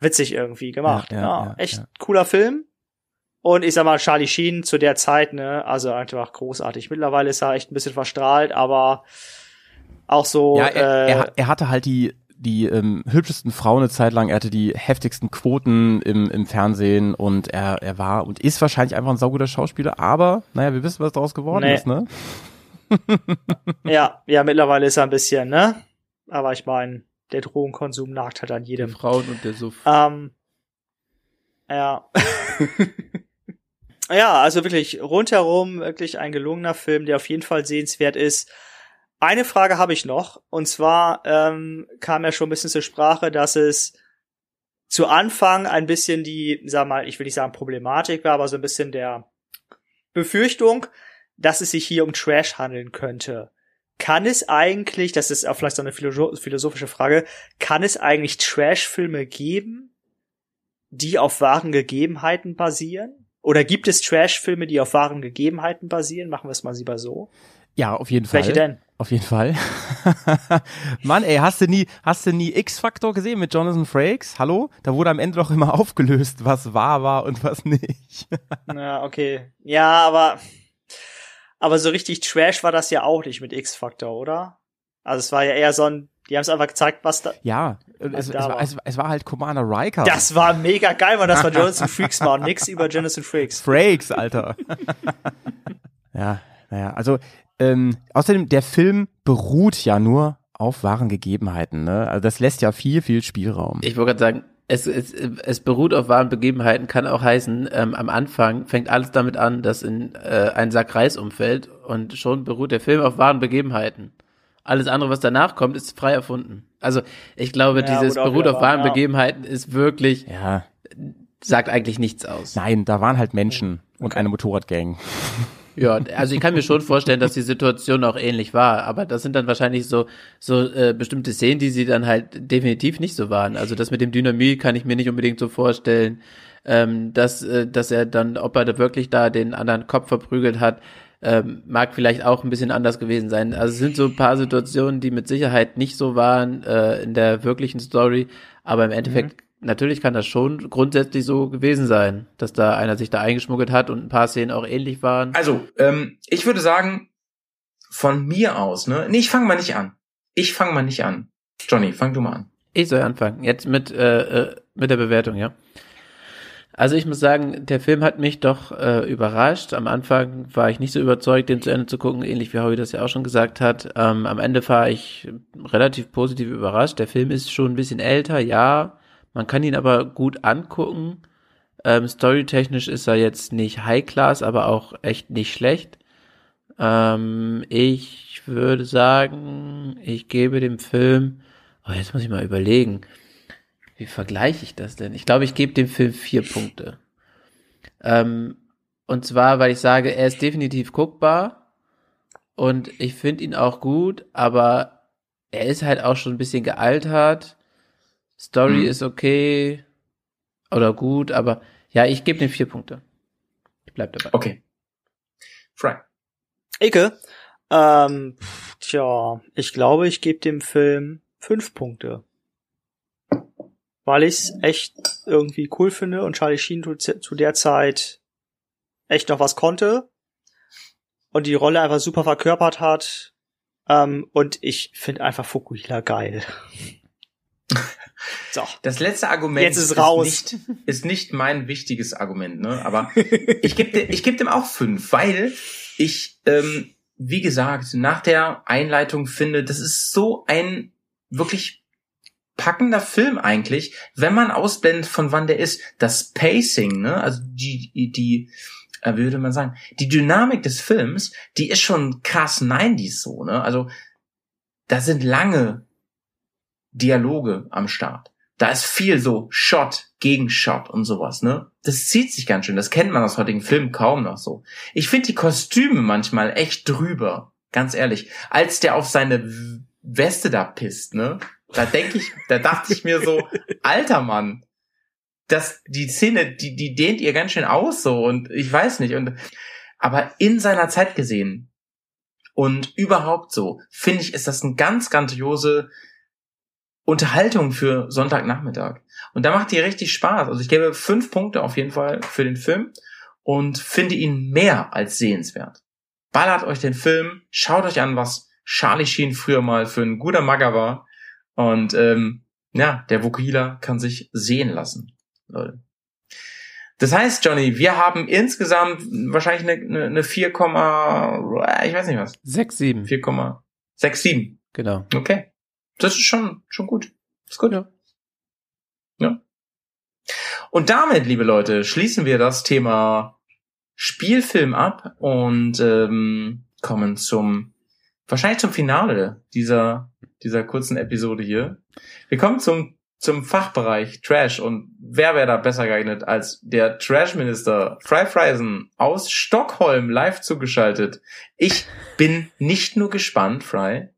S5: witzig irgendwie gemacht.
S1: Ja,
S5: Ja,
S1: ja, ja,
S5: echt
S1: ja.
S5: cooler Film. Und ich sag mal, Charlie Sheen zu der Zeit, ne, also einfach großartig. Mittlerweile ist er echt ein bisschen verstrahlt, aber auch so,
S1: ja, er,
S5: äh,
S1: er, er hatte halt die die ähm, hübschesten Frauen eine Zeit lang, er hatte die heftigsten Quoten im, im Fernsehen und er, er war und ist wahrscheinlich einfach ein sauguter Schauspieler, aber naja, wir wissen, was daraus geworden
S5: Nee.
S1: ist, ne?
S5: ja, ja, mittlerweile ist er ein bisschen, ne? Aber ich meine, der Drogenkonsum nagt halt an
S3: Die
S5: jedem.
S3: Frauen und der Suff.
S5: Ähm, ja. ja, also wirklich rundherum wirklich ein gelungener Film, der auf jeden Fall sehenswert ist. Eine Frage habe ich noch, und zwar ähm, kam ja schon ein bisschen zur Sprache, dass es zu Anfang ein bisschen die, sag mal, ich will nicht sagen Problematik war, aber so ein bisschen der Befürchtung, dass es sich hier um Trash handeln könnte. Kann es eigentlich, das ist auch vielleicht so eine philosoph- philosophische Frage, kann es eigentlich Trash-Filme geben, die auf wahren Gegebenheiten basieren? Oder gibt es Trash-Filme, die auf wahren Gegebenheiten basieren? Machen wir es mal lieber so.
S1: Ja, auf jeden Fall.
S5: Welche denn?
S1: Auf jeden Fall. Mann, ey, hast du nie, hast du nie X-Factor gesehen mit Jonathan Frakes? Hallo? Da wurde am Ende doch immer aufgelöst, was wahr war und was nicht.
S5: Ja, okay. Ja, aber, aber so richtig Trash war das ja auch nicht mit X-Factor, oder? Also es war ja eher so ein, die haben es einfach gezeigt, was da,
S1: Ja, es, es,
S5: da
S1: war,
S5: war.
S1: es, es war halt Commander Riker.
S5: das war mega geil, weil das war Jonathan Freaks war und nix über Jonathan Freaks.
S1: Frakes, Alter. ja, naja, also ähm, außerdem, der Film beruht ja nur auf wahren Gegebenheiten. Ne? Also das lässt ja viel, viel Spielraum.
S3: Ich wollte gerade sagen, es, es, es beruht auf wahren Begebenheiten, kann auch heißen, ähm, am Anfang fängt alles damit an, dass in äh, ein Sack Reis umfällt und schon beruht der Film auf wahren Begebenheiten. Alles andere, was danach kommt, ist frei erfunden. Also ich glaube,
S5: Ja,
S3: dieses beruht auf wahren
S5: wahr, ja.
S3: Begebenheiten ist wirklich,
S1: ja,
S3: sagt eigentlich nichts aus.
S1: nein, da waren halt Menschen und eine Motorradgang.
S3: Ja, also ich kann mir schon vorstellen, dass die Situation auch ähnlich war, aber das sind dann wahrscheinlich so so äh, bestimmte Szenen, die sie dann halt definitiv nicht so waren. Also das mit dem Dynamit kann ich mir nicht unbedingt so vorstellen, ähm, dass äh, dass er dann, ob er da wirklich da den anderen Kopf verprügelt hat, ähm, mag vielleicht auch ein bisschen anders gewesen sein. Also es sind so ein paar Situationen, die mit Sicherheit nicht so waren äh, in der wirklichen Story, aber im Endeffekt natürlich kann das schon grundsätzlich so gewesen sein, dass da einer sich da eingeschmuggelt hat und ein paar Szenen auch ähnlich waren.
S4: Also, ähm, ich würde sagen, von mir aus, ne? Nee, ich fange mal nicht an. Ich fange mal nicht an. Johnny, fang du mal an.
S3: Ich soll anfangen. Jetzt mit, äh, äh, mit der Bewertung, ja. Also ich muss sagen, der Film hat mich doch äh, überrascht. Am Anfang war ich nicht so überzeugt, den zu Ende zu gucken, ähnlich wie Howie das ja auch schon gesagt hat. Ähm, am Ende war ich relativ positiv überrascht. Der Film ist schon ein bisschen älter, ja. Man kann ihn aber gut angucken. Ähm, storytechnisch ist er jetzt nicht High Class, aber auch echt nicht schlecht. Ähm, ich würde sagen, ich gebe dem Film, oh, jetzt muss ich mal überlegen, wie vergleiche ich das denn? Ich glaube, ich gebe dem Film vier Punkte. Ähm, und zwar, weil ich sage, er ist definitiv guckbar und ich finde ihn auch gut, aber er ist halt auch schon ein bisschen gealtert. Story
S4: Mhm.
S3: ist okay oder gut, aber ja, ich gebe dem vier Punkte. Ich bleib dabei.
S4: Okay. Frank.
S5: Icke, ähm, tja, ich glaube, ich gebe dem Film fünf Punkte. Weil ich's echt irgendwie cool finde und Charlie Sheen zu, der Zeit echt noch was konnte und die Rolle einfach super verkörpert hat. Ähm, und ich finde einfach Fukuhila geil. so.
S4: Das letzte Argument
S5: Jetzt ist raus.
S4: nicht, ist nicht mein wichtiges Argument, ne? Aber ich gebe ich geb dem auch fünf, weil ich, ähm, wie gesagt, nach der Einleitung finde, das ist so ein wirklich packender Film eigentlich, wenn man ausblendet, von wann der ist. Das Pacing, ne, also die, die, äh, wie würde man sagen, die Dynamik des Films, die ist schon krass 90s so, ne, also da sind lange Dialoge am Start. Da ist viel so Shot gegen Shot und sowas, ne? Das zieht sich ganz schön. Das kennt man aus heutigen Filmen kaum noch so. Ich finde die Kostüme manchmal echt drüber. Ganz ehrlich. Als der auf seine Weste da pisst, ne? Da denke ich, da dachte ich mir so, alter Mann, das, die Szene, die, die dehnt ihr ganz schön aus so und ich weiß nicht und, aber in seiner Zeit gesehen und überhaupt so, finde ich, ist das eine ganz grandiose Unterhaltung für Sonntagnachmittag. Und da macht die richtig Spaß. Also ich gebe fünf Punkte auf jeden Fall für den Film und finde ihn mehr als sehenswert. Ballert euch den Film, schaut euch an, was Charlie Sheen früher mal für ein guter Magger war. Und ähm, ja, der Wokila kann sich sehen lassen. Leute. Das heißt, Johnny, wir haben insgesamt wahrscheinlich eine, eine, eine 4, ich weiß nicht was,
S3: 6, 7.
S4: 4,67.
S3: Genau.
S4: Okay. Das ist schon, schon gut. Ist gut.
S3: Ja.
S4: ja. Und damit, liebe Leute, schließen wir das Thema Spielfilm ab und ähm, kommen zum, wahrscheinlich zum Finale dieser, dieser kurzen Episode hier. Wir kommen zum, zum Fachbereich Trash und wer wäre da besser geeignet als der Trash-Minister Fry Friesen aus Stockholm live zugeschaltet. Ich bin nicht nur gespannt, Fry,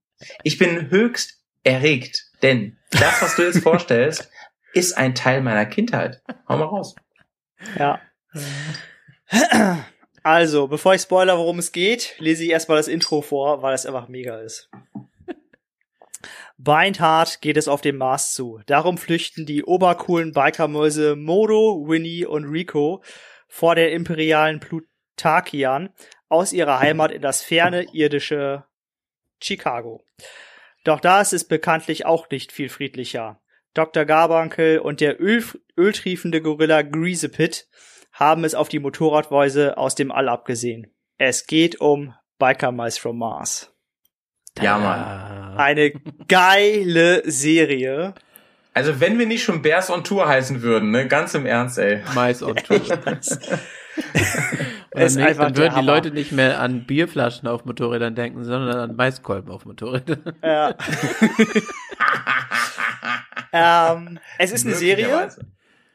S4: ich bin höchst erregt, denn das, was du jetzt vorstellst, ist ein Teil meiner Kindheit. Hau mal raus.
S5: Ja. Also, bevor ich spoiler, worum es geht, lese ich erstmal das Intro vor, weil es einfach mega ist. Beinhard geht es auf dem Mars zu. Darum flüchten die obercoolen Bikermäuse Modo, Winnie und Rico vor der imperialen Plutakian aus ihrer Heimat in das ferne irdische Chicago. Doch da ist es bekanntlich auch nicht viel friedlicher. Dr. Garbankel und der Öl öltriefende Gorilla Greasepit haben es auf die Motorradweise aus dem All abgesehen. Es geht um Biker Mice from Mars.
S4: Ja, Mann.
S5: Eine geile Serie.
S4: Also wenn wir nicht schon Bears on Tour heißen würden, ne, ganz im Ernst, ey.
S3: Mais on Tour.
S5: Ist
S3: nicht,
S5: einfach
S3: dann würden die. Leute nicht mehr an Bierflaschen auf Motorrädern denken, sondern an Maiskolben auf Motorrädern.
S5: Ja. ähm, es ist eine Serie.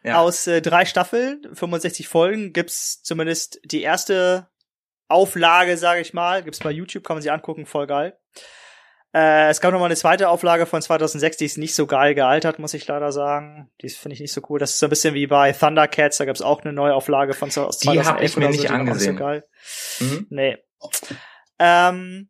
S4: Ja.
S5: aus äh, drei Staffeln, 65 Folgen. Gibt's zumindest die erste Auflage, sage ich mal. Gibt's bei YouTube, kann man sich angucken, voll geil. Äh, es gab noch mal eine zweite Auflage von 2006, die ist nicht so geil gealtert, muss ich leider sagen. Die finde ich nicht so cool. Das ist so ein bisschen wie bei Thundercats, da gab's auch eine neue Auflage von so- aus
S4: Die hab
S5: 2011
S4: ich mir nicht
S5: so,
S4: angesehen.
S5: So geil.
S4: Mhm.
S5: Nee. Ähm,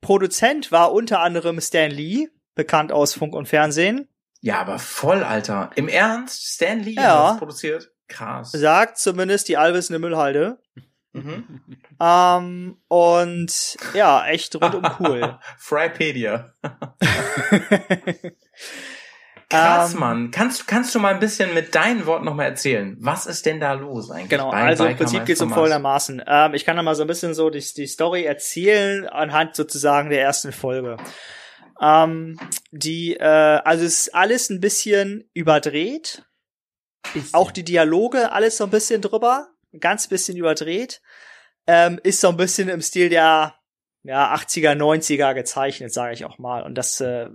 S5: Produzent war unter anderem Stan Lee, bekannt aus Funk und Fernsehen.
S4: Ja, aber voll, Alter. Im Ernst? Stan Lee
S5: Ja.
S4: hat das produziert? Krass.
S5: Sagt zumindest die allwissende Müllhalde.
S4: Mhm.
S5: Ähm, und ja, echt rundum cool.
S4: Frypedia. Krass,
S5: Ähm,
S4: Mann. Kannst, kannst du mal ein bisschen mit deinen Worten nochmal erzählen? Was ist denn da los eigentlich?
S5: Genau,
S4: bei
S5: also im
S4: Biker
S5: Prinzip geht es um folgendermaßen. Ähm, ich kann da mal so ein bisschen so die, die Story erzählen anhand sozusagen der ersten Folge. Ähm, die, äh, also es ist alles ein bisschen überdreht. Auch die Dialoge, alles so ein bisschen drüber. Ein ganz bisschen überdreht. Ähm, ist so ein bisschen im Stil der ja, 80er, 90er gezeichnet, sage ich auch mal. Und das, äh,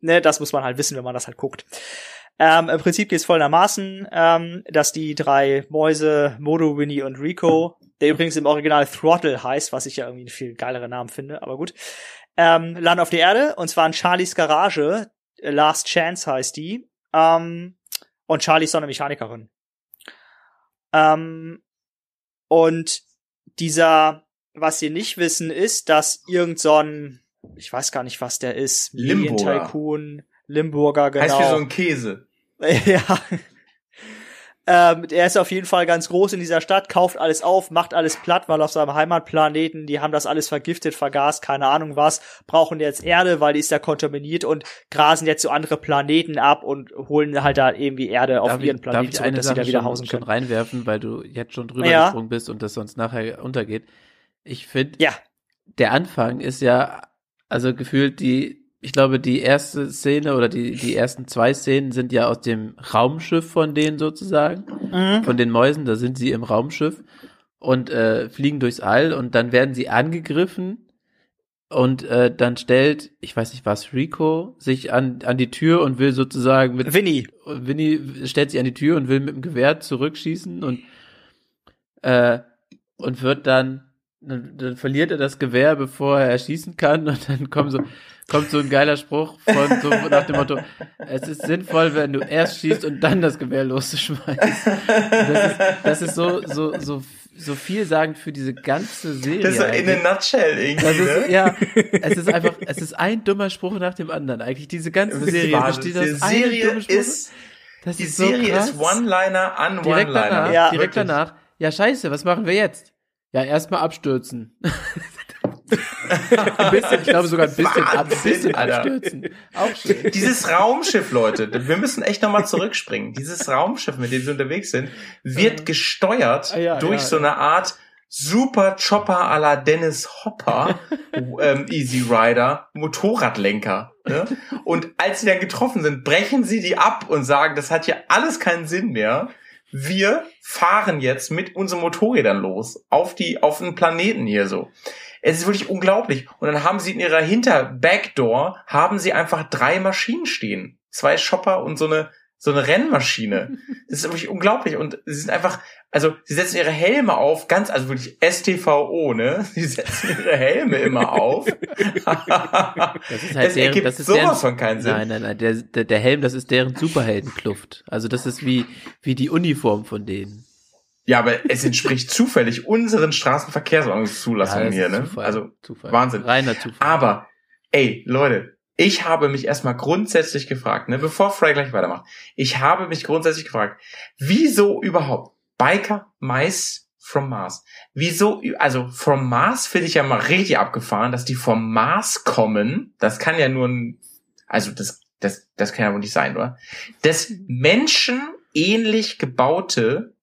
S5: ne, das muss man halt wissen, wenn man das halt guckt. Ähm, Im Prinzip geht es folgendermaßen, ähm, dass die drei Mäuse, Modo, Winnie und Rico, der übrigens im Original Throttle heißt, was ich ja irgendwie einen viel geileren Namen finde, aber gut, ähm, landen auf der Erde, und zwar in Charlies Garage, Last Chance heißt die, ähm, und Charlie ist so eine Mechanikerin. Ähm, und dieser, was sie nicht wissen, ist, dass irgend so ein, ich weiß gar nicht, was der ist,
S4: Limburger.
S5: Limburger, genau.
S4: Heißt wie so ein Käse.
S5: ja. Ähm, er ist auf jeden Fall ganz groß in dieser Stadt, kauft alles auf, macht alles platt, weil auf seinem Heimatplaneten, die haben das alles vergiftet, vergast, keine Ahnung was, brauchen jetzt Erde, weil die ist ja kontaminiert und grasen jetzt so andere Planeten ab und holen halt da irgendwie Erde auf
S3: Darf ich-
S5: ihren
S3: darf
S5: Planeten
S3: ich
S5: zurück,
S3: eine
S5: dass sie da wieder
S3: schon,
S5: hausen
S3: schon
S5: können.
S3: reinwerfen, weil du jetzt schon drüber
S5: Ja.
S3: gesprungen bist und das sonst nachher untergeht. Ich finde,
S5: Ja,
S3: der Anfang ist ja, also gefühlt die, ich glaube, die erste Szene oder die, die ersten zwei Szenen sind ja aus dem Raumschiff von denen sozusagen,
S5: Mhm.
S3: von den Mäusen, da sind sie im Raumschiff und äh, fliegen durchs All und dann werden sie angegriffen und äh, dann stellt, ich weiß nicht was, Rico sich an, an die Tür und will sozusagen mit
S5: Winnie.
S3: Winnie stellt sich an die Tür und will mit dem Gewehr zurückschießen und äh, und wird dann dann, dann verliert er das Gewehr, bevor er schießen kann und dann kommt so kommt so ein geiler Spruch von so nach dem Motto: Es ist sinnvoll, wenn du erst schießt und dann das Gewehr loszuschmeißen. Das ist, das ist so so so so vielsagend für diese ganze Serie.
S4: Das ist so in a nutshell irgendwie,
S3: Das ist,
S4: ne?
S3: ja, es ist einfach, es ist ein dummer Spruch nach dem anderen. Eigentlich diese ganze Serie besteht aus
S4: Die
S3: einem
S4: Serie
S3: dummen Spruch.
S4: ist,
S3: Das
S4: die
S3: ist so
S4: Serie
S3: krass.
S4: ist One-Liner an
S3: Direkt danach,
S4: One-Liner.
S5: Ja,
S3: direkt danach. Ja, scheiße, was machen wir jetzt? Ja, erstmal abstürzen. ein bisschen, ich glaube sogar ein bisschen, ab, ein
S4: Wahnsinn,
S3: bisschen
S4: Alter.
S3: abstürzen. Auch schön.
S4: Dieses Raumschiff, Leute, wir müssen echt nochmal zurückspringen. Dieses Raumschiff, mit dem sie unterwegs sind, wird gesteuert
S3: Ah, ja,
S4: durch
S3: ja,
S4: so eine Art Super Chopper à la Dennis Hopper, ähm, Easy Rider, Motorradlenker. Ne? Und als sie dann getroffen sind, brechen sie die ab und sagen, das hat hier alles keinen Sinn mehr. Wir fahren jetzt mit unseren Motorrädern los auf die, auf den Planeten hier so. Es ist wirklich unglaublich. Und dann haben sie in ihrer Hinter-Backdoor haben sie einfach drei Maschinen stehen. Zwei Shopper und so eine, so eine Rennmaschine. Das ist wirklich unglaublich. Und sie sind einfach, also, sie setzen ihre Helme auf, ganz, also wirklich STVO, ne? Sie setzen ihre Helme immer auf.
S3: Das ist halt
S4: es
S3: deren,
S4: ergibt
S3: das ist
S4: sowas
S3: deren,
S4: von keinen Sinn.
S3: Nein, nein, nein, der, der, der Helm, das ist deren Superheldenkluft. Also das ist wie, wie die Uniform von denen.
S4: Ja, aber es entspricht zufällig unseren Straßenverkehrsordnungszulassungen
S3: das
S4: hier, ne?
S3: Zufall.
S4: Also,
S3: Zufall.
S4: Wahnsinn.
S3: Reiner Zufall.
S4: Aber, ey, Leute, ich habe mich erstmal grundsätzlich gefragt, ne, bevor Frey gleich weitermacht, ich habe mich grundsätzlich gefragt, wieso überhaupt Biker Mice from Mars? Wieso, also from Mars finde ich ja mal richtig abgefahren, dass die vom Mars kommen. Das kann ja nur ein, also das, das, das kann ja wohl nicht sein, oder? Das menschenähnlich gebaute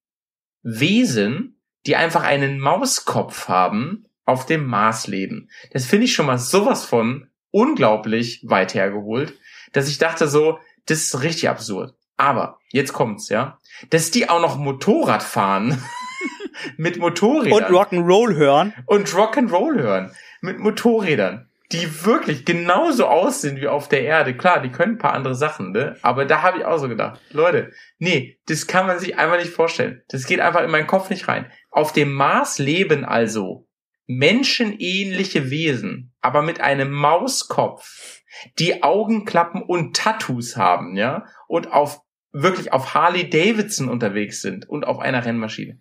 S4: Wesen, die einfach einen Mauskopf haben, auf dem Mars leben. Das finde ich schon mal sowas von unglaublich weit hergeholt, dass ich dachte so, das ist richtig absurd. Aber jetzt kommt's, ja, dass die auch noch Motorrad fahren mit Motorrädern
S5: Und Rock'n'Roll hören.
S4: und Rock'n'Roll hören mit Motorrädern, die wirklich genauso aussehen wie auf der Erde. Klar, die können ein paar andere Sachen, ne? Aber da habe ich auch so gedacht, Leute, nee, das kann man sich einfach nicht vorstellen. Das geht einfach in meinen Kopf nicht rein. Auf dem Mars leben also menschenähnliche Wesen, aber mit einem Mauskopf, die Augenklappen und Tattoos haben, ja? Und auf wirklich auf Harley Davidson unterwegs sind und auf einer Rennmaschine.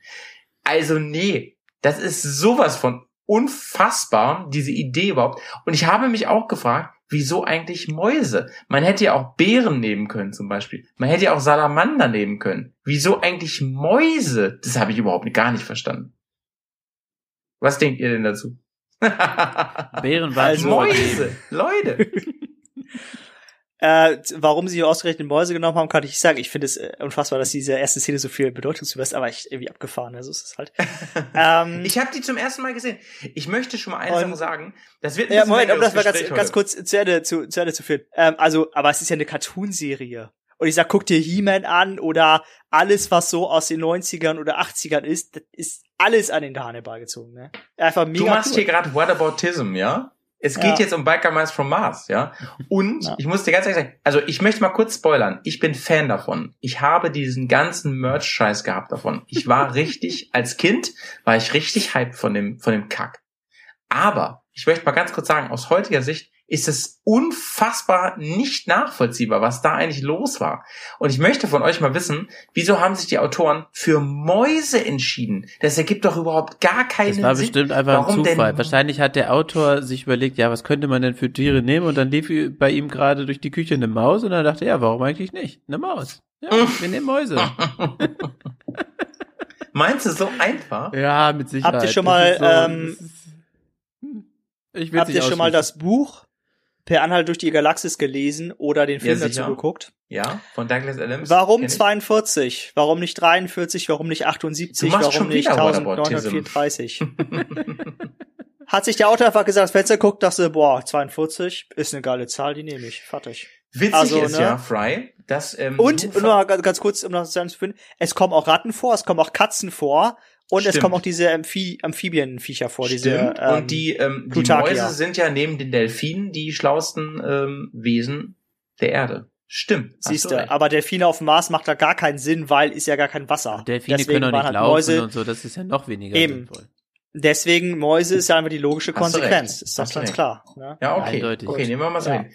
S4: Also nee, das ist sowas von unfassbar, diese Idee überhaupt. Und ich habe mich auch gefragt, wieso eigentlich Mäuse? Man hätte ja auch Bären nehmen können zum Beispiel. Man hätte ja auch Salamander nehmen können. Wieso eigentlich Mäuse? Das habe ich überhaupt gar nicht verstanden. Was denkt ihr denn dazu?
S3: Bären waren
S5: Also-
S4: Mäuse, Leute.
S5: Äh, warum sie ausgerechnet Mäuse genommen haben, kann ich nicht sagen. Ich finde es äh, unfassbar, dass diese erste Szene so viel Bedeutung zulässt, aber ich irgendwie abgefahren. Also ist es halt. ähm,
S4: Ich habe die zum ersten Mal gesehen. Ich möchte schon mal eine Sache sagen. Das wird ein
S5: ja, Moment, um das mal ganz, ganz kurz zu Ende zu, zu Ende zu führen. Ähm, also, aber es ist ja eine Cartoonserie. Und ich sag, guck dir He-Man an oder alles, was so aus den 90ern oder 80ern ist, das ist alles an den Hannibal gezogen, ne? Einfach mega.
S4: Du machst
S5: cool.
S4: hier gerade Whataboutism, ja? Es geht
S5: Ja.
S4: jetzt um Biker Mice from Mars, ja? Und
S5: Ja.
S4: ich muss dir ganz ehrlich sagen, also ich möchte mal kurz spoilern. Ich bin Fan davon. Ich habe diesen ganzen Merch-Scheiß gehabt davon. Ich war richtig, als Kind war ich richtig hyped von dem, von dem Kack. Aber ich möchte mal ganz kurz sagen, aus heutiger Sicht ist es unfassbar nicht nachvollziehbar, was da eigentlich los war. Und ich möchte von euch mal wissen, wieso haben sich die Autoren für Mäuse entschieden? Das ergibt doch überhaupt gar keinen
S3: Das war
S4: Sinn.
S3: bestimmt einfach ein
S4: Warum
S3: Zufall.
S4: denn?
S3: Wahrscheinlich hat der Autor sich überlegt, ja, was könnte man denn für Tiere nehmen? Und dann lief bei ihm gerade durch die Küche eine Maus und dann dachte er, ja, warum eigentlich nicht? Eine Maus. Ja, wir nehmen Mäuse.
S4: Meinst du so einfach?
S3: Ja, mit Sicherheit.
S5: Habt ihr schon mal,
S3: so-
S5: ähm,
S3: Hm. ich will's
S5: Habt ihr schon mal das Buch Per Anhalt durch die Galaxis gelesen oder den Film
S4: Ja,
S5: dazu geguckt?
S4: Ja, von Douglas Adams.
S5: Warum
S4: Kenn ich.
S5: 42? Warum nicht 43? Warum nicht 78?
S4: Du machst
S5: Warum nicht
S4: wieder Waterboardism.
S5: 1934? Hat sich der Autor einfach gesagt, das Fenster guckt, dachte, boah, 42 ist eine geile Zahl, die nehme ich. Fertig.
S4: Witzig
S5: Also,
S4: ist
S5: ne?
S4: ja, Fry, dass ähm,
S5: Und, nur ganz, kurz, um noch zu sagen, es kommen auch Ratten vor, es kommen auch Katzen vor und es
S4: Stimmt.
S5: kommen auch diese Amphi Amphibienviecher vor,
S4: Stimmt.
S5: diese ähm,
S4: und die, ähm, die
S5: Plutakia.
S4: Mäuse sind ja neben den Delfinen die schlauesten ähm, Wesen der Erde. Stimmt.
S5: siehst
S4: du
S5: aber Delfine auf dem Mars macht da gar keinen Sinn, weil ist ja gar kein Wasser.
S3: Delfine
S5: Deswegen
S3: können auch
S5: waren
S3: nicht
S5: halt
S3: laufen
S5: Mäuse,
S3: und so, das ist ja noch weniger
S5: Eben.
S3: sinnvoll.
S5: Deswegen Mäuse ist ja einfach die logische
S4: Hast
S5: Konsequenz. Ist doch
S4: Hast du
S5: ganz klar. Ne?
S4: Ja, okay.
S3: Eindeutig.
S4: Okay, nehmen wir mal so
S5: Ja.
S4: hin.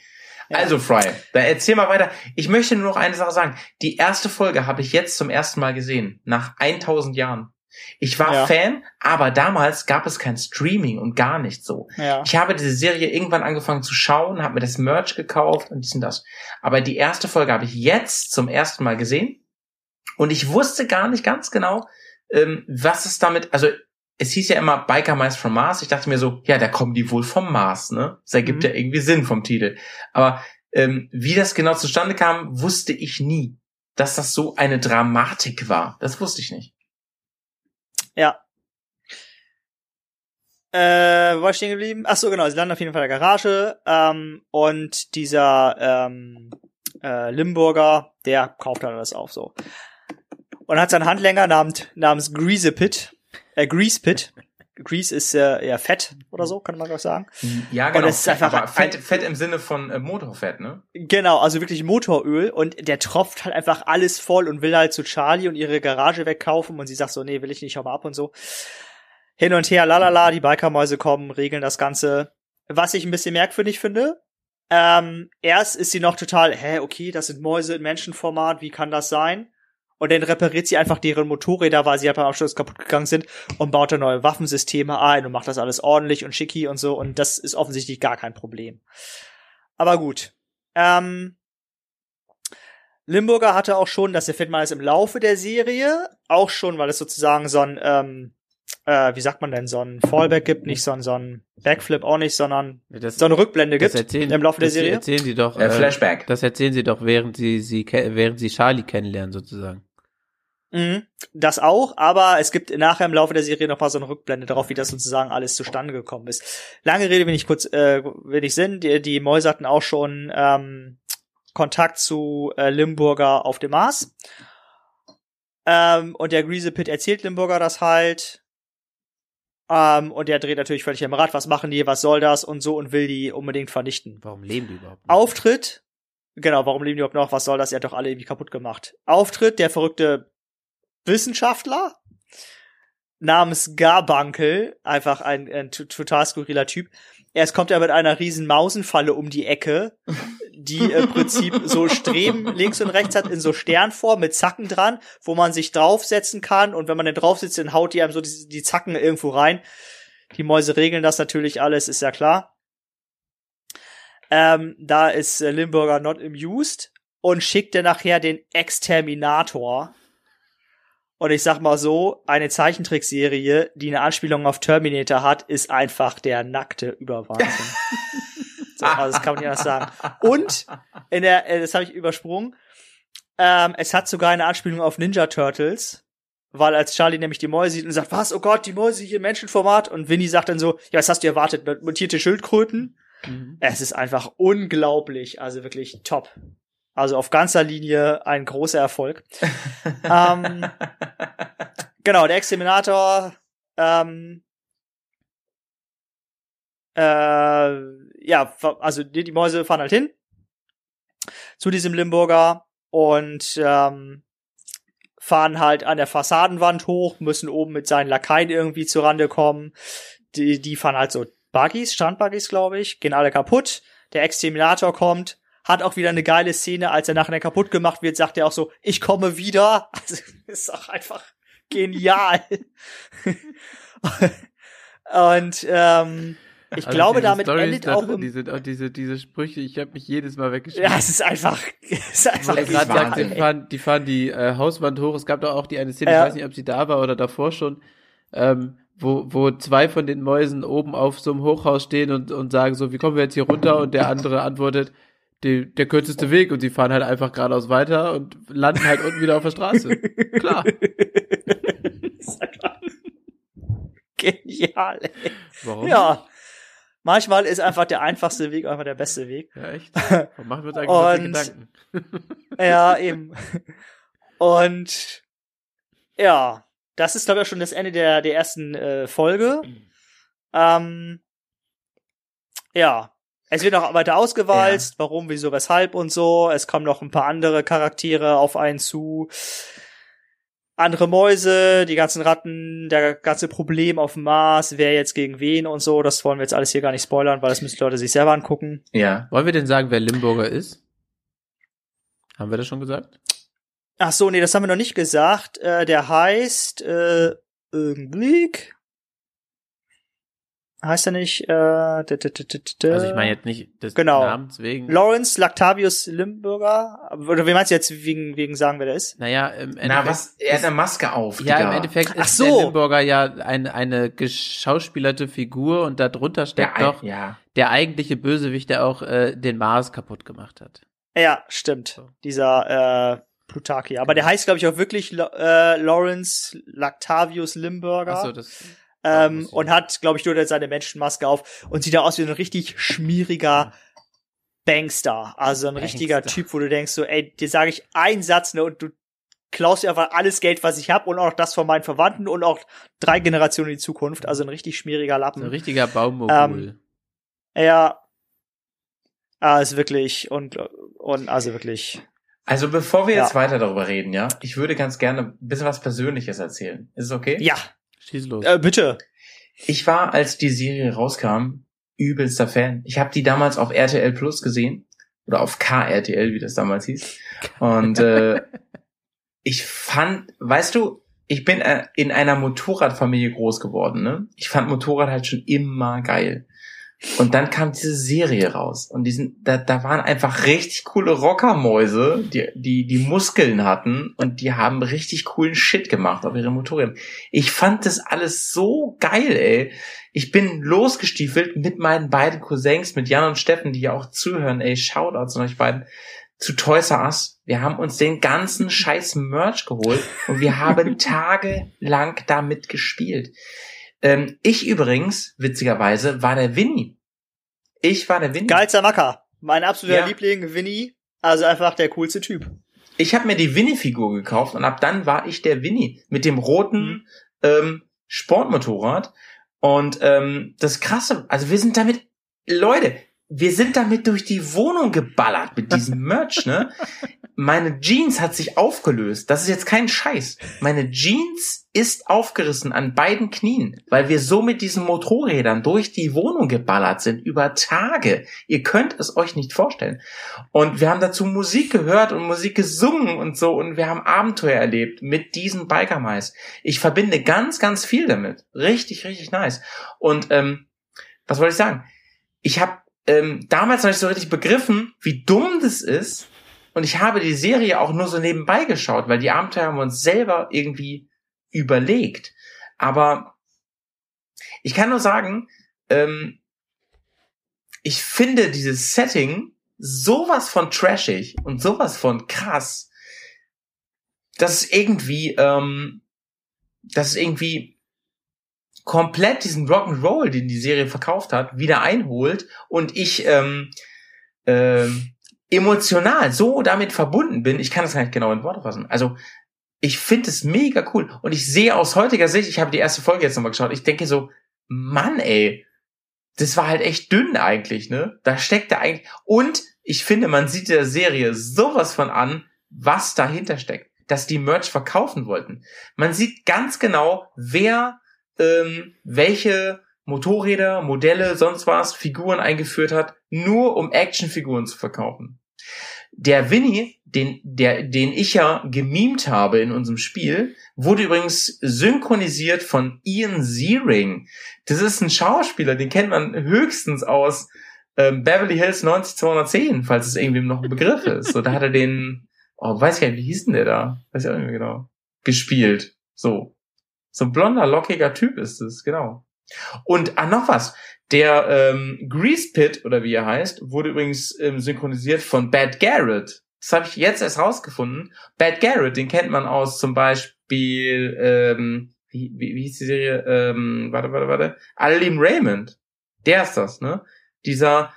S4: Also, Fry, da erzähl mal weiter. Ich möchte nur noch eine Sache sagen. Die erste Folge habe ich jetzt zum ersten Mal gesehen. Nach 1000 Jahren. Ich war
S5: Ja.
S4: Fan, aber damals gab es kein Streaming und gar nicht so.
S5: Ja.
S4: Ich habe diese Serie irgendwann angefangen zu schauen, habe mir das Merch gekauft und dies und das. Aber die erste Folge habe ich jetzt zum ersten Mal gesehen und ich wusste gar nicht ganz genau, ähm, was es damit, also es hieß ja immer Biker Mice from Mars. Ich dachte mir so, ja, da kommen die wohl vom Mars, ne? Das ergibt
S5: Mhm.
S4: ja irgendwie Sinn vom Titel. Aber ähm, wie das genau zustande kam, wusste ich nie. Dass das so eine Dramatik war, das wusste ich nicht.
S5: Ja. Äh, wo war ich stehen geblieben? Ach so, genau, sie landen auf jeden Fall in der Garage ähm, und dieser ähm, äh, Limburger, der kauft dann alles auf so. Und hat seinen Handlänger namens, namens Grease Pit, äh, Grease Pit. Grease ist äh, ja Fett oder so, kann man glaube ich sagen.
S4: Ja, genau.
S5: es ist einfach ein-
S4: Fett, Fett im Sinne von äh, Motorfett, ne?
S5: Genau, also wirklich Motoröl und der tropft halt einfach alles voll und will halt zu Charlie und ihre Garage wegkaufen und sie sagt so, nee, will ich nicht, hau mal ab und so. Hin und her, lalala, die Bikermäuse kommen, regeln das Ganze. Was ich ein bisschen merkwürdig finde, ähm, erst ist sie noch total, hä, okay, das sind Mäuse in Menschenformat, wie kann das sein? Und dann repariert sie einfach deren Motorräder, weil sie halt beim Absturz kaputt gegangen sind und baut da neue Waffensysteme ein und macht das alles ordentlich und schicki und so und das ist offensichtlich gar kein Problem. Aber gut. Ähm, Limburger hatte auch schon, das erfährt man jetzt im Laufe der Serie, auch schon, weil es sozusagen so ein, ähm, äh, wie sagt man denn, so ein Fallback gibt, nicht so ein, so ein Backflip auch nicht, sondern
S3: Das,
S5: so eine Rückblende
S3: das
S5: gibt
S3: erzählen,
S5: im Laufe der
S3: das
S5: Serie.
S3: erzählen sie doch.
S4: Äh, Flashback.
S3: Das erzählen sie doch, während sie, sie, während sie Charlie kennenlernen, sozusagen.
S5: Mhm, das auch, aber es gibt nachher im Laufe der Serie noch mal so eine Rückblende darauf, wie das sozusagen alles zustande gekommen ist. Lange Rede, wenig kurz, äh, wenig Sinn. Die, die Mäuse hatten auch schon ähm, Kontakt zu äh, Limburger auf dem Mars. Ähm, und der Grease Pit erzählt Limburger das halt. Ähm, und der dreht natürlich völlig am Rad. Was machen die? Was soll das? Und so und will die unbedingt vernichten.
S3: Warum leben die überhaupt? nicht?
S5: Auftritt. Genau, warum leben die überhaupt noch? Was soll das? Er hat doch alle irgendwie kaputt gemacht. Auftritt, der verrückte Wissenschaftler namens Garbankel, einfach ein, ein total skurriler Typ. Erst kommt er mit einer riesen Mausenfalle um die Ecke, die im Prinzip so Streben links und rechts hat in so Sternform mit Zacken dran, wo man sich draufsetzen kann und wenn man dann drauf sitzt, dann haut die einem so die, die Zacken irgendwo rein. Die Mäuse regeln das natürlich alles, ist ja klar. Ähm, da ist Limburger not amused und schickt dann nachher den Exterminator. Und ich sag mal so, eine Zeichentrickserie, die eine Anspielung auf Terminator hat, ist einfach der nackte Überwahnsinn. so, also das kann man nicht anders sagen. Und in der, äh, das habe ich übersprungen, ähm, es hat sogar eine Anspielung auf Ninja Turtles, weil als Charlie nämlich die Mäuse sieht und sagt, was, oh Gott, die Mäuse hier im Menschenformat und Winnie sagt dann so, ja, was hast du erwartet, mutierte Schildkröten?
S3: Mhm.
S5: Es ist einfach unglaublich, also wirklich top. Also auf ganzer Linie ein großer Erfolg. ähm, genau, der Exterminator, ähm, äh, ja, also die, die Mäuse fahren halt hin zu diesem Limburger und ähm, fahren halt an der Fassadenwand hoch, müssen oben mit seinen Lakaien irgendwie zurande kommen. Die, die fahren halt so Buggies, Strandbuggies, glaube ich, gehen alle kaputt. der Exterminator kommt, hat auch wieder eine geile Szene, als er nachher kaputt gemacht wird, sagt er auch so, ich komme wieder. Also, ist auch einfach genial. Und ähm, ich
S3: Also
S5: glaube, damit
S3: Storys
S5: endet
S3: da
S5: auch
S3: drin,
S5: im,
S3: diese, auch diese, diese Sprüche, ich habe mich jedes Mal weggeschrieben.
S5: ja, es ist einfach, es ist einfach
S4: ist
S3: gerade sagt, die fahren, die fahren die äh, Hauswand hoch. Es gab doch auch die eine Szene,
S5: Ja.
S3: ich weiß nicht, ob sie da war oder davor schon, ähm, wo, wo zwei von den Mäusen oben auf so einem Hochhaus stehen und, und sagen so, wie kommen wir jetzt hier runter? Und der andere antwortet, die, der kürzeste Weg. Und sie fahren halt einfach geradeaus weiter und landen halt unten wieder auf der Straße. Klar.
S5: genial. Ey.
S3: Warum?
S5: Ja. Manchmal ist einfach der einfachste Weg einfach der beste Weg.
S3: Ja, echt. Warum machen wir uns eigentlich
S5: Und-
S3: Gedanken?
S5: Ja, eben. Und ja, das ist glaube ich auch schon das Ende der der ersten äh, Folge. Ähm, ja, es wird noch weiter ausgewalzt, warum, wieso, weshalb und so. Es kommen noch ein paar andere Charaktere auf einen zu. Andere Mäuse, die ganzen Ratten, der ganze Problem auf dem Mars, wer jetzt gegen wen und so, das wollen wir jetzt alles hier gar nicht spoilern, weil das müssen die Leute sich selber angucken.
S4: Ja.
S3: Wollen wir denn sagen, wer Limburger ist? Haben wir das schon gesagt?
S5: Ach so, nee, das haben wir noch nicht gesagt. Äh, der heißt äh, irgendwie heißt er nicht äh, d- d- d- d- d-
S3: Also ich meine jetzt nicht des
S5: Genau.
S3: Namens wegen.
S5: Lawrence Lactavius Limburger oder wie meinst du jetzt wegen wegen sagen wer der ist?
S3: Naja, im Endeffekt.
S4: Na, was? Er hat eine Maske auf.
S3: Ja,
S4: Digga.
S3: im Endeffekt ist
S5: Ach so.
S3: der Limburger ja eine, eine geschauspielerte Figur und darunter steckt
S4: Der,
S3: doch
S4: ja.
S3: der eigentliche Bösewicht, der auch äh, den Mars kaputt gemacht hat.
S5: Ja, stimmt.
S3: So.
S5: Dieser äh, Plutarchi. Aber der heißt glaube ich auch wirklich äh, Lawrence Lactavius Limburger.
S3: Achso, das.
S5: Ähm, und hat, glaube ich, nur seine Menschenmaske auf und sieht da aus wie ein richtig schmieriger Bangstar. Also ein richtiger
S3: Bangstar.
S5: Typ, wo du denkst, so, ey, dir sage ich einen Satz, ne, und du klaust dir einfach alles Geld, was ich habe und auch das von meinen Verwandten und auch drei Generationen in die Zukunft. Also ein richtig schmieriger
S3: So ein
S5: Lappen.
S3: richtiger Baummogul.
S5: Ähm, Ja. Ah, ist wirklich und, und also wirklich.
S4: Also bevor wir
S5: Ja.
S4: jetzt weiter darüber reden, ja, ich würde ganz gerne ein bisschen was Persönliches erzählen. Ist es okay?
S5: Ja,
S3: Schieß los.
S5: äh, bitte.
S4: Ich war, als die Serie rauskam, übelster Fan. Ich habe die damals auf RTL Plus gesehen. Oder auf KRTL, wie das damals hieß. Und äh, ich fand, weißt du, ich bin äh, in einer Motorradfamilie groß geworden, ne? Ich fand Motorrad halt schon immer geil. Und dann kam diese Serie raus und diesen, da, da waren einfach richtig coole Rockermäuse, die, die, die Muskeln hatten und die haben richtig coolen Shit gemacht auf ihren Motorrädern. Ich fand das alles so geil, ey. Ich bin losgestiefelt mit meinen beiden Cousins, mit Jan und Steffen, die ja auch zuhören, ey, Shoutouts an euch beiden, zu Toys R Us. Wir haben uns den ganzen scheiß Merch geholt und wir haben tagelang damit gespielt. Ähm, ich übrigens, witzigerweise, war der Winnie. Ich war der Winnie.
S5: Geilster Macker. Mein absoluter
S4: Ja.
S5: Liebling, Winnie. Also einfach der coolste Typ.
S4: Ich habe mir die Winnie-Figur gekauft und ab dann war ich der Winnie mit dem roten ähm, Sportmotorrad. Und ähm, das Krasse, also wir sind damit, Leute, wir sind damit durch die Wohnung geballert mit diesem Merch, ne? Meine Jeans hat sich aufgelöst. Das ist jetzt kein Scheiß. Meine Jeans ist aufgerissen an beiden Knien, weil wir so mit diesen Motorrädern durch die Wohnung geballert sind über Tage. Ihr könnt es euch nicht vorstellen. Und wir haben dazu Musik gehört und Musik gesungen und so und wir haben Abenteuer erlebt mit diesen Biker-Mais. Ich verbinde ganz, ganz viel damit. Richtig, richtig nice. Und ähm, was wollte ich sagen? Ich habe ähm, damals noch nicht so richtig begriffen, wie dumm das ist. Und ich habe die Serie auch nur so nebenbei geschaut, weil die Abenteuer haben wir uns selber irgendwie überlegt. Aber ich kann nur sagen, ähm, ich finde dieses Setting sowas von trashig und sowas von krass, dass es irgendwie, ähm, dass es irgendwie komplett diesen Rock'n'Roll, den die Serie verkauft hat, wieder einholt und ich ähm, ähm, emotional so damit verbunden bin, ich kann das gar nicht genau in Worte fassen. Also ich finde es mega cool und ich sehe aus heutiger Sicht, ich habe die erste Folge jetzt nochmal geschaut, ich denke so, Mann ey, das war halt echt dünn eigentlich, ne? Da steckt da eigentlich und ich finde, man sieht der Serie sowas von an, was dahinter steckt, dass die Merch verkaufen wollten. Man sieht ganz genau, wer ähm, welche Motorräder, Modelle, sonst was, Figuren eingeführt hat, nur um Actionfiguren zu verkaufen. Der Winnie, den, der, den ich ja gemimt habe in unserem Spiel, wurde übrigens synchronisiert von Ian Ziering. Das ist ein Schauspieler, den kennt man höchstens aus ähm, Beverly Hills 90210, falls es irgendwie noch ein Begriff ist. So, da hat er den, oh, weiß ich gar nicht, wie hieß denn der da? Weiß ich auch nicht mehr genau. Gespielt. So. So ein blonder, lockiger Typ ist es, genau. Und, ah, noch was. Der ähm, Grease Pit, oder wie er heißt, wurde übrigens ähm, synchronisiert von Bad Garrett. Das habe ich jetzt erst rausgefunden. Bad Garrett, den kennt man aus zum Beispiel, ähm, wie, wie, wie hieß die Serie? Ähm, warte, warte, warte. Alim Raymond. Der ist das, ne? Dieser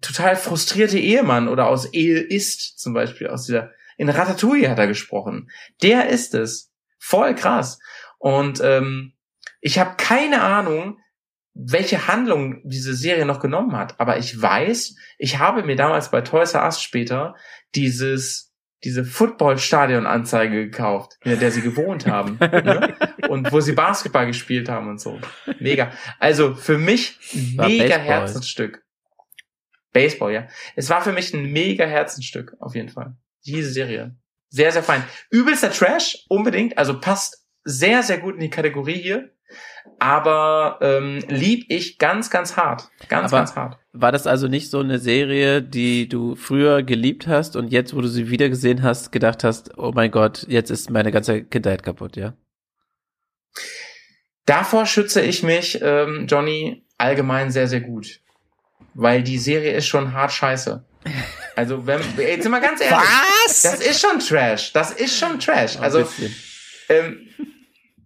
S4: total frustrierte Ehemann oder aus Ehe ist zum Beispiel, aus dieser, in Ratatouille hat er gesprochen. Der ist es. Voll krass. Und ähm, ich habe keine Ahnung, welche Handlung diese Serie noch genommen hat. Aber ich weiß, ich habe mir damals bei Toys R Us später dieses diese Football-Stadion-Anzeige gekauft, in der sie gewohnt haben. ne? Und wo sie Basketball gespielt haben und so. Mega. Also für mich mega
S3: Baseball.
S4: Herzensstück. Baseball, ja. Es war für mich ein mega Herzensstück, auf jeden Fall. Diese Serie. Sehr, sehr fein. Übelster Trash, unbedingt. Also passt sehr, sehr gut in die Kategorie hier. Aber ähm, lieb ich ganz, ganz hart. Ganz,
S3: Aber-
S4: ganz hart.
S3: War das also nicht so eine Serie, die du früher geliebt hast und jetzt, wo du sie wieder gesehen hast, gedacht hast, oh mein Gott, jetzt ist meine ganze Kindheit kaputt, ja?
S4: Davor schütze ich mich, ähm, Johnny, allgemein sehr, sehr gut. Weil die Serie ist schon hart scheiße. Also, wenn, jetzt sind wir ganz ehrlich.
S5: Was?
S4: Das ist schon Trash. Das ist schon Trash. Also, ähm,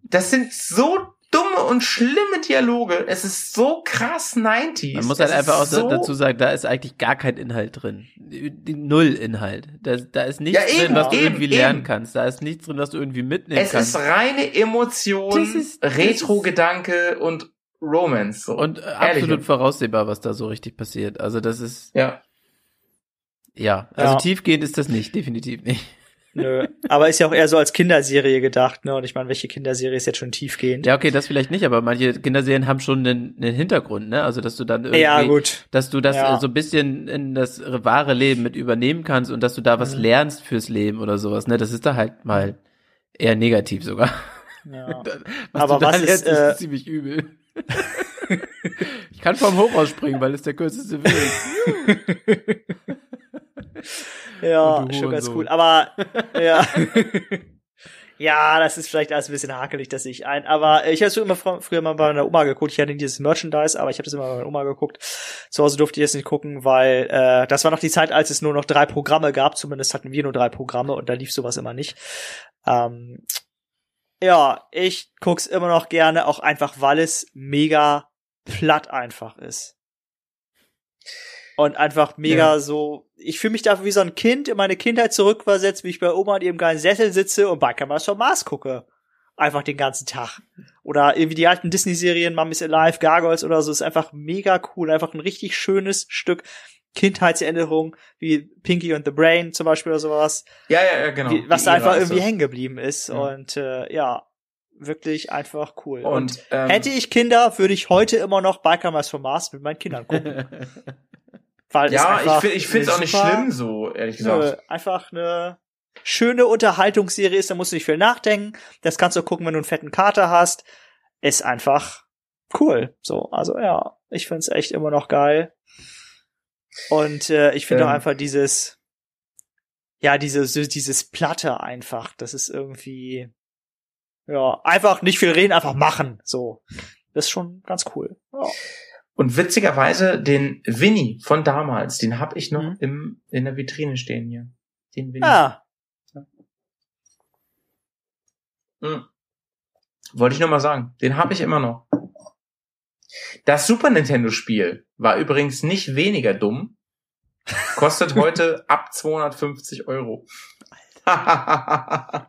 S4: das sind so dumme und schlimme Dialoge. Es ist so krass 90s.
S3: Man muss halt
S4: Es
S3: einfach auch
S4: so,
S3: dazu sagen, da ist eigentlich gar kein Inhalt drin. Die- Null Inhalt. Da, da ist nichts
S4: Ja, eben,
S3: drin, was du
S4: eben,
S3: irgendwie lernen
S4: eben.
S3: kannst. Da ist nichts drin, was du irgendwie mitnehmen
S4: Es
S3: kannst.
S4: ist reine Emotion, Retro-Gedanke und Romance. So.
S3: und äh,
S4: Ehrlich.
S3: absolut voraussehbar, was da so richtig passiert. Also das ist,
S4: Ja.
S3: ja, also
S5: Ja.
S3: tiefgehend ist das nicht, definitiv nicht.
S5: Nö. Aber ist ja auch eher so als Kinderserie gedacht, ne? Und ich meine, welche Kinderserie ist jetzt schon tiefgehend?
S3: Ja, okay, das vielleicht nicht, aber manche Kinderserien haben schon einen, einen Hintergrund, ne? Also dass du dann irgendwie,
S5: Ja, gut.
S3: dass du das
S5: Ja.
S3: so ein bisschen in das wahre Leben mit übernehmen kannst und dass du da was
S5: Mhm.
S3: lernst fürs Leben oder sowas, ne? Das ist da halt mal eher negativ sogar.
S5: Ja.
S3: Was
S5: Aber was ist, äh,
S3: ist ziemlich übel. ich kann vom Hochhaus springen, weil es der kürzeste Weg ist.
S5: Ja, schon ganz
S3: Hurensohn.
S5: cool. Aber ja. ja, das ist vielleicht alles ein bisschen hakelig, das sehe ich ein. Aber ich habe es immer fr früher mal bei meiner Oma geguckt. Ich hatte nicht dieses Merchandise, aber ich habe das immer bei meiner Oma geguckt. Zu Hause durfte ich das nicht gucken, weil äh, das war noch die Zeit, als es nur noch drei Programme gab. Zumindest hatten wir nur drei Programme und da lief sowas immer nicht. Ähm, ja, ich guck's immer noch gerne, auch einfach, weil es mega platt einfach ist. Und einfach mega so, ich fühle mich da wie so ein Kind in meine Kindheit zurückversetzt, wie ich bei Oma in ihrem geilen Sessel sitze und Bikeramers vom Mars gucke. Einfach den ganzen Tag. Oder irgendwie die alten Disney-Serien, Mummy's Alive, Gargoyles oder so, ist einfach mega cool. Einfach ein richtig schönes Stück Kindheitserinnerung, wie Pinky and the Brain zum Beispiel oder sowas
S4: Ja, ja, ja, genau.
S5: wie, was da einfach irgendwie hängen geblieben ist.
S4: Ja.
S5: Und äh, ja, wirklich einfach cool. Und,
S4: Und, ähm,
S5: hätte ich Kinder, würde ich heute immer noch Bikeramers vom Mars mit meinen Kindern gucken. Weil
S4: ja, ich, ich finde es auch nicht schlimm so, ehrlich
S5: Nö,
S4: gesagt.
S5: einfach eine schöne Unterhaltungsserie ist, da musst du nicht viel nachdenken. Das kannst du gucken, wenn du einen fetten Kater hast. Ist einfach cool. So, also ja, ich find's echt immer noch geil. Und äh, ich finde
S4: Ähm.
S5: auch einfach dieses, ja, dieses, dieses Platte einfach, das ist irgendwie, ja, einfach nicht viel reden, einfach machen. So. Das ist schon ganz cool. Ja.
S4: Und witzigerweise, den Winnie von damals, den habe ich noch
S5: Mhm.
S4: im, in der Vitrine stehen hier. Den Winnie.
S5: Ah,
S4: Mhm. Wollte ich nur mal sagen. Den habe ich immer noch. Das Super Nintendo Spiel war übrigens nicht weniger dumm. Kostet heute ab 250 Euro.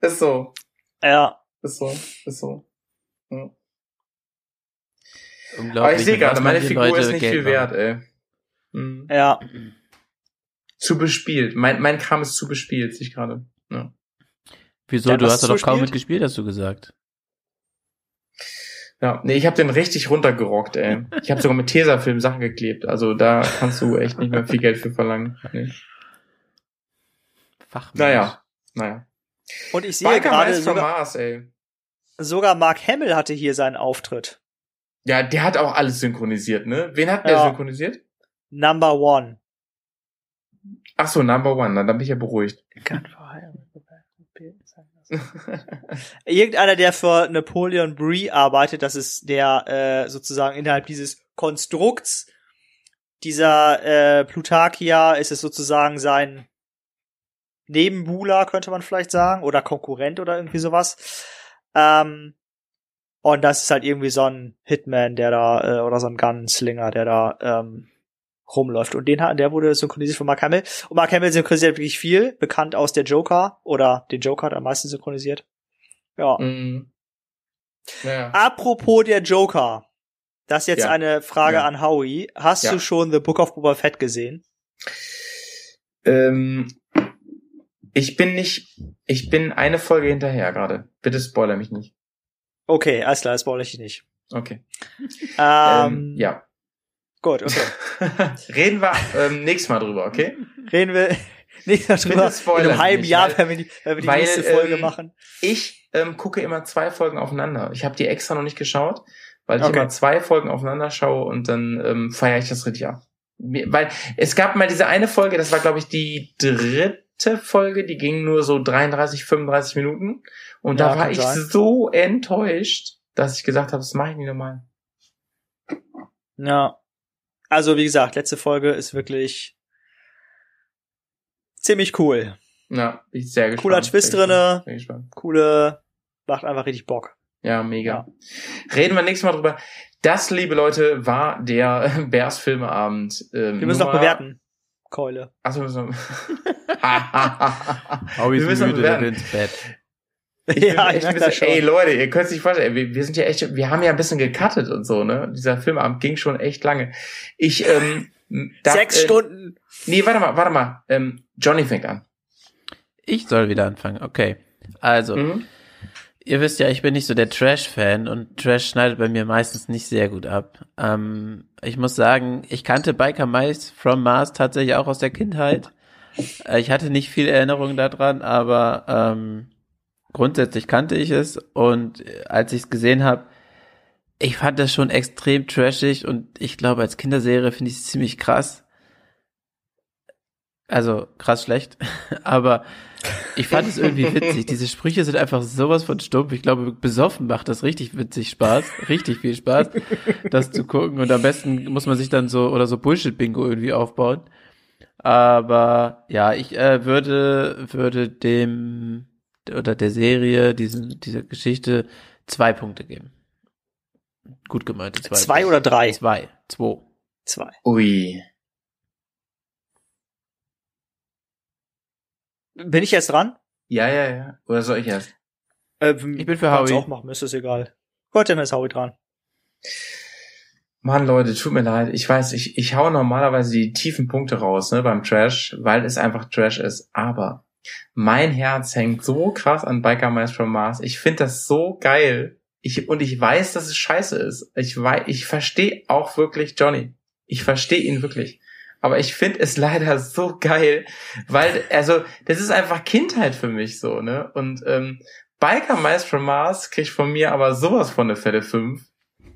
S4: ist so,
S5: ja.
S4: ist so, ist so. Ja.
S3: Unglaublich.
S4: Aber ich sehe gerade, meine Figur
S3: Leute
S4: ist nicht
S3: Geld
S4: viel wert, ey. Mhm.
S5: Ja,
S4: Zu bespielt. Mein, mein Kram ist zu bespielt, sehe ich gerade. Ja.
S3: Wieso?
S5: Ja,
S3: du hast doch
S5: so
S3: kaum
S5: spielt?
S3: mitgespielt, hast du gesagt.
S4: Ja, nee, ich habe den richtig runtergerockt, ey. Ich habe sogar mit Tesafilm Sachen geklebt. Also da kannst du echt nicht mehr viel Geld für verlangen. Nee.
S3: Fachmensch.
S4: Naja, naja.
S5: Und ich sehe gerade sogar,
S4: Mars, ey.
S5: sogar Mark Hamill hatte hier seinen Auftritt.
S4: Ja, der hat auch alles synchronisiert, ne? Wen hat der
S5: Ja.
S4: synchronisiert?
S5: Number one.
S4: Ach so, Number One, na, dann bin ich ja beruhigt.
S5: Irgendeiner, der für Napoleon Brie arbeitet, das ist der äh, sozusagen innerhalb dieses Konstrukts dieser äh, Plutarchia ist es sozusagen sein Nebenbuhler, könnte man vielleicht sagen, oder Konkurrent oder irgendwie sowas. Ähm, und das ist halt irgendwie so ein Hitman, der da, äh, oder so ein Gunslinger, der da ähm, rumläuft. Und den hat, der wurde synchronisiert von Mark Hamill. Und Mark Hamill synchronisiert wirklich viel, bekannt aus der Joker, oder den Joker hat am meisten synchronisiert. Ja.
S4: Mhm. Naja.
S5: Apropos der Joker. Das ist jetzt
S4: Ja.
S5: eine Frage
S4: Ja.
S5: an Howie. Hast
S4: Ja.
S5: du schon The Book of Boba Fett gesehen?
S4: Ähm, ich bin nicht, ich bin eine Folge hinterher gerade. Bitte spoiler mich nicht.
S5: Okay, alles klar, das spoilere ich nicht.
S4: Okay.
S5: Ähm,
S4: Ähm, ja.
S5: Gut, okay.
S4: Reden wir ähm, nächstes Mal drüber, okay?
S5: Reden wir nicht darüber. In
S4: spoilern
S5: einem halben
S4: nicht,
S5: Jahr,
S4: weil-
S5: wenn wir die, wenn wir die
S4: weil,
S5: nächste Folge
S4: ähm,
S5: machen.
S4: Ich ähm, gucke immer zwei Folgen aufeinander. Ich habe die extra noch nicht geschaut, weil ich
S5: Okay.
S4: immer zwei Folgen aufeinander schaue und dann ähm, feiere ich das richtig ab. Weil es gab mal diese eine Folge, das war glaube ich die dritte Folge, die ging nur so 33, 35 Minuten und
S5: Ja,
S4: da war ich
S5: sein.
S4: so enttäuscht, dass ich gesagt habe, das mache ich nicht nochmal.
S5: Ja. Also, wie gesagt, letzte Folge ist wirklich ziemlich cool.
S4: Ja, bin ich sehr gespannt.
S5: Cooler Twist drinne. Coole, macht einfach richtig Bock.
S4: Ja, mega. Reden wir nächstes Mal drüber. Das, liebe Leute, war der Bears Filmeabend. Ähm,
S5: Wir müssen noch
S4: Nummer-
S5: bewerten. Keule.
S4: Achso, müssen wir.
S3: Howie
S4: Wir
S3: ist müde, der ins Bett.
S4: Ich bin
S5: Ja,
S4: echt
S5: ich
S4: ein
S5: merk das schon.
S4: ey Leute, ihr könnt es nicht vorstellen, wir, wir sind ja echt, wir haben ja ein bisschen gecuttet und so, ne? Dieser Filmabend ging schon echt lange. Ich, ähm, da,
S5: Sechs
S4: äh,
S5: Stunden.
S4: Nee, warte mal, warte mal. Ähm, Johnny fängt an.
S3: Ich soll wieder anfangen, okay. Also,
S4: Mhm.
S3: Ihr wisst ja, ich bin nicht so der Trash-Fan und Trash schneidet bei mir meistens nicht sehr gut ab. Ähm, ich muss sagen, ich kannte Biker Mice from Mars tatsächlich auch aus der Kindheit. Äh, Ich hatte nicht viel Erinnerung daran, aber ähm, grundsätzlich kannte ich es und äh, als ich es gesehen habe, ich fand das schon extrem trashig und ich glaube, als Kinderserie finde ich es ziemlich krass. Also krass schlecht, aber ich fand es irgendwie witzig. Diese Sprüche sind einfach sowas von stumpf. Ich glaube, besoffen macht das richtig witzig Spaß, richtig viel Spaß, das zu gucken. Und am besten muss man sich dann so oder so Bullshit-Bingo irgendwie aufbauen. Aber ja, ich äh, würde würde dem oder der Serie, diesem dieser Geschichte zwei Punkte geben. Gut gemeinte zwei.
S5: Zwei oder drei?
S3: Zwei. Zwei.
S5: Zwei.
S4: Ui.
S5: Bin ich jetzt dran?
S4: Ja, ja, ja. Oder soll ich erst?
S5: Äh,
S3: Ich bin für
S5: kannst
S3: Howie.
S5: auch machen, ist das egal. Gut, dann ist Howie dran.
S4: Mann, Leute, tut mir leid. Ich weiß, ich, ich hau normalerweise die tiefen Punkte raus, ne, beim Trash, weil es einfach Trash ist. Aber mein Herz hängt so krass an Biker Mice from Mars. Ich finde das so geil. Ich, und ich weiß, dass es scheiße ist. Ich weiß, ich verstehe auch wirklich Johnny. Ich verstehe ihn wirklich. Aber ich finde es leider so geil, weil, also, das ist einfach Kindheit für mich so, ne? Und ähm, Biker Mice from Mars kriegt von mir aber sowas von der Fälle 5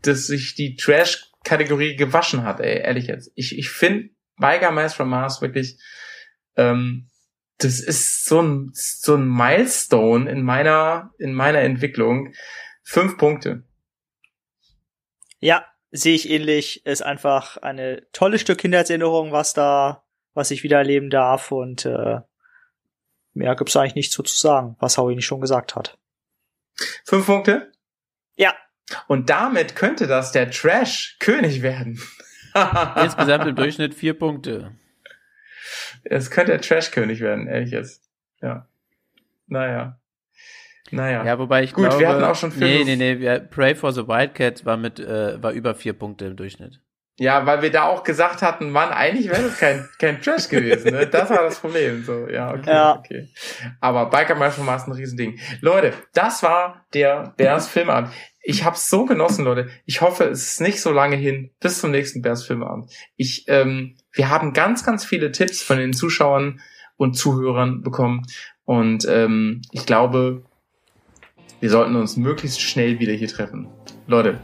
S4: dass sich die Trash-Kategorie gewaschen hat, ey, ehrlich jetzt. Ich, ich finde Biker Mice from Mars wirklich, ähm, das ist so ein, so ein Milestone in meiner, in meiner Entwicklung. Fünf Punkte.
S5: Ja, sehe ich ähnlich. Ist einfach eine tolle Stück Kindheitserinnerung, was da, was ich wieder erleben darf und äh, mehr gibt's eigentlich nichts so zu sagen, was Howie nicht schon gesagt hat.
S4: Fünf Punkte?
S5: Ja.
S4: Und damit könnte das der Trash-König werden.
S3: Insgesamt im Durchschnitt vier Punkte.
S4: Es könnte der Trash-König werden, ehrlich jetzt. Ja. Naja. Naja.
S3: Ja, wobei ich
S4: Gut,
S3: glaube,
S4: wir hatten auch schon
S3: nee,
S4: fünf-
S3: nee, nee, wir, Pray for the Wildcats war mit, äh, war über vier Punkte im Durchschnitt.
S4: Ja, weil wir da auch gesagt hatten, Mann, eigentlich wäre das kein, kein Trash gewesen. Ne? Das war das Problem. So, ja, okay,
S5: Ja.
S4: okay. Aber Biker Mice war ein Riesending. Leute, das war der Bears Filmabend. Ich hab's so genossen, Leute. Ich hoffe, es ist nicht so lange hin bis zum nächsten Bears Filmabend. Ich, ähm, wir haben ganz, ganz viele Tipps von den Zuschauern und Zuhörern bekommen. Und ähm, ich glaube, wir sollten uns möglichst schnell wieder hier treffen. Leute,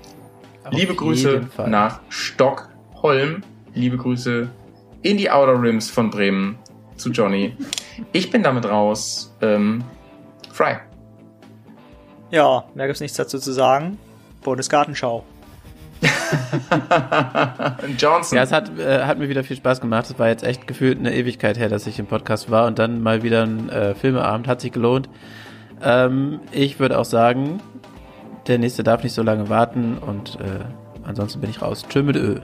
S3: Auf
S4: Liebe Grüße
S3: Fall.
S4: nach Stockholm. Liebe Grüße in die Outer Rims von Bremen zu Johnny. Ich bin damit raus. Ähm, Fry.
S5: Ja, mehr gibt's nichts dazu zu sagen. Bundesgartenschau.
S4: Johnson.
S3: Ja, es hat, äh, hat mir wieder viel Spaß gemacht. Es war jetzt echt gefühlt eine Ewigkeit her, dass ich im Podcast war und dann mal wieder ein äh, Filmeabend. Hat sich gelohnt. Ähm, ich würde auch sagen, der nächste darf nicht so lange warten und äh, ansonsten bin ich raus. Tschö mit Ö.